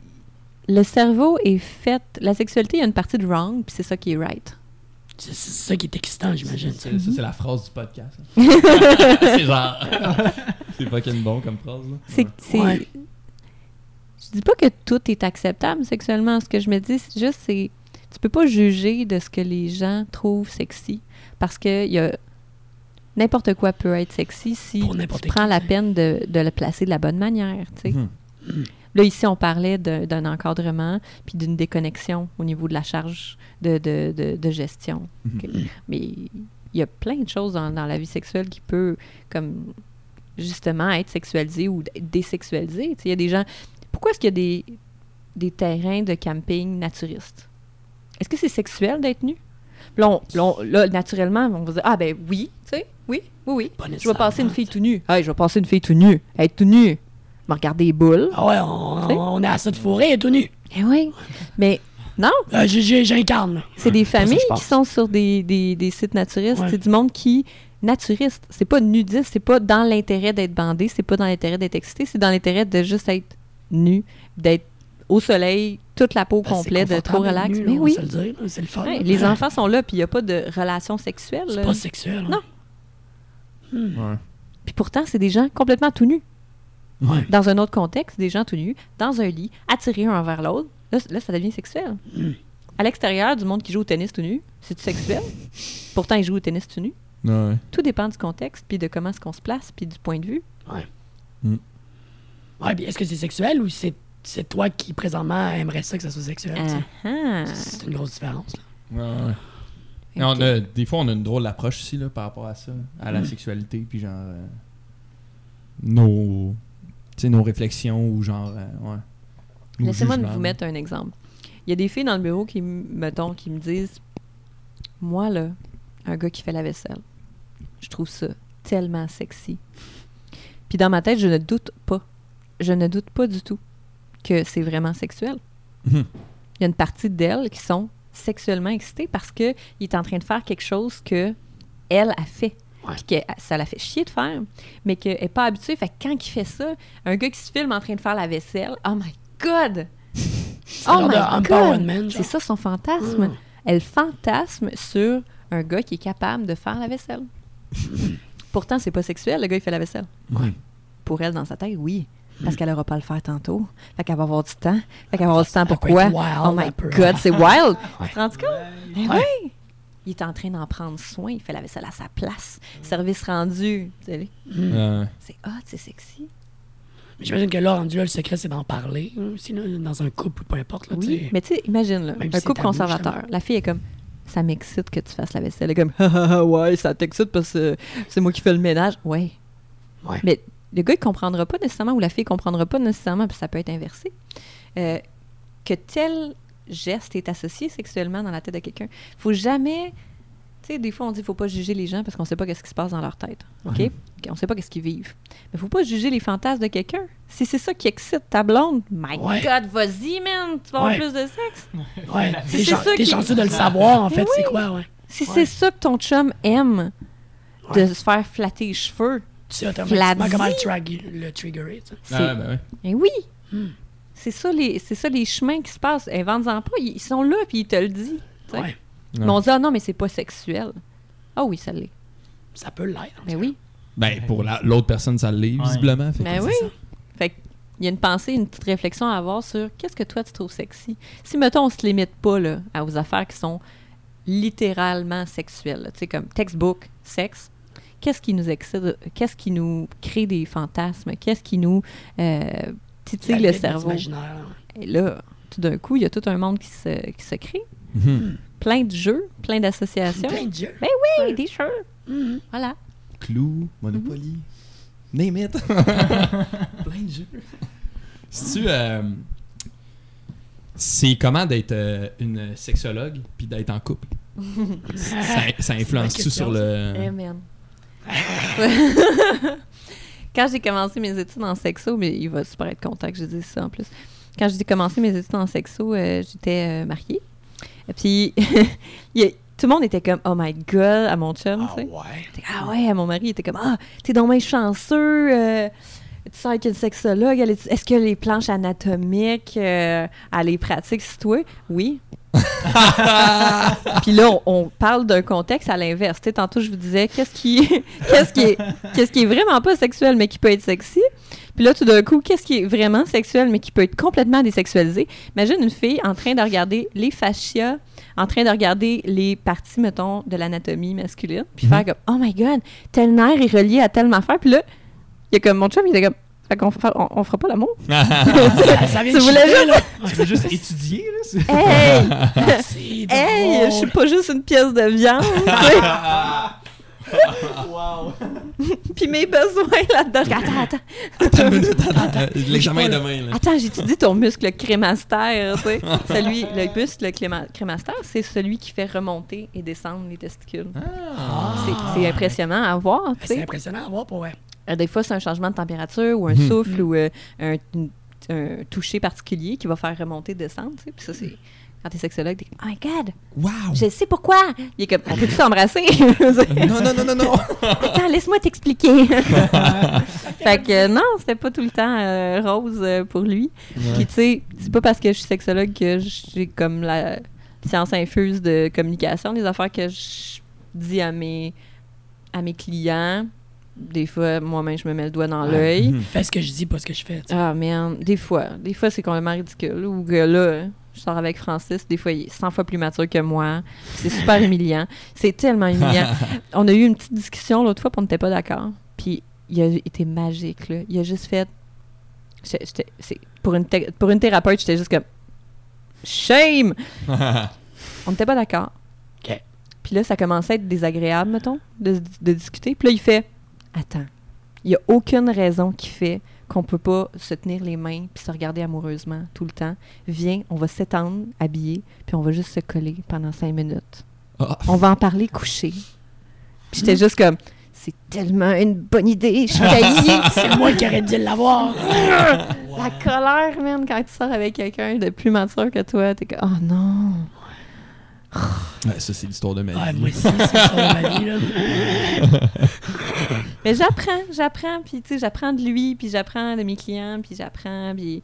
le cerveau est fait... La sexualité, il y a une partie de wrong, puis c'est ça qui est right. C'est ça qui est excitant, j'imagine. Ça, c'est la phrase du podcast. c'est genre. c'est fucking bon comme phrase, là. C'est... Ouais. Je dis pas que tout est acceptable sexuellement. Ce que je me dis, c'est juste, c'est... Tu peux pas juger de ce que les gens trouvent sexy parce que il y a... N'importe quoi peut être sexy si tu qui, prends la peine de, de le placer de la bonne manière. tu sais. Mhm. Là, ici, on parlait d'un encadrement puis d'une déconnexion au niveau de la charge de, de- de- de gestion. Mhm. Mais il y a plein de choses dans, dans la vie sexuelle qui peut, comme, justement, être sexualisée ou désexualisée. Il y a des gens... Pourquoi est-ce qu'il y a des, des terrains de camping naturistes? Est-ce que c'est sexuel d'être nu? Là, on- là, on- là, naturellement, on va dire, ah ben oui, tu sais, oui, oui, oui. Je vais passer une fille tout nue. Hey, je vais passer une fille tout nue. Être tout nue. Me regarder les boules. Ah ouais, on, est à ça de fourrer tout nu. Eh oui. Mais non, Euh, J'incarne. c'est des familles qui sont sur des, des, des sites naturistes. Ouais. C'est du monde qui. Naturiste. C'est pas nudiste. C'est pas dans l'intérêt d'être bandé. C'est pas dans l'intérêt d'être excité. C'est dans l'intérêt de juste être nu. D'être au soleil, toute la peau Ben, complète, de trop relax. d'être nu, là, Mais oui. le dire, le fun. Ouais, là. les enfants sont là, puis il n'y a pas de relation sexuelle. C'est pas sexuel. hein. Non. Ouais. Puis pourtant, c'est des gens complètement tout nus. Ouais. Dans un autre contexte, des gens tout nus, dans un lit, attirés un envers l'autre. Là, là, ça devient sexuel. Mm. À l'extérieur, du monde qui joue au tennis tout nu, c'est sexuel? Pourtant, ils jouent au tennis tout nu. Ouais. Tout dépend du contexte, puis de comment est-ce qu'on se place, puis du point de vue. Ouais, puis est-ce que c'est sexuel ou c'est c'est toi qui présentement aimerais ça que ça soit sexuel? ah. C'est une grosse différence. là. Ouais, ouais. On a, des fois, on a une drôle d'approche aussi là, par rapport à ça, à la Mm. sexualité, puis genre. euh, nos. Sais, nos réflexions ou genre. euh, ouais. Laissez-moi vous mettre un exemple. Il y a des filles dans le bureau qui, mettons, qui me disent Moi, là, un gars qui fait la vaisselle, je trouve ça tellement sexy. Puis dans ma tête, je ne doute pas. Je ne doute pas du tout que c'est vraiment sexuel. Mhm. Il y a une partie d'elles qui sont sexuellement excitées parce qu'il est en train de faire quelque chose que elle a fait. Puis que ça la fait chier de faire, mais qu'elle n'est pas habituée. Fait que quand il fait ça, un gars qui se filme en train de faire la vaisselle, oh my God! C'est Oh my God! C'est ça son fantasme. Mm. Elle fantasme sur un gars qui est capable de faire la vaisselle. Pourtant, c'est pas sexuel, le gars, il fait la vaisselle. Mhm. Pour elle, dans sa tête, oui. Parce qu'elle n'aura pas à le faire tantôt. Fait qu'elle va avoir du temps. Fait qu'elle va avoir du temps pourquoi? wild, oh my God, c'est wild! Ouais. Tu te rends compte? Ben oui! Il est en train d'en prendre soin. Il fait la vaisselle à sa place. Service rendu. Tu sais. C'est hot, c'est sexy. Mais J'imagine que là, rendu là, le secret, c'est d'en parler hein, là, dans un couple ou peu importe. Là, Oui, mais tu sais, imagine, là, Même un si couple conservateur. La fille est comme, ça m'excite que tu fasses la vaisselle. Elle est comme, Ah, ah, ah, ouais, ça t'excite parce que c'est moi qui fais le ménage. Ouais. Ouais. Mais le gars, il comprendra pas nécessairement, ou la fille comprendra pas nécessairement, puis ça peut être inversé, euh, que tel geste est associé sexuellement dans la tête de quelqu'un. faut jamais Tu sais, des fois, on dit qu'il faut pas juger les gens parce qu'on sait pas qu'est-ce qui se passe dans leur tête. OK? On sait pas qu'est-ce qu'ils vivent. Mais faut pas juger les fantasmes de quelqu'un. Si c'est ça qui excite ta blonde, my Ouais. God, vas-y, man! Tu vas avoir Ouais. plus de sexe. Ouais, Si t'es chan- ça t'es qui- chanceux de le savoir, en fait, c'est oui. quoi, ouais. Si Ouais. c'est ça que ton chum aime, de Ouais. se faire flatter les cheveux, Tu sais automatiquement comment le, trag- le triggerer, tu sais. Ah, ben ouais. Eh oui! Hmm. C'est ça, les, c'est ça les chemins qui se passent. Invente-en pas, ils ils sont là puis ils te le disent. Ouais, Mais on dit, ah non, mais c'est pas sexuel. Ah oui, ça l'est. ça peut l'être. Ben oui. Ben, pour la- l'autre personne, ça l'est, Ouais. visiblement. Fait Ben oui. ça. Fait que, il y a une pensée, une petite réflexion à avoir sur qu'est-ce que toi tu trouves sexy? Si, mettons, on se limite pas là, à aux affaires qui sont littéralement sexuelles, tu sais, comme textbook, sexe, qu'est-ce qui nous excite, qu'est-ce qui nous crée des fantasmes, qu'est-ce qui nous euh, titille le cerveau. Et là, tout d'un coup, il y a tout un monde qui se, qui se crée. Mhm. Plein de jeux, plein d'associations. Plein de jeux. Ben oui, des jeux. Mhm. Voilà. Clou, Monopoly, name it. Plein de jeux. Si tu. euh, c'est comment d'être euh, une sexologue puis d'être en couple? ça, ça influence-tu sur le. Eh, man. Quand j'ai commencé mes études en sexo, mais il va super être content que je dise ça en plus. Quand j'ai commencé mes études en sexo, euh, j'étais euh, mariée. Et puis, il tout le monde était comme, oh my god, à mon chum, Ah tu sais. ouais. Ah ouais, à mon mari, il était comme, ah, t'es donc bien chanceux. euh, tu sais qu'une sexologue, elle est- est-ce que les planches anatomiques, euh, elle les pratique si toi? Oui. Puis là, on, on parle d'un contexte à l'inverse. Tantôt, je vous disais, qu'est-ce qui, qu'est-ce qui, est, qu'est-ce qui est vraiment pas sexuel, mais qui peut être sexy? Puis là, tout d'un coup, qu'est-ce qui est vraiment sexuel, mais qui peut être complètement désexualisé? Imagine une fille en train de regarder les fascias, en train de regarder les parties, mettons, de l'anatomie masculine, puis faire comme, oh my god, tel nerf est relié à telle affaire. Puis là, il y a comme, mon chum, il était comme, fait qu'on on, on fera pas l'amour? Ça vient Tu de voulais juste- là. Tu veux juste étudier, là? Hey! Hey, je suis pas juste une pièce de viande, sais. Wow! Puis mes besoins là-dedans. Attends, attends. Attends une minute, attends. Euh, L'examen est demain, là. Attends, j'étudie ton muscle crémastère, tu sais? Celui, le muscle créma- crémastère, c'est celui qui fait remonter et descendre les testicules. Ah. C'est- impressionnant à voir, tu Ben, C'est sais. impressionnant à voir pour vrai. Euh, Des fois, c'est un changement de température ou un Mhm. souffle ou euh, un, toucher particulier qui va faire remonter, descendre, tu sais. Puis ça, c'est... Quand t'es sexologue, t'es comme, oh my God, Wow! je sais pourquoi. Il est comme, on peut-tu s'embrasser? Non, non, non, non, non! Attends, laisse-moi t'expliquer. fait que euh, non, c'était pas tout le temps euh, rose euh, pour lui. Puis tu sais, c'est pas parce que je suis sexologue que j'ai comme la science infuse de communication, des affaires que je dis à mes à mes clients. Des fois, moi-même, je me mets le doigt dans l'œil. Mhm. Fais ce que je dis, pas ce que je fais. Ah, man, des fois. Des fois, c'est complètement ridicule. Ou que là, je sors avec Francis, des fois, il est 100 fois plus mature que moi. C'est super humiliant. C'est tellement humiliant. on a eu une petite discussion l'autre fois, puis on n'était pas d'accord. Puis il a été magique, là. Il a juste fait... pour, une pour une thérapeute, j'étais juste comme... Shame! On n'était pas d'accord. OK. Puis là, ça commençait à être désagréable, mettons, de, de discuter. Puis là, il fait Attends, il n'y a aucune raison qui fait qu'on peut pas se tenir les mains puis se regarder amoureusement tout le temps. Viens, on va s'étendre, habiller, puis on va juste se coller pendant cinq minutes. Ah. On va en parler couché. Puis j'étais juste comme C'est tellement une bonne idée, je suis taillée. C'est moi qui aurais dû l'avoir. La colère, man, quand tu sors avec quelqu'un de plus mature que toi, t'es comme Oh non. Ouais, ça, c'est l'histoire de ma Ouais, vie. moi aussi, c'est ça ma vie, là. Mais j'apprends, j'apprends, puis tu sais, j'apprends de lui, puis j'apprends de mes clients, puis j'apprends, puis...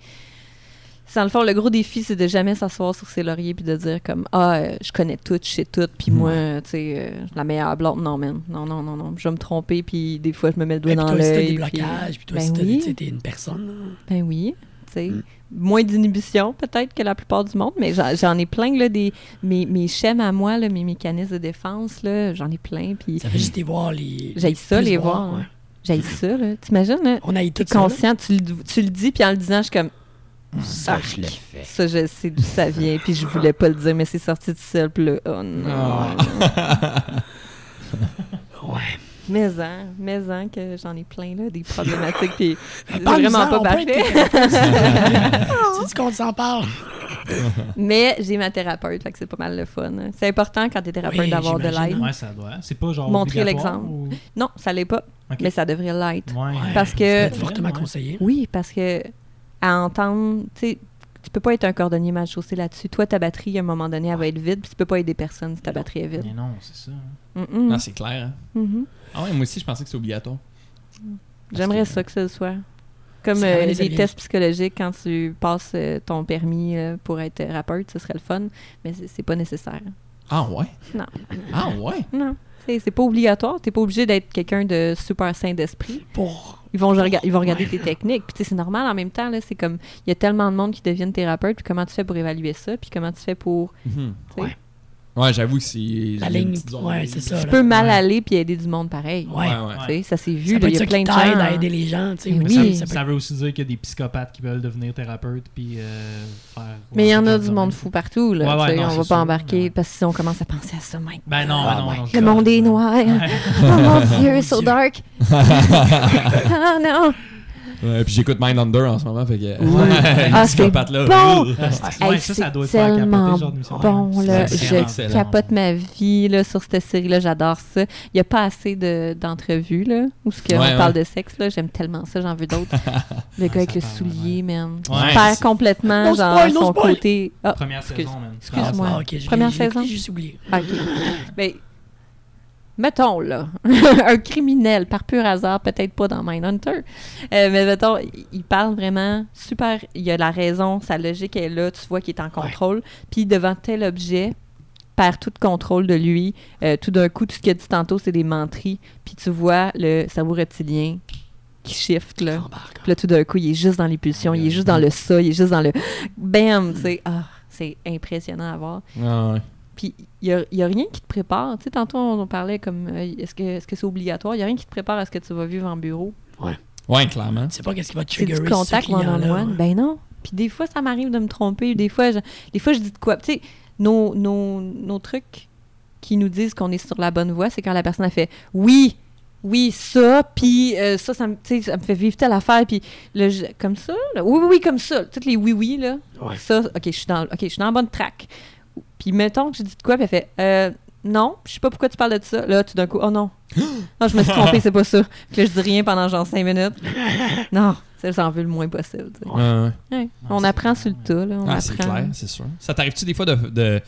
Dans le fond, le gros défi, c'est de jamais s'asseoir sur ses lauriers puis de dire comme « Ah, euh, je connais tout, je sais tout, puis moi, tu sais, euh, la meilleure blonde. » Non, man. Non, non, non, non. Je vais me tromper, puis des fois, je me mets le doigt Et puis dans toi aussi, t'as l'œil. des puis- blocages, puis toi Ben oui. sais, t'es une personne. là. Ben oui, tu sais. Mm. Moins d'inhibition, peut-être, que la plupart du monde, mais j'en ai plein, là, des... Mes, mes schèmes à moi, là, mes mécanismes de défense, là, j'en ai plein, puis Ça fait juste les voir, les. J'haïs ça, les voir, ouais. j'ai ça, là. T'imagines, là? On a ça. là. conscient, tu le, tu le dis, puis en le disant, je suis comme, Ça, Arc. je l'ai fait. ça, je sais d'où ça vient, puis je voulais pas le dire, mais c'est sorti tout seul, puis là, oh non. Ah. Ouais. Mais en, mais en que j'en ai plein, là, des problématiques, puis c'est vraiment pas parfait. Tu dis qu'on s'en parle. Mais j'ai ma thérapeute, fait que c'est pas mal le fun. hein. C'est important quand t'es thérapeute Oui, d'avoir de l'aide. hein. Ouais, ça doit. C'est pas genre. Montrer l'exemple. ou- Non, ça l'est pas, mais ça devrait l'être. Ouais. Parce que- C'est fortement Ouais. conseillé. Oui, parce que à entendre, tu sais, tu peux pas être un cordonnier mal chaussé là-dessus. Toi, ta batterie, à un moment donné, elle va être vide, puis tu peux pas aider personne si ta batterie est vide. Mais non, c'est ça. Ah, c'est clair. hein. Mhm. Ah ouais, moi aussi, je pensais que c'était obligatoire. J'aimerais ça que ce soit. Comme Ça euh, les des tests psychologiques quand tu passes euh, ton permis euh, pour être thérapeute, ce serait le fun, mais c'est pas nécessaire. Ah ouais? Non. Ah ouais? Non. C'est c'est pas obligatoire. T'es pas obligé d'être quelqu'un de super sain d'esprit. Pour. Ils vont, rega- ils vont regarder tes techniques. Puis tu sais, c'est normal en même temps. là, C'est comme, il y a tellement de monde qui deviennent thérapeutes. Puis comment tu fais pour évaluer ça? Puis comment tu fais pour. Mhm. Ouais. Ouais, j'avoue que c'est. La ligne. Ouais, c'est ça. Tu là. peux mal Ouais. aller puis aider du monde pareil. Ouais. Ouais, ouais. Tu sais, Ça s'est vu. Ça là, peut Il y a ça plein qui de gens. à aider les gens, tu sais. Oui. mais ça- veut aussi dire qu'il y a des psychopathes qui veulent devenir thérapeutes puis euh, faire. Mais il y en a du monde fou partout. Là, non, on va sûr. pas embarquer Ouais. parce que si on commence à penser à ça, mec. Ben non, Ah, non, non. Le monde est noir. Oh mon Dieu, so dark. ah non. Ouais, puis j'écoute Mind Under en ce moment, fait que. Oui. Ah, c'est là. bon. Ouais, ça, ça doit tellement capoter, genre d'émission. bon, Ouais, là. Je excellent. capote ma vie là, sur cette série-là. J'adore ça. Il n'y a pas assez de- d'entrevues là, où ce que Ouais, on parle ouais. de sexe. là. J'aime tellement ça. J'en veux d'autres. le gars avec le soulier, man. Ouais, Il perd complètement No genre, spoil, son spoil. côté... Ah, Première excuse- saison, man. excuse-moi. Ah, Première saison? J'ai juste oublié. OK. Ben, mettons, là, un criminel, par pur hasard, peut-être pas dans Mindhunter, euh, mais mettons, il- parle vraiment super, il a la raison, sa logique est là, tu vois qu'il est en contrôle, puis devant tel objet, perd tout contrôle de lui, euh, tout d'un coup, tout ce qu'il a dit tantôt, c'est des menteries, puis tu vois le cerveau reptilien qui shift, là. Puis là, tout d'un coup, il est juste dans les pulsions, il est juste dans le ça, il est juste dans le bam, tu sais. Ah, c'est impressionnant à voir. Ah, ouais. Puis il n'y a, y a rien qui te prépare. Tu sais, tantôt, on, on parlait comme euh, est-ce que est-ce que c'est obligatoire? Il n'y a rien qui te prépare à ce que tu vas vivre en bureau. Ouais, clairement. Tu sais pas qu'est-ce qui va te C'est triggerer du contact ce client-là, one-on-one. ouais. Ben non. Puis des fois, ça m'arrive de me tromper. Des fois, je, des fois, je dis de quoi? Tu sais, nos, nos, nos trucs qui nous disent qu'on est sur la bonne voie, c'est quand la personne a fait oui, oui, ça, puis euh, ça, ça me, tu sais, ça me fait vivre telle affaire, puis comme ça, là, oui, oui, oui, comme ça, toutes les oui, oui, là, Ouais. ça, ok, je suis dans, ok, je suis dans la bonne track. Puis mettons que j'ai dit de quoi, puis elle fait, euh, non, je sais pas pourquoi tu parles de ça. Là, tout d'un coup, oh non, non, je me suis trompée, c'est pas ça. Puis là, je dis rien pendant genre cinq minutes. Non, ça, j'en veux le moins possible. tu sais. Ouais, ouais. Ouais, on c'est apprend sur le tas, là. On Ah, c'est apprend. clair, c'est sûr. Ça t'arrive-tu des fois de. de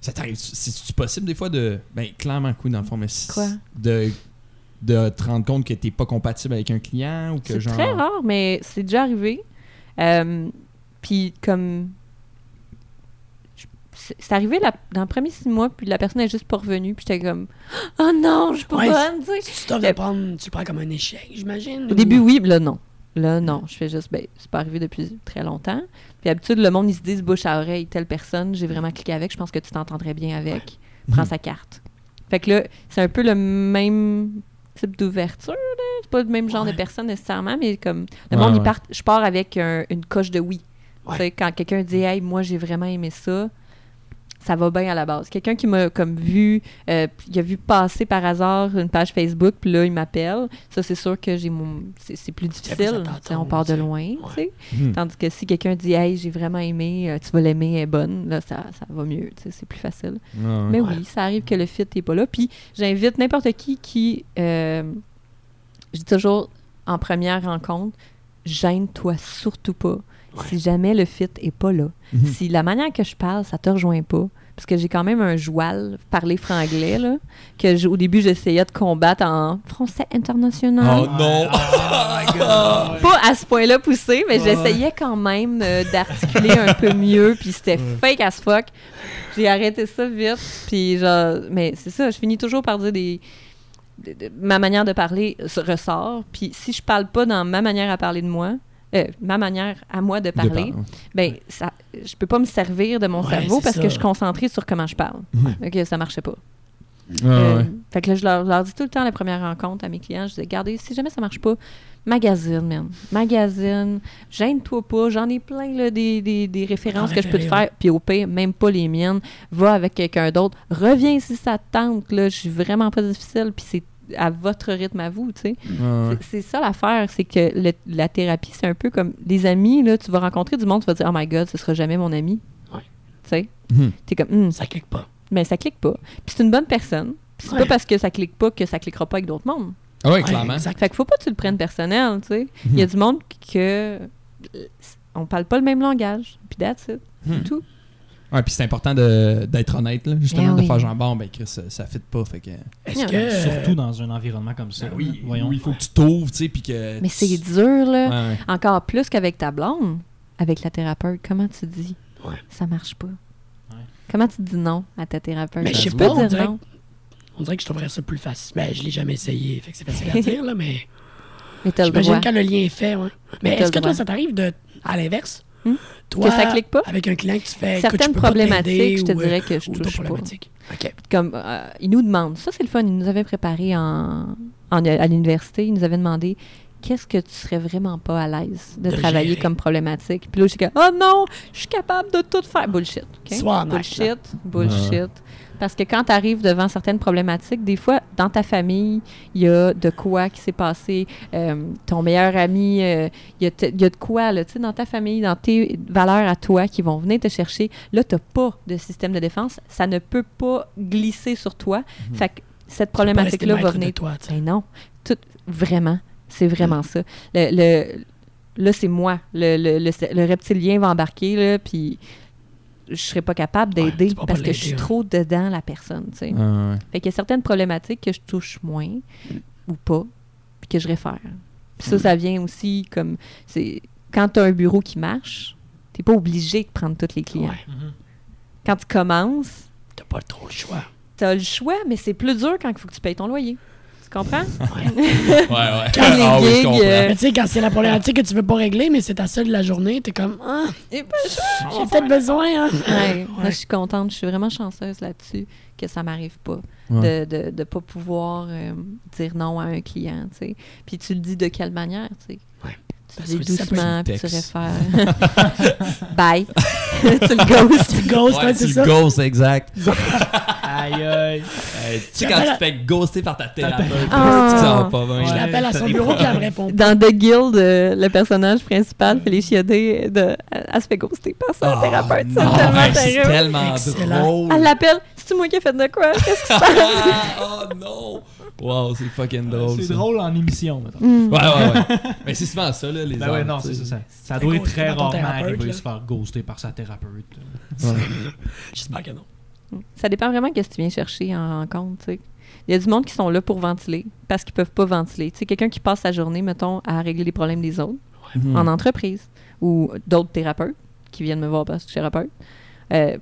ça t'arrive. C'est-tu possible des fois de. Ben, clairement, coup, dans le fond, mais. Quoi? De, de te rendre compte que t'es pas compatible avec un client ou que C'est genre. très rare, mais c'est déjà arrivé. Euh, Puis comme... C'est arrivé la- dans le premier six mois, puis la personne est juste pas revenue, puis j'étais comme « Oh non, je suis pas Ouais, bonne! » tu sais. Tu prendre, tu prends comme un échec, j'imagine. Au ou- début, oui, puis là, non. Là, non. Je fais juste, ben, c'est pas arrivé depuis très longtemps. Puis d'habitude, le monde, ils se disent bouche à oreille, telle personne, j'ai vraiment cliqué avec, je pense que tu t'entendrais bien avec. Prends Mhm. sa carte. Fait que là, c'est un peu le même type d'ouverture, là. C'est pas le même genre Ouais. de personne nécessairement, mais comme, le monde, ouais. partent, je pars avec un- une coche de oui. Ouais. Tu sais, quand quelqu'un dit, hey, moi, j'ai vraiment aimé ça, ça va bien à la base. Quelqu'un qui m'a comme vu, euh, il a vu passer par hasard une page Facebook, puis là, il m'appelle. Ça, c'est sûr que j'ai mon. C'est c'est plus difficile. on part de loin. tu sais. Mhm. Tandis que si quelqu'un dit, hey, j'ai vraiment aimé, euh, tu vas l'aimer, elle est bonne, là, ça, ça va mieux. tu sais, C'est plus facile. Ouais. Mais Ouais. oui, ça arrive que le fit n'est pas là. Puis j'invite n'importe qui qui. euh, je dis toujours en première rencontre, gêne-toi surtout pas. Si jamais le fit est pas là, Mhm. si la manière que je parle, ça te rejoint pas, parce que j'ai quand même un joual, parler franglais, là, que je- au début, j'essayais de combattre en français international. Oh non! Ah, Pas à ce point-là poussé, mais j'essayais quand même euh, d'articuler un peu mieux, puis c'était fake as fuck. J'ai arrêté ça vite, puis genre, mais c'est ça, je finis toujours par dire des. de- de- ma manière de parler se ressort, puis si je parle pas dans ma manière à parler de moi, euh, ma manière à moi de De parler, par- ben ça, je peux pas me servir de mon Ouais, cerveau parce ça. que je suis concentrée sur comment je parle. Mhm. Ok, ça marchait pas. Ouais, Euh, ouais. Fait que là, je leur, dis tout le temps la première rencontre à mes clients, je dis, regardez, si jamais ça marche pas, magazine, man. Magazine, gêne-toi pas, j'en ai plein là, des, des, des références En que je peux te faire, puis au pire, même pas les miennes, va avec quelqu'un d'autre, reviens si ça te tente, là, je suis vraiment pas difficile, puis c'est à votre rythme à vous, tu sais. Ouais. C'est- ça l'affaire, c'est que le- la thérapie, c'est un peu comme des amis, là, tu vas rencontrer du monde, tu vas dire, oh my god, ce sera jamais mon ami. Ouais. Tu sais, Mhm. t'es comme, Hum, Ça clique pas. mais ça clique pas. Puis c'est une bonne personne. Puis c'est Ouais. pas parce que ça clique pas que ça cliquera pas avec d'autres mondes. Ah ouais, Ouais, clairement. exact. Fait qu'il faut pas que tu le prennes personnel, tu sais. Il y a Mhm. du monde que euh, on parle pas le même langage. Puis that's it. Mhm. Tout. Ouais, puis c'est important de- d'être honnête, là, justement, Ben de faire genre, bon, ben, Chris, ça, ça fit pas, fait que. Est-ce Yeah. que. euh, Surtout dans un environnement comme ça. Ben oui, voyons. oui, il faut que tu t'ouvres, tu sais, puis que. Mais c'est dur, là. Ouais, ouais. Encore plus qu'avec ta blonde, avec la thérapeute. Comment tu dis Ouais. ça marche pas? Comment tu dis non à ta thérapeute? Mais je sais pas, on dire dirait non. On dirait que je trouverais ça plus facile. Ben, je l'ai jamais essayé, fait que c'est facile à dire, là, mais. Mais t'as le J'imagine quand le lien est fait, ouais. Mais est-ce que toi, ça t'arrive de. À l'inverse? Hmm? Toi, Que ça clique pas? Avec un client que tu fais. Certaines problématiques, je te ou, euh, dirais que je ou touche pas. problématiques. OK. Comme, euh, ils nous demandent, ça c'est le fun, ils nous avaient préparé en, en- à l'université, ils nous avaient demandé qu'est-ce que tu serais vraiment pas à l'aise de, De travailler gérer. comme problématique? Puis là, je suis comme, oh non, je suis capable de tout faire. Bullshit. ok? Sois honnête, bullshit, bullshit. Parce que quand tu arrives devant certaines problématiques, des fois, dans ta famille, il y a de quoi qui s'est passé. euh, ton meilleur ami, euh, il y, y a de quoi, là, tu sais, dans ta famille, dans tes valeurs à toi qui vont venir te chercher. Là, tu n'as pas de système de défense. Ça ne peut pas glisser sur toi. Fait que cette problématique-là va maître de venir. toi, tu sais. Ben non. Tout, vraiment. C'est vraiment ça. Le, le- là, c'est moi. Le, le, le- le reptilien va embarquer, là, puis je serais pas capable d'aider tu parce que je suis ouais. trop dedans la personne, tu sais. Ouais. Fait qu'il y a certaines problématiques que je touche moins ou pas, puis que je réfère. Puis ça, ça vient aussi comme... c'est Quand tu as un bureau qui marche, t'es pas obligé de prendre tous les clients. Ouais. Quand tu commences, T'as pas trop le choix. tu as le choix, mais c'est plus dur quand il faut que tu payes ton loyer. Tu comprends? Ouais, ouais. Quand les Ah oui, je gigs, comprends. euh, Mais tu sais, quand c'est la problématique que tu veux pas régler, mais c'est ta seule de la journée, t'es comme, ah, j'ai peut-être besoin, hein. Ouais, moi, Ouais. je suis contente. Je suis vraiment chanceuse là-dessus que ça m'arrive pas Ouais. de ne de, de pas pouvoir euh, dire non à un client, tu sais. Puis tu le dis de quelle manière, tu sais? Tu Ça le dis ça doucement, puis tu réfères. Bye. tu le ghostes. Tu ghost, Ouais, ouais, tu c'est le ça? ghost, exact. Aïe, aïe. Hey, tu sais, quand tu te fais ghoster par ta thérapeute, Ah. tu sens pas bien. Je Ouais. l'appelle à son bureau, puis elle me répond pas. Dans The Guild, euh, le personnage principal, Félicia Day, de, elle, elle se fait ghoster par sa Ah, thérapeute. C'est tellement ben, C'est terrible. tellement Excellent. drôle. Elle l'appelle. C'est-tu moi qui ai fait de quoi? Qu'est-ce qui se passe? oh non! Wow, c'est fucking drôle. C'est drôle en émission, mettons. Hmm. Ouais, ouais, ouais. Mais c'est souvent ça, là, les Ben ouais, non, c'est ça. Ça, doit être très rarement là. se faire ghoster par sa thérapeute. Ouais. J'espère que non. Ça dépend vraiment de ce que tu viens chercher en rencontre. tu sais. Il y a du monde qui sont là pour ventiler parce qu'ils peuvent pas ventiler. Tu sais, quelqu'un qui passe sa journée, mettons, à régler les problèmes des autres en entreprise ou d'autres thérapeutes qui viennent me voir parce que je suis thérapeute. euh,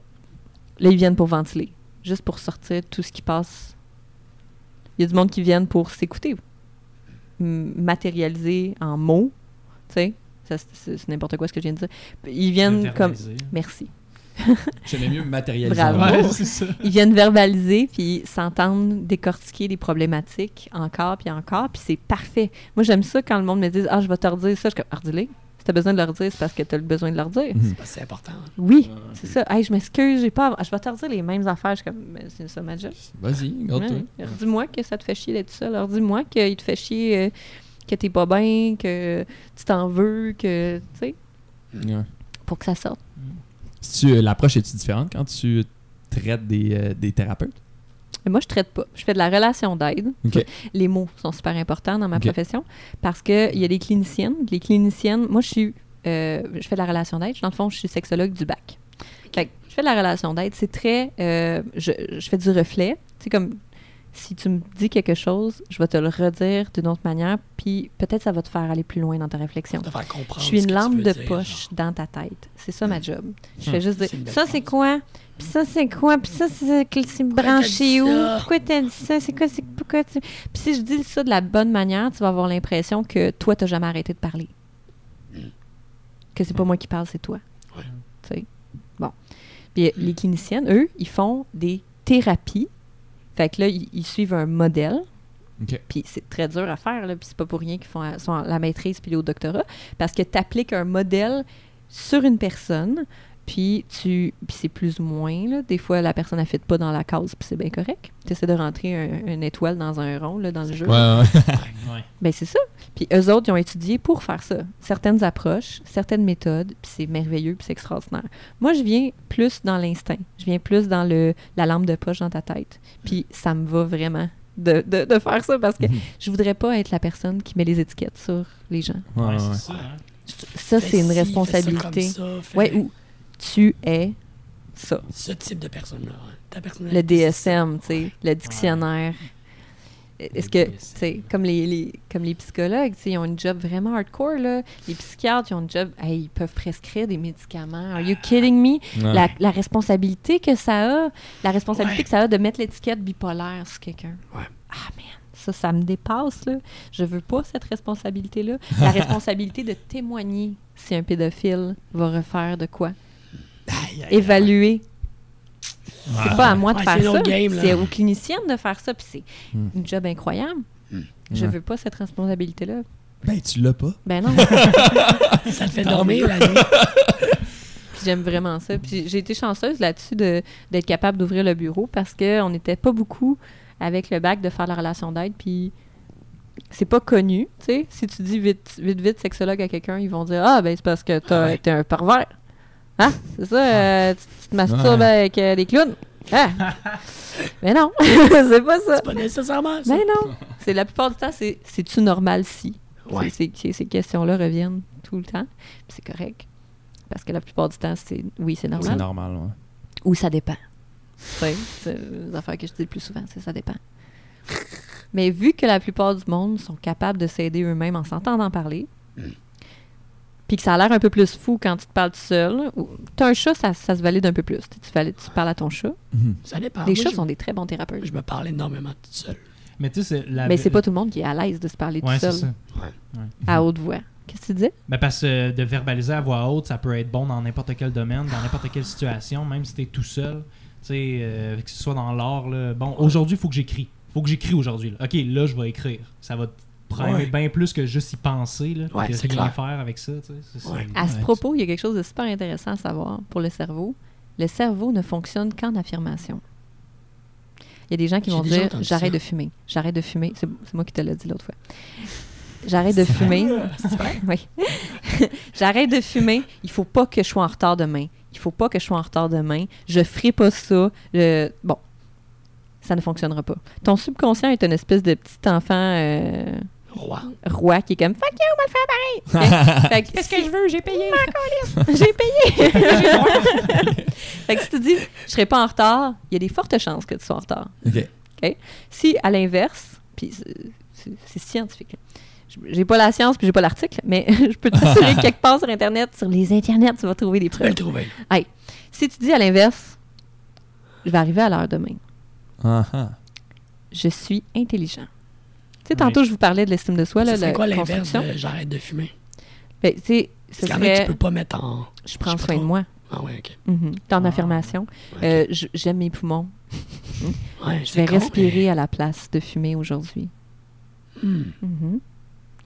là, ils viennent pour ventiler, juste pour sortir tout ce qui passe. Il y a du monde qui viennent pour s'écouter, matérialiser en mots. Tu sais, c'est n'importe quoi ce que je viens de dire. Ils viennent comme. Merci. J'aimais mieux matérialiser. Bravo. Ouais, c'est ça. Ils viennent verbaliser puis s'entendre décortiquer des problématiques encore puis encore puis c'est parfait. Moi j'aime ça quand le monde me dit ah je vais te redire ça je suis comme redis-les. Si t'as besoin de leur dire c'est parce que t'as le besoin de leur dire. Que C'est important. Oui, c'est ça. Hey, je m'excuse, j'ai pas je vais te redire les mêmes affaires. Je suis comme c'est ça ma job. Vas-y, garde-toi. Ouais. Dis-moi que ça te fait chier d'être seul. Alors dis-moi qu'il te fait chier euh, que t'es pas bien, que tu t'en veux, que tu sais Ouais. pour que ça sorte. Si tu- L'approche est-tu différente quand tu traites des, euh, des thérapeutes? Mais moi, je traite pas. Je fais de la relation d'aide. Les mots sont super importants dans ma profession parce qu'il y a des cliniciennes. Les cliniciennes, moi, je suis. euh, je fais de la relation d'aide. Dans le fond, je suis sexologue du bac. Fait que je fais de la relation d'aide. C'est très. euh, je, je fais du reflet. C'est comme. Si tu me dis quelque chose, je vais te le redire d'une autre manière, puis peut-être ça va te faire aller plus loin dans ta réflexion. Pour te faire comprendre Je suis une lampe de dire, poche genre. dans ta tête. C'est ça ma job. Je Hmm. fais juste dire ça c'est quoi? Puis ça c'est quoi? Puis ça c'est branché où? ça? Pourquoi t'as dit ça? C'est quoi c'est pourquoi tu Puis si je dis ça de la bonne manière, tu vas avoir l'impression que toi t'as jamais arrêté de parler. Que c'est pas moi qui parle, c'est toi. Ouais. Tu sais? Bon. Puis euh, les cliniciennes, eux, ils font des thérapies. Fait que là, ils, ils suivent un modèle. Puis c'est très dur à faire, là, puis c'est pas pour rien qu'ils font la, sont à la maîtrise puis au doctorat, parce que tu appliques un modèle sur une personne, Puis tu puis c'est plus ou moins là. Des fois la personne ne fit pas dans la case, puis c'est bien correct. Tu essaies de rentrer un- une étoile dans un rond là, dans le jeu. Ouais, ouais. Ben c'est ça. Puis eux autres, ils ont étudié pour faire ça. Certaines approches, certaines méthodes, puis c'est merveilleux, puis c'est extraordinaire. Moi, je viens plus dans l'instinct. Je viens plus dans le la lampe de poche dans ta tête. Puis ça me va vraiment de, de, de faire ça parce que je voudrais pas être la personne qui met les étiquettes sur les gens. Ouais, Ouais, ça. hein. Ça, c'est une ci, fais ça responsabilité. comme ça, fais Ouais, ou tu es ça. Ce type de personne-là. hein. Ta Le. DSM, tu sais, le dictionnaire. Est-ce que, tu sais, comme les, les- comme les psychologues, tu sais, ils ont une job vraiment hardcore, là. Les psychiatres, ils ont une job, hey, ils peuvent prescrire des médicaments. Are you kidding me? Ouais. La, la responsabilité que ça a, la responsabilité Ouais. que ça a de mettre l'étiquette bipolaire sur quelqu'un. Ouais. Ah, man, ça, ça me dépasse, là. Je veux pas cette responsabilité-là. La responsabilité de témoigner si un pédophile va refaire de quoi. Aïe, aïe, Évaluer c'est pas à moi de Ouais, faire ça. C'est aux cliniciennes de faire ça. Puis c'est Hmm. une job incroyable. Je Ouais. veux pas cette responsabilité-là. Ben, tu l'as pas. Ben non. Ça te fait dormir la nuit. Puis j'aime vraiment ça. Puis j'ai été chanceuse là-dessus de- d'être capable d'ouvrir le bureau parce qu'on n'était pas beaucoup avec le bac de faire la relation d'aide. Puis c'est pas connu. Tu sais, si tu dis vite, vite, vite sexologue à quelqu'un, ils vont dire Ah, ben c'est parce que t'as- Ah ouais. t'es un pervers. Hein? C'est ça? euh, tu, tu te masturbes Ouais. avec euh, des clowns. Ah! Mais non, c'est pas ça. C'est pas nécessairement ça. Ben non. C'est la plupart du temps, c'est c'est-tu normal si? Ouais. C'est- c'est- ces questions-là reviennent tout le temps. Puis c'est correct. Parce que la plupart du temps, c'est oui, c'est C'est normal. normal, ouais. Ou ça dépend. Oui, c'est les affaires que je dis le plus souvent, c'est ça dépend. Mais vu que la plupart du monde sont capables de s'aider eux-mêmes en s'entendant parler, puis que ça a l'air un peu plus fou quand tu te parles tout seul, t'as un chat, ça, ça se valide un peu plus. Tu, tu valides- tu parles à ton chat. Ça dépend. les Moi, chats je- sont des très bons thérapeutes. Je me parle énormément toute seule. Mais tu sais, c'est la. Mais c'est pas tout le monde qui est à l'aise de se parler Ouais, tout seul ça. à haute voix. Qu'est-ce que tu disais? Ben parce que de verbaliser à voix haute, ça peut être bon dans n'importe quel domaine, dans n'importe quelle situation, même si t'es tout seul. Tu sais, euh, que ce soit dans l'art. Bon, aujourd'hui, il faut que j'écris. faut que j'écris aujourd'hui. Ok, là, je vais écrire. Ça va prendre Ouais. bien plus que juste y penser, là, Ouais, que rien clair. faire avec ça. tu sais. C'est ça. Ouais. À ce propos, il y a quelque chose de super intéressant à savoir pour le cerveau. Le cerveau ne fonctionne qu'en affirmation. Il y a des gens qui vont dire j'arrête de fumer. J'arrête de fumer. C'est c'est moi qui te l'ai dit l'autre fois. J'arrête de fumer. oui. J'arrête de fumer. Il faut pas que je sois en retard demain. Il faut pas que je sois en retard demain. Je ferai pas ça. Je- Bon, ça ne fonctionnera pas. Ton subconscient est une espèce de petit enfant euh, Roi. roi qui est comme fuck you, on va le faire pareil. Qu'est-ce que je veux? J'ai payé! j'ai payé. fait que si tu dis, je serai pas en retard, il y a des fortes chances que tu sois en retard. OK. Si, à l'inverse, puis c'est- scientifique. J'ai pas la science puis j'ai pas l'article, mais je peux t'assurer que quelque part sur Internet, sur les Internets, tu vas trouver des Tu peux le preuves. trouver. Si tu dis à l'inverse, je vais arriver à l'heure demain, ah. je suis intelligent. Tu sais, Oui. tantôt, je vous parlais de l'estime de soi, là, la quoi l'inverse de j'arrête de fumer? Ben, tu sais, ce tu peux pas mettre en. je prends soin de moi. Ah ouais, ok. Mhm. T'es en Ah. affirmation. Ok. Euh, J'aime mes poumons. Ouais, Je c'est vais con, respirer à la place de fumer aujourd'hui. Hmm. Mhm.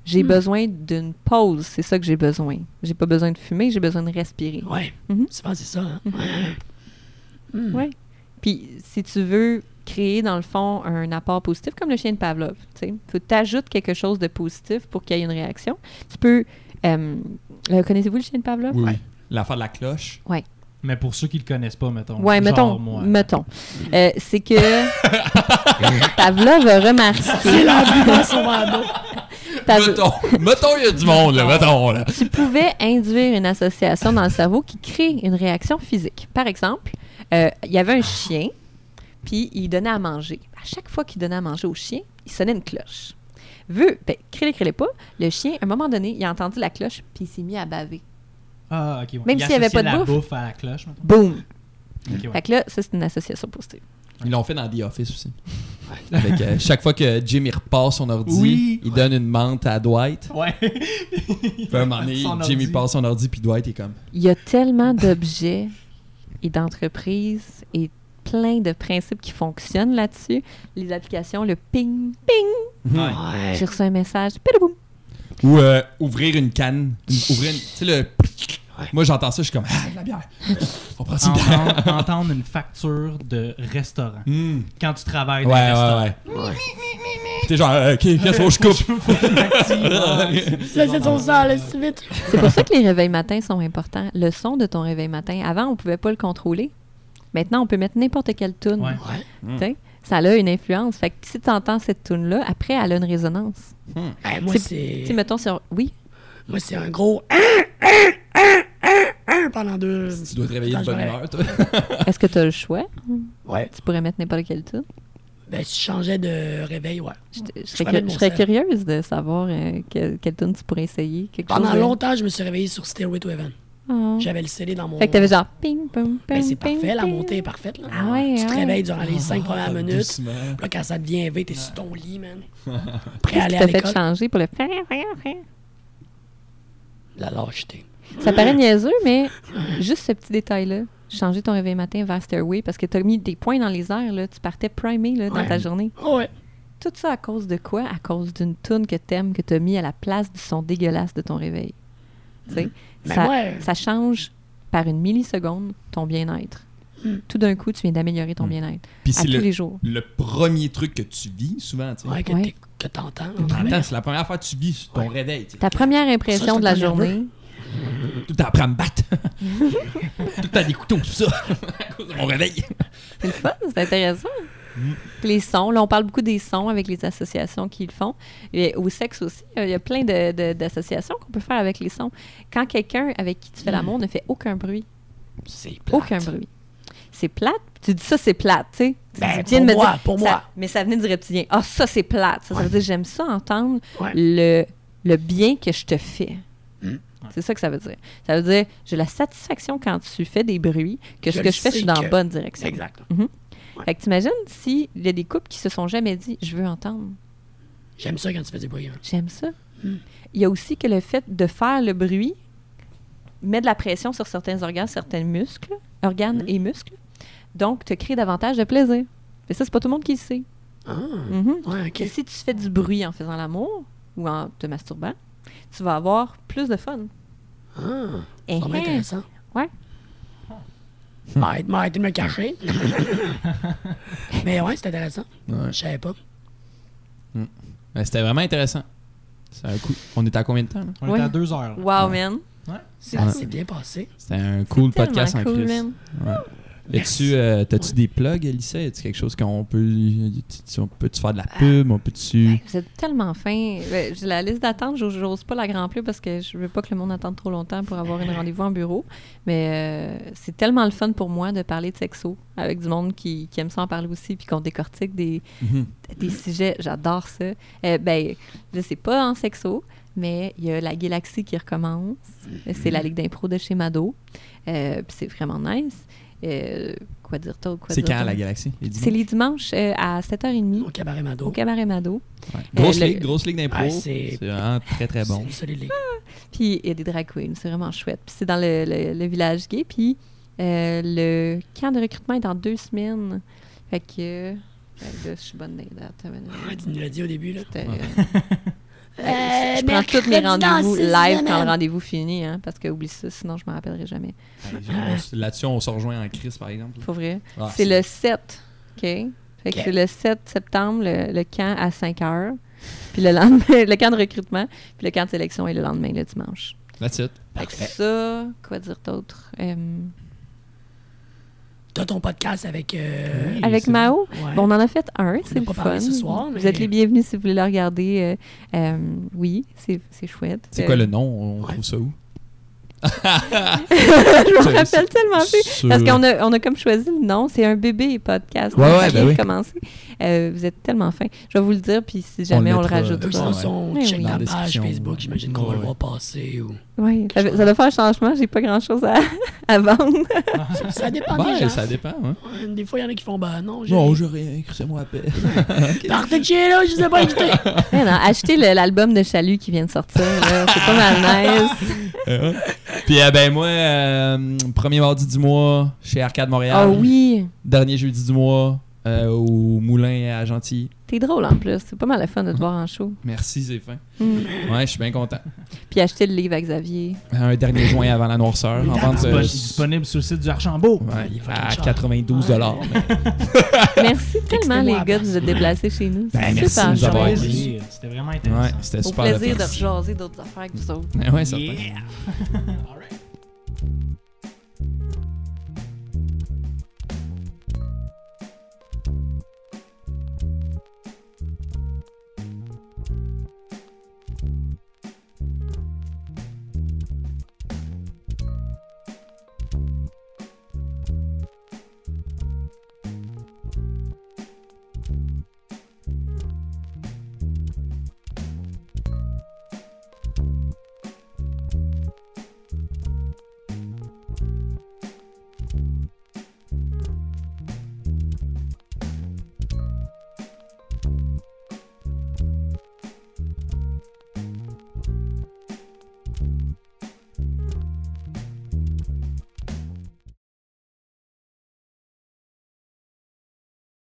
J'ai Hmm. besoin d'une pause, c'est ça que j'ai besoin. J'ai pas besoin de fumer, j'ai besoin de respirer. Mhm. Souvent, c'est ça. hein. Mhm. Hmm. Ouais. Puis si tu veux créer dans le fond un apport positif comme le chien de Pavlov, tu sais, faut t'ajoutes quelque chose de positif pour qu'il y ait une réaction. Tu peux euh, euh, connaissez-vous le chien de Pavlov? Oui, Ouais. oui. L'affaire de la cloche? Mais pour ceux qui le connaissent pas, mettons. Ouais, genre mettons, moi. mettons. Euh, c'est que Pavlov a remarqué. Il a bu dans son verre d'eau. Pav- Mettons, mettons, il y a du monde, là. Mettons, là. tu pouvais induire une association dans le cerveau qui crée une réaction physique. Par exemple, euh, il y avait un chien, puis il donnait à manger. À chaque fois qu'il donnait à manger au chien, il sonnait une cloche. Vu, ben, crée crée pas, le chien, à un moment donné, il a entendu la cloche, puis il s'est mis à baver. Ah, ok. ouais. Même Il s'il y avait pas de la bouffe. bouffe à la cloche, mettons. Boum! Ok, ouais. Fait que là, ça, c'est une association positive. Ils l'ont fait dans The Office aussi. Avec, euh, chaque fois que Jim il repart son ordi, Oui. il donne une menthe à Dwight. Ouais. Puis à un moment donné, Jim il passe son ordi, puis Dwight est comme. Il y a tellement d'objets et d'entreprises et plein de principes qui fonctionnent là-dessus. Les applications, le ping, ping, Ouais. Ouais. j'ai reçu un message. Ou euh, ouvrir une canne. Une- ouvrir une- Tu sais, le. Ouais. Moi, j'entends ça, je suis comme, ah, de la bière. On prend une bière. entendre, entendre une facture de restaurant Hmm. quand tu travailles Ouais, dans un ouais, restaurant. ouais. Puis t'es genre, euh, ok, qu'est-ce que je coupe? C'est son sang, vite. C'est pour ça que les réveils matins sont importants. Le son de ton réveil matin, avant, on pouvait pas le contrôler. Maintenant, on peut mettre n'importe quelle tune. Ouais. Ouais. Tu sais, Ça a une influence. Fait que si tu entends cette tune-là, après, elle a une résonance. Hey, moi, C'est- c'est. Tu mettons sur. Oui, Moi, c'est un gros. hein, hein, hein, pendant deux. Tu dois te réveiller de bonne humeur, toi. est-ce que tu as le choix? Ouais. Tu pourrais mettre n'importe quelle tune. Ben, si je changeais de réveil, ouais. Je, je Je serais, cu- je curieuse de savoir euh, quelle, quelle tune tu pourrais essayer. Pendant chose longtemps, je me suis réveillé sur Stairway to Heaven. Oh. J'avais le CD dans mon. Fait que t'avais genre ping, pong, Ben, ping, c'est ping, parfait, la montée est parfaite. Là. Ah ouais, tu te ouais. réveilles durant les cinq premières minutes. Doucement. Là, quand ça devient V, t'es sur ton lit, man. Prêt à aller à t'a fait l'école. changer pour le. La lâcheté. Ça paraît niaiseux, mais juste ce petit détail-là, changer ton réveil matin vers Stairway parce que tu as mis des points dans les airs, là, tu partais primé là, dans Ouais. ta journée. Oh, ouais. Tout ça à cause de quoi? À cause d'une toune que t'aimes, que tu as mis à la place du son dégueulasse de ton réveil. Tu sais, Ben, ça, change par une milliseconde ton bien-être. Hmm. Tout d'un coup, tu viens d'améliorer ton Hmm. bien-être. Puis À c'est tous le, les jours. le premier truc que tu vis souvent, tu sais. ouais, que Ouais. t'entends. Attends, c'est la première fois que tu vis ton réveil. tu sais. Ta première impression Ça, de la nerveux. journée, Tout après à me battre. tout temps des couteaux, tout ça. à cause de mon réveil. C'est le fun, c'est intéressant. Puis Les sons, là, on parle beaucoup des sons avec les associations qui le font. Et au sexe aussi, il y a plein de- de- d'associations qu'on peut faire avec les sons. Quand quelqu'un avec qui tu fais l'amour ne fait aucun bruit, C'est plate. aucun bruit. C'est plate. Tu dis ça, c'est plate, tu sais. Tu Ben, viens de pour me moi, dire- pour ça- moi. Mais ça venait du reptilien. Ah, ça, c'est plate. Ça, veut dire j'aime ça entendre Ouais. le, le bien que je te fais. Mm. C'est ça que ça veut dire. Ça veut dire j'ai la satisfaction quand tu fais des bruits que Je ce que je fais, je suis dans que- la bonne direction. Exact. Fait que t'imagines s'il y a des couples qui se sont jamais dit je veux entendre, J'aime ça quand tu fais du bruit. hein. j'aime ça. Hmm. Il y a aussi que le fait de faire le bruit met de la pression sur certains organes, certains muscles, organes Hmm. et muscles. Donc, te crée davantage de plaisir. Et ça, c'est pas tout le monde qui le sait. Ah, Mhm. ouais, si tu fais du bruit en faisant l'amour ou en te masturbant, tu vas avoir plus de fun. Ah, c'est eh. intéressant. Ouais. M'arrête, m'arrête de me cacher. Mais ouais, c'est intéressant. Ouais. Je savais pas. C'était vraiment intéressant. C'est un coup. On est à combien de temps, là? On Ouais. était à deux heures. là. Wow, Ouais. man. Ça Ouais. s'est bien passé. C'était un cool podcast en cool, Chris. man. Ouais. As-tu euh, des plugs, Elissa? Y a-tu quelque chose qu'on peut. tu- On peut-tu faire de la pub? On peut-tu. Vous êtes tellement fin. Ben, J'ai la liste d'attente, j'ose- pas la grand plus parce que je veux pas que le monde attende trop longtemps pour avoir un rendez-vous en bureau. Mais euh, c'est tellement le fun pour moi de parler de sexo avec du monde qui, qui aime ça en parler aussi puis qu'on décortique des, Mhm. des sujets. J'adore ça. Euh, ben, je sais pas en sexo, mais il y a la Galaxie qui recommence. C'est la Ligue d'impro de chez Mado. Euh, puis c'est vraiment nice. Euh, quoi dire d'autre? quoi C'est dire quand la galaxie? Les C'est dimanches? les dimanches? euh, à 7h30 Au cabaret Mado. au Cabaret Mado. Ouais. Grosse Euh, le- ligue, grosse ligue d'impro. Ouais, c'est vraiment très très bon. C'est une solide ligue. Puis il y a des drag queens, c'est vraiment chouette. Puis c'est dans le, le- le village gay. Puis euh, le camp de recrutement est dans deux semaines. Fait que. euh, là, je suis bonne dates. Ouais, tu nous l'as dit au début, là. Euh, je prends tous mes rendez-vous live quand le rendez-vous finit, hein, parce que oublie ça, sinon je m'en rappellerai jamais. S- Là-dessus, on se rejoint en crise, par exemple. Faut vrai. Ah, c'est le 7, OK? Fait que c'est le 7 septembre, le, le camp à 5 heures. Puis le lendemain, le camp de recrutement. Puis le camp de sélection est le lendemain, le dimanche. That's it. Fait que ça, quoi dire d'autre? Euh, T'as ton podcast avec. euh, Oui. avec Mao, ouais. bon, on en a fait un, c'est pas fun. parlé ce soir, Vous êtes les bienvenus si vous voulez le regarder. euh, euh, oui, c'est c'est chouette. C'est Euh, quoi le nom? On Ouais. trouve ça où? je me rappelle tellement plus. Sur- Parce qu'on a, on a comme choisi le nom, c'est un bébé podcast. Ouais, ouais, ben oui. commencer. Euh, vous êtes tellement fin. Je vais vous le dire, puis si jamais on, le rajoute Eux, euh, on Mais check oui. la page. Facebook, j'imagine qu'on va Ouais, le ouais. voir passer. Ou... Oui, ça, ça doit faire un changement. J'ai pas grand-chose à, à vendre. Ça dépend des Ouais, gens. ça dépend. Hein. Ouais, Des fois, il y en a qui font bah non, j'ai. Non, j'ai rien. Écris-moi à paix. Partez de chez là, je vous ai pas invité. Ouais, non, achetez l'album de Chalut qui vient de sortir. là. C'est pas mal nice. Euh, Puis, euh, ben, moi, euh, premier mardi du mois chez Arcade Montréal. Ah oui. Dernier jeudi du mois euh, au Moulin à Gentilly. T'es drôle en plus. C'est pas mal le fun de te voir en show. Merci, c'est fin. Mm. Ouais, je suis bien content. Puis acheter le livre à Xavier. Un dernier joint avant la noirceur. En vente euh, Dispo- disponible sur le site du Archambault. ouais, Il à fucking cher. 92 dollars. Merci tellement, les gars, de vous être déplacés chez nous. Ben, merci super de nous avoir. C'était vraiment intéressant. Ouais, c'était Au super. le plaisir de rejaser d'autres affaires que vous autres. Ouais, certain. Yeah! All right.